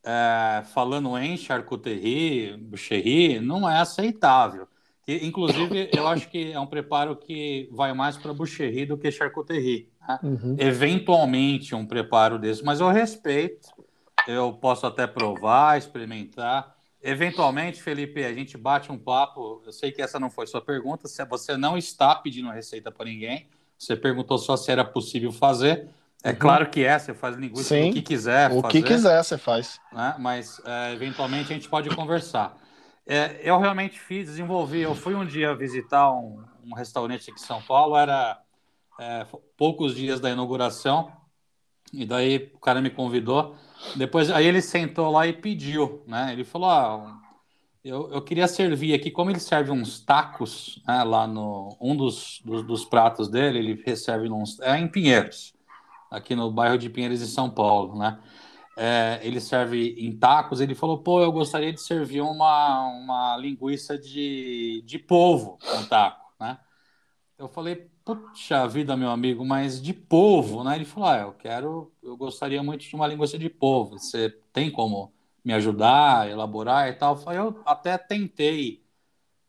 é, falando em charcuterie, boucherie, não é aceitável. E, inclusive, eu acho que é um preparo que vai mais para boucherie do que charcuterie. Né? Uhum. Eventualmente, um preparo desse, mas eu respeito. Eu posso até provar, experimentar. Eventualmente, Felipe, a gente bate um papo. Eu sei que essa não foi sua pergunta. Se você não está pedindo receita para ninguém, você perguntou só se era possível fazer. É uhum. claro que é, você faz linguiça Sim, o que quiser. O fazer, que quiser você faz. Né? Mas é, eventualmente a gente pode conversar. É, eu realmente fiz, desenvolvi. Eu fui um dia visitar um, um restaurante aqui em São Paulo, era é, poucos dias da inauguração, e daí o cara me convidou. Depois, aí ele sentou lá e pediu, né? Ele falou: ah, eu, eu queria servir aqui, como ele serve uns tacos né, lá no. Um dos, dos, dos pratos dele, ele recebe uns. É em Pinheiros aqui no bairro de Pinheiros, em São Paulo, né? É, ele serve em tacos. Ele falou: pô, eu gostaria de servir uma, uma linguiça de, de polvo com taco, né? Eu falei: puxa vida, meu amigo, mas de polvo, né? Ele falou: ah, eu quero, eu gostaria muito de uma linguiça de polvo. Você tem como me ajudar, elaborar e tal? Eu até tentei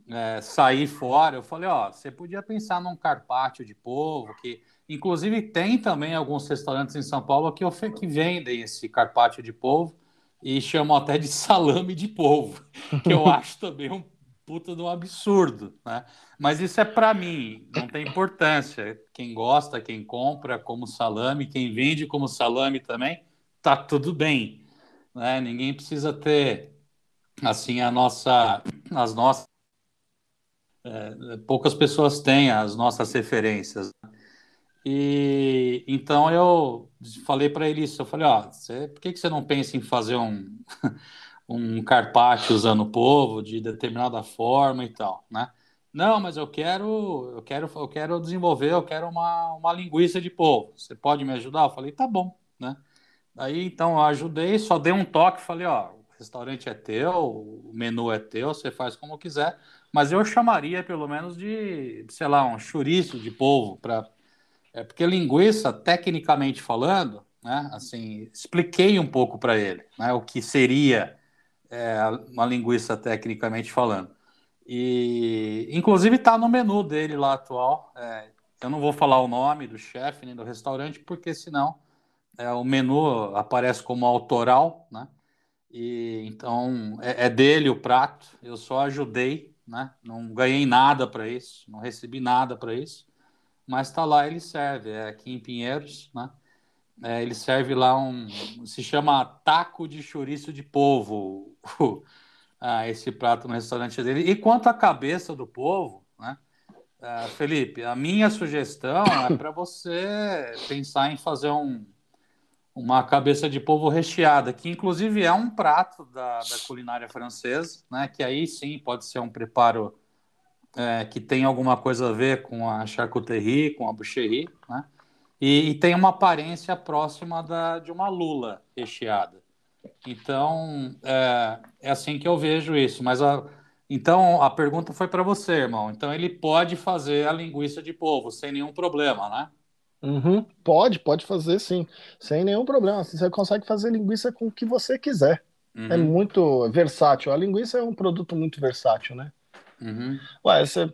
é, sair fora. Eu falei: ó, você podia pensar num carpaccio de polvo que Inclusive, tem também alguns restaurantes em São Paulo que, que vendem esse carpaccio de polvo e chamam até de salame de polvo, que eu acho também um puta de um absurdo, né? Mas isso é para mim, não tem importância. Quem gosta, quem compra como salame, quem vende como salame também, tá tudo bem, né? Ninguém precisa ter assim a nossa, as nossas é, poucas pessoas têm as nossas referências. E então eu falei para ele isso. Eu falei: ó, você, por que, que você não pensa em fazer um, um carpaccio usando o povo de determinada forma e tal, né? Não, mas eu quero, eu quero, eu quero desenvolver, eu quero uma, uma linguiça de polvo. Você pode me ajudar? Eu falei, tá bom, né? Aí então eu ajudei, só dei um toque, falei, ó, o restaurante é teu, o menu é teu, você faz como quiser, mas eu chamaria pelo menos de, sei lá, um chouriço de polvo para é porque linguiça, tecnicamente falando, né, assim, expliquei um pouco para ele né, o que seria é, uma linguiça tecnicamente falando. E, inclusive, está no menu dele lá atual. É, eu não vou falar o nome do chefe nem do restaurante, porque senão é, o menu aparece como autoral, né? E, então, é, é dele o prato. Eu só ajudei, né? Não ganhei nada para isso, não recebi nada para isso mas está lá, ele serve, é aqui em Pinheiros, né? É, ele serve lá um, se chama taco de chouriço de polvo, ah, esse prato no restaurante dele. E quanto à cabeça do povo, né? Uh, Felipe, a minha sugestão é para você pensar em fazer um, uma cabeça de polvo recheada, que inclusive é um prato da, da culinária francesa, né? Que aí sim pode ser um preparo é, que tem alguma coisa a ver com a charcuterie, com a boucherie, né? E, e tem uma aparência próxima da, de uma lula recheada. Então, é, é assim que eu vejo isso. Mas a, então a pergunta foi para você, irmão. Então ele pode fazer a linguiça de polvo sem nenhum problema, né? Uhum. Pode, pode fazer sim, sem nenhum problema. Você consegue fazer linguiça com o que você quiser. Uhum. É muito versátil. A linguiça é um produto muito versátil, né? Uhum. Ué, você,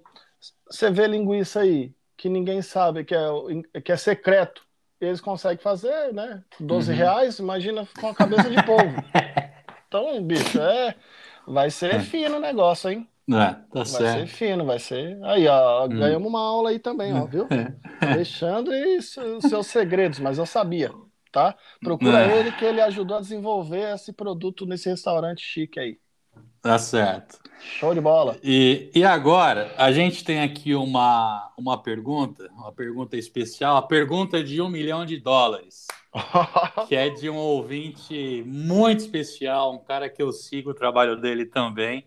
você vê linguiça aí que ninguém sabe, que é, que é secreto. Eles conseguem fazer, né? 12 uhum. reais, imagina com a cabeça de polvo. então, bicho, é, vai ser é. fino o negócio, hein? É, tá vai certo. ser fino, vai ser. Aí, ó, hum. ganhamos uma aula aí também, ó, viu? Alexandre seus segredos, mas eu sabia, tá? Procura é. ele que ele ajudou a desenvolver esse produto nesse restaurante chique aí. Tá certo. Show de bola. E, e agora, a gente tem aqui uma, uma pergunta, uma pergunta especial, a pergunta de um milhão de dólares, que é de um ouvinte muito especial, um cara que eu sigo o trabalho dele também,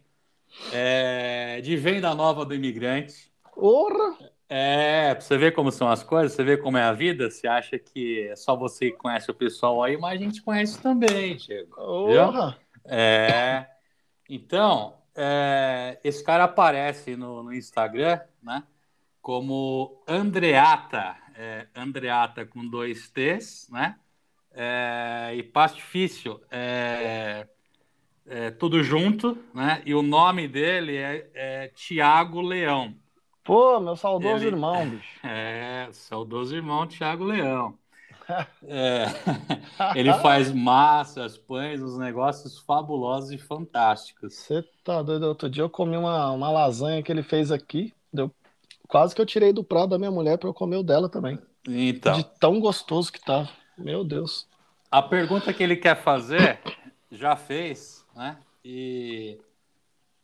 é, de venda nova do imigrante. Porra! É, pra você ver como são as coisas, você vê como é a vida, você acha que é só você que conhece o pessoal aí, mas a gente conhece também, Diego. Porra! É. Então, é, esse cara aparece no, no, Instagram, né? Como Andreata, é, Andreata com dois T's, né? É, e Pastifício, é, é, tudo junto, né? E o nome dele é, é Tiago Leão. Pô, meu saudoso ele, irmão, bicho. É, saudoso irmão Tiago Leão. É, ele faz massas, pães, uns negócios fabulosos e fantásticos. Você tá doido? Outro dia eu comi uma, uma lasanha que ele fez aqui. Deu... Quase que eu tirei do prato da minha mulher para eu comer o dela também. Então. De tão gostoso que tá. Meu Deus. A pergunta que ele quer fazer, já fez, né? E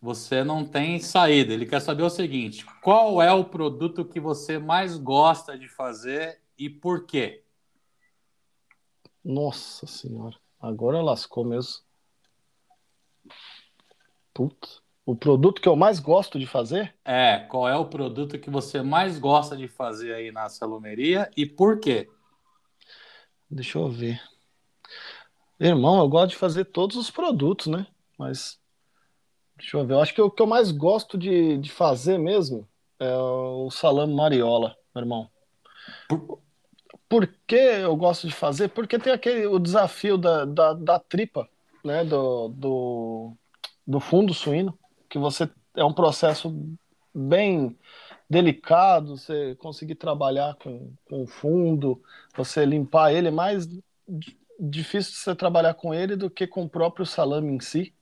você não tem saída. Ele quer saber o seguinte: qual é o produto que você mais gosta de fazer e por quê? Nossa senhora, agora lascou mesmo. Putz. O produto que eu mais gosto de fazer? É, qual é o produto que você mais gosta de fazer aí na salumeria e por quê? Deixa eu ver. Irmão, eu gosto de fazer todos os produtos, né? Mas deixa eu ver. Eu acho que o que eu mais gosto de, de fazer mesmo é o salame mariola, meu irmão. Por, por que eu gosto de fazer? Porque tem aquele o desafio da, da, da tripa, né? Do, do, do fundo suíno, que você é um processo bem delicado, você conseguir trabalhar com, com o fundo, você limpar ele é mais difícil você trabalhar com ele do que com o próprio salame em si,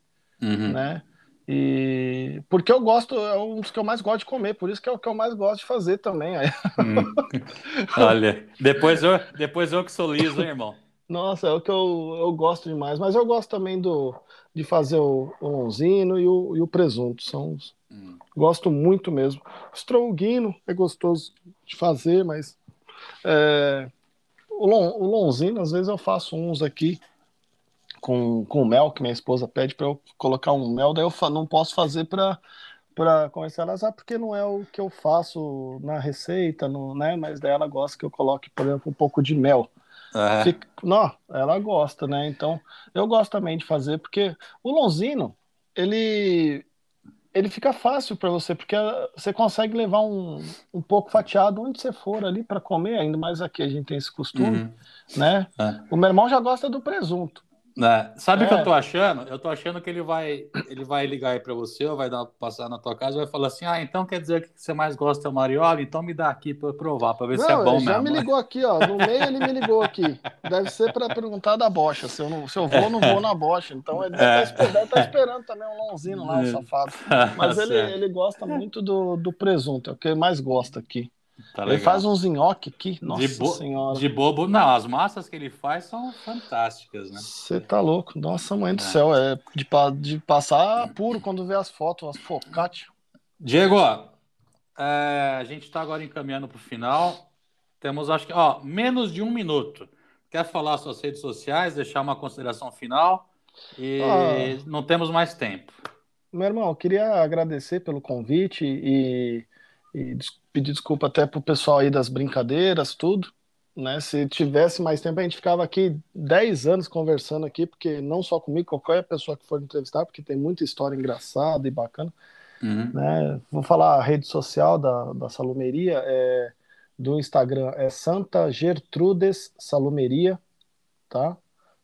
uhum. né? E porque eu gosto, é um dos que eu mais gosto de comer, por isso que é o que eu mais gosto de fazer também. Hum. Olha, depois eu, depois eu que sou liso, hein, irmão? Nossa, é o que eu, eu gosto demais, mas eu gosto também do, de fazer o, o lonzino e o, e o presunto, são os, hum. gosto muito mesmo. O stronguino é gostoso de fazer, mas é, o, lon, o lonzino, às vezes eu faço uns aqui com, com mel, que minha esposa pede para eu colocar um mel, daí eu não posso fazer para para usar, porque não é o que eu faço na receita, no, né? Mas daí ela gosta que eu coloque, por exemplo, um pouco de mel. É. Fica, não, ela gosta, né? Então, eu gosto também de fazer, porque o lonzino, ele ele fica fácil para você, porque você consegue levar um, um pouco fatiado onde você for ali para comer, ainda mais aqui a gente tem esse costume, uhum. né? É. O meu irmão já gosta do presunto. É. Sabe o que eu é. tô achando? Eu tô achando que ele vai, ele vai ligar aí para você, ou vai dar passar na tua casa e vai falar assim: ah, então quer dizer que você mais gosta é o Mariola? Então me dá aqui para provar, para ver não, se é bom ele já me ligou aqui, ó. No meio ele me ligou aqui. Deve ser para perguntar da bocha. Se eu, não, se eu vou, não vou na bocha. Então ele deve é. tá, tá esperando também um lonzinho lá, um é. safado. Mas ele, ele gosta muito do, do presunto, é o que ele mais gosta aqui. Tá ele faz uns nhoque aqui, nossa de senhora. De bobo, não, as massas que ele faz são fantásticas, né? Você tá louco, nossa mãe do é. céu, é de, de passar puro quando vê as fotos, as focaccia. Diego, é, a gente está agora encaminhando para o final. Temos, acho que, ó, menos de um minuto. Quer falar suas redes sociais, deixar uma consideração final? E ah, não temos mais tempo. Meu irmão, eu queria agradecer pelo convite e, e pedir desculpa até para o pessoal aí das brincadeiras, tudo. Né? Se tivesse mais tempo, a gente ficava aqui 10 anos conversando aqui, porque não só comigo, qualquer pessoa que for entrevistar, porque tem muita história engraçada e bacana. Uhum. Né? Vou falar a rede social da, da Salumeria, é, do Instagram é Santa Gertrudes Salumeria, tá?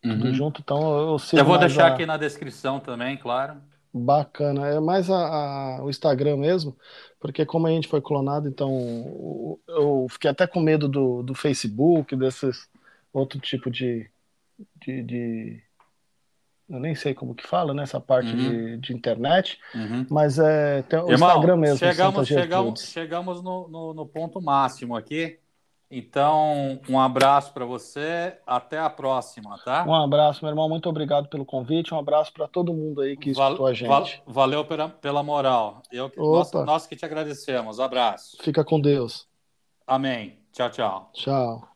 Uhum. Tudo junto, então eu Eu vou deixar a... aqui na descrição também, claro. Bacana, é mais a, a, o Instagram mesmo, porque como a gente foi clonado, então eu fiquei até com medo do, do Facebook, desses outro tipo de, de, de eu nem sei como que fala, né? Essa parte uhum. de, de internet, uhum. mas é tem o Irmão, Instagram mesmo. Chegamos, chegamos, chegamos no, no, no, ponto máximo aqui. Então, um abraço para você, até a próxima, tá? Um abraço, meu irmão, muito obrigado pelo convite, um abraço para todo mundo aí que val, escutou a gente. Val, valeu pela, pela moral. Eu, nós, nós que te agradecemos. Abraço. Fica com Deus. Amém. Tchau, tchau. Tchau.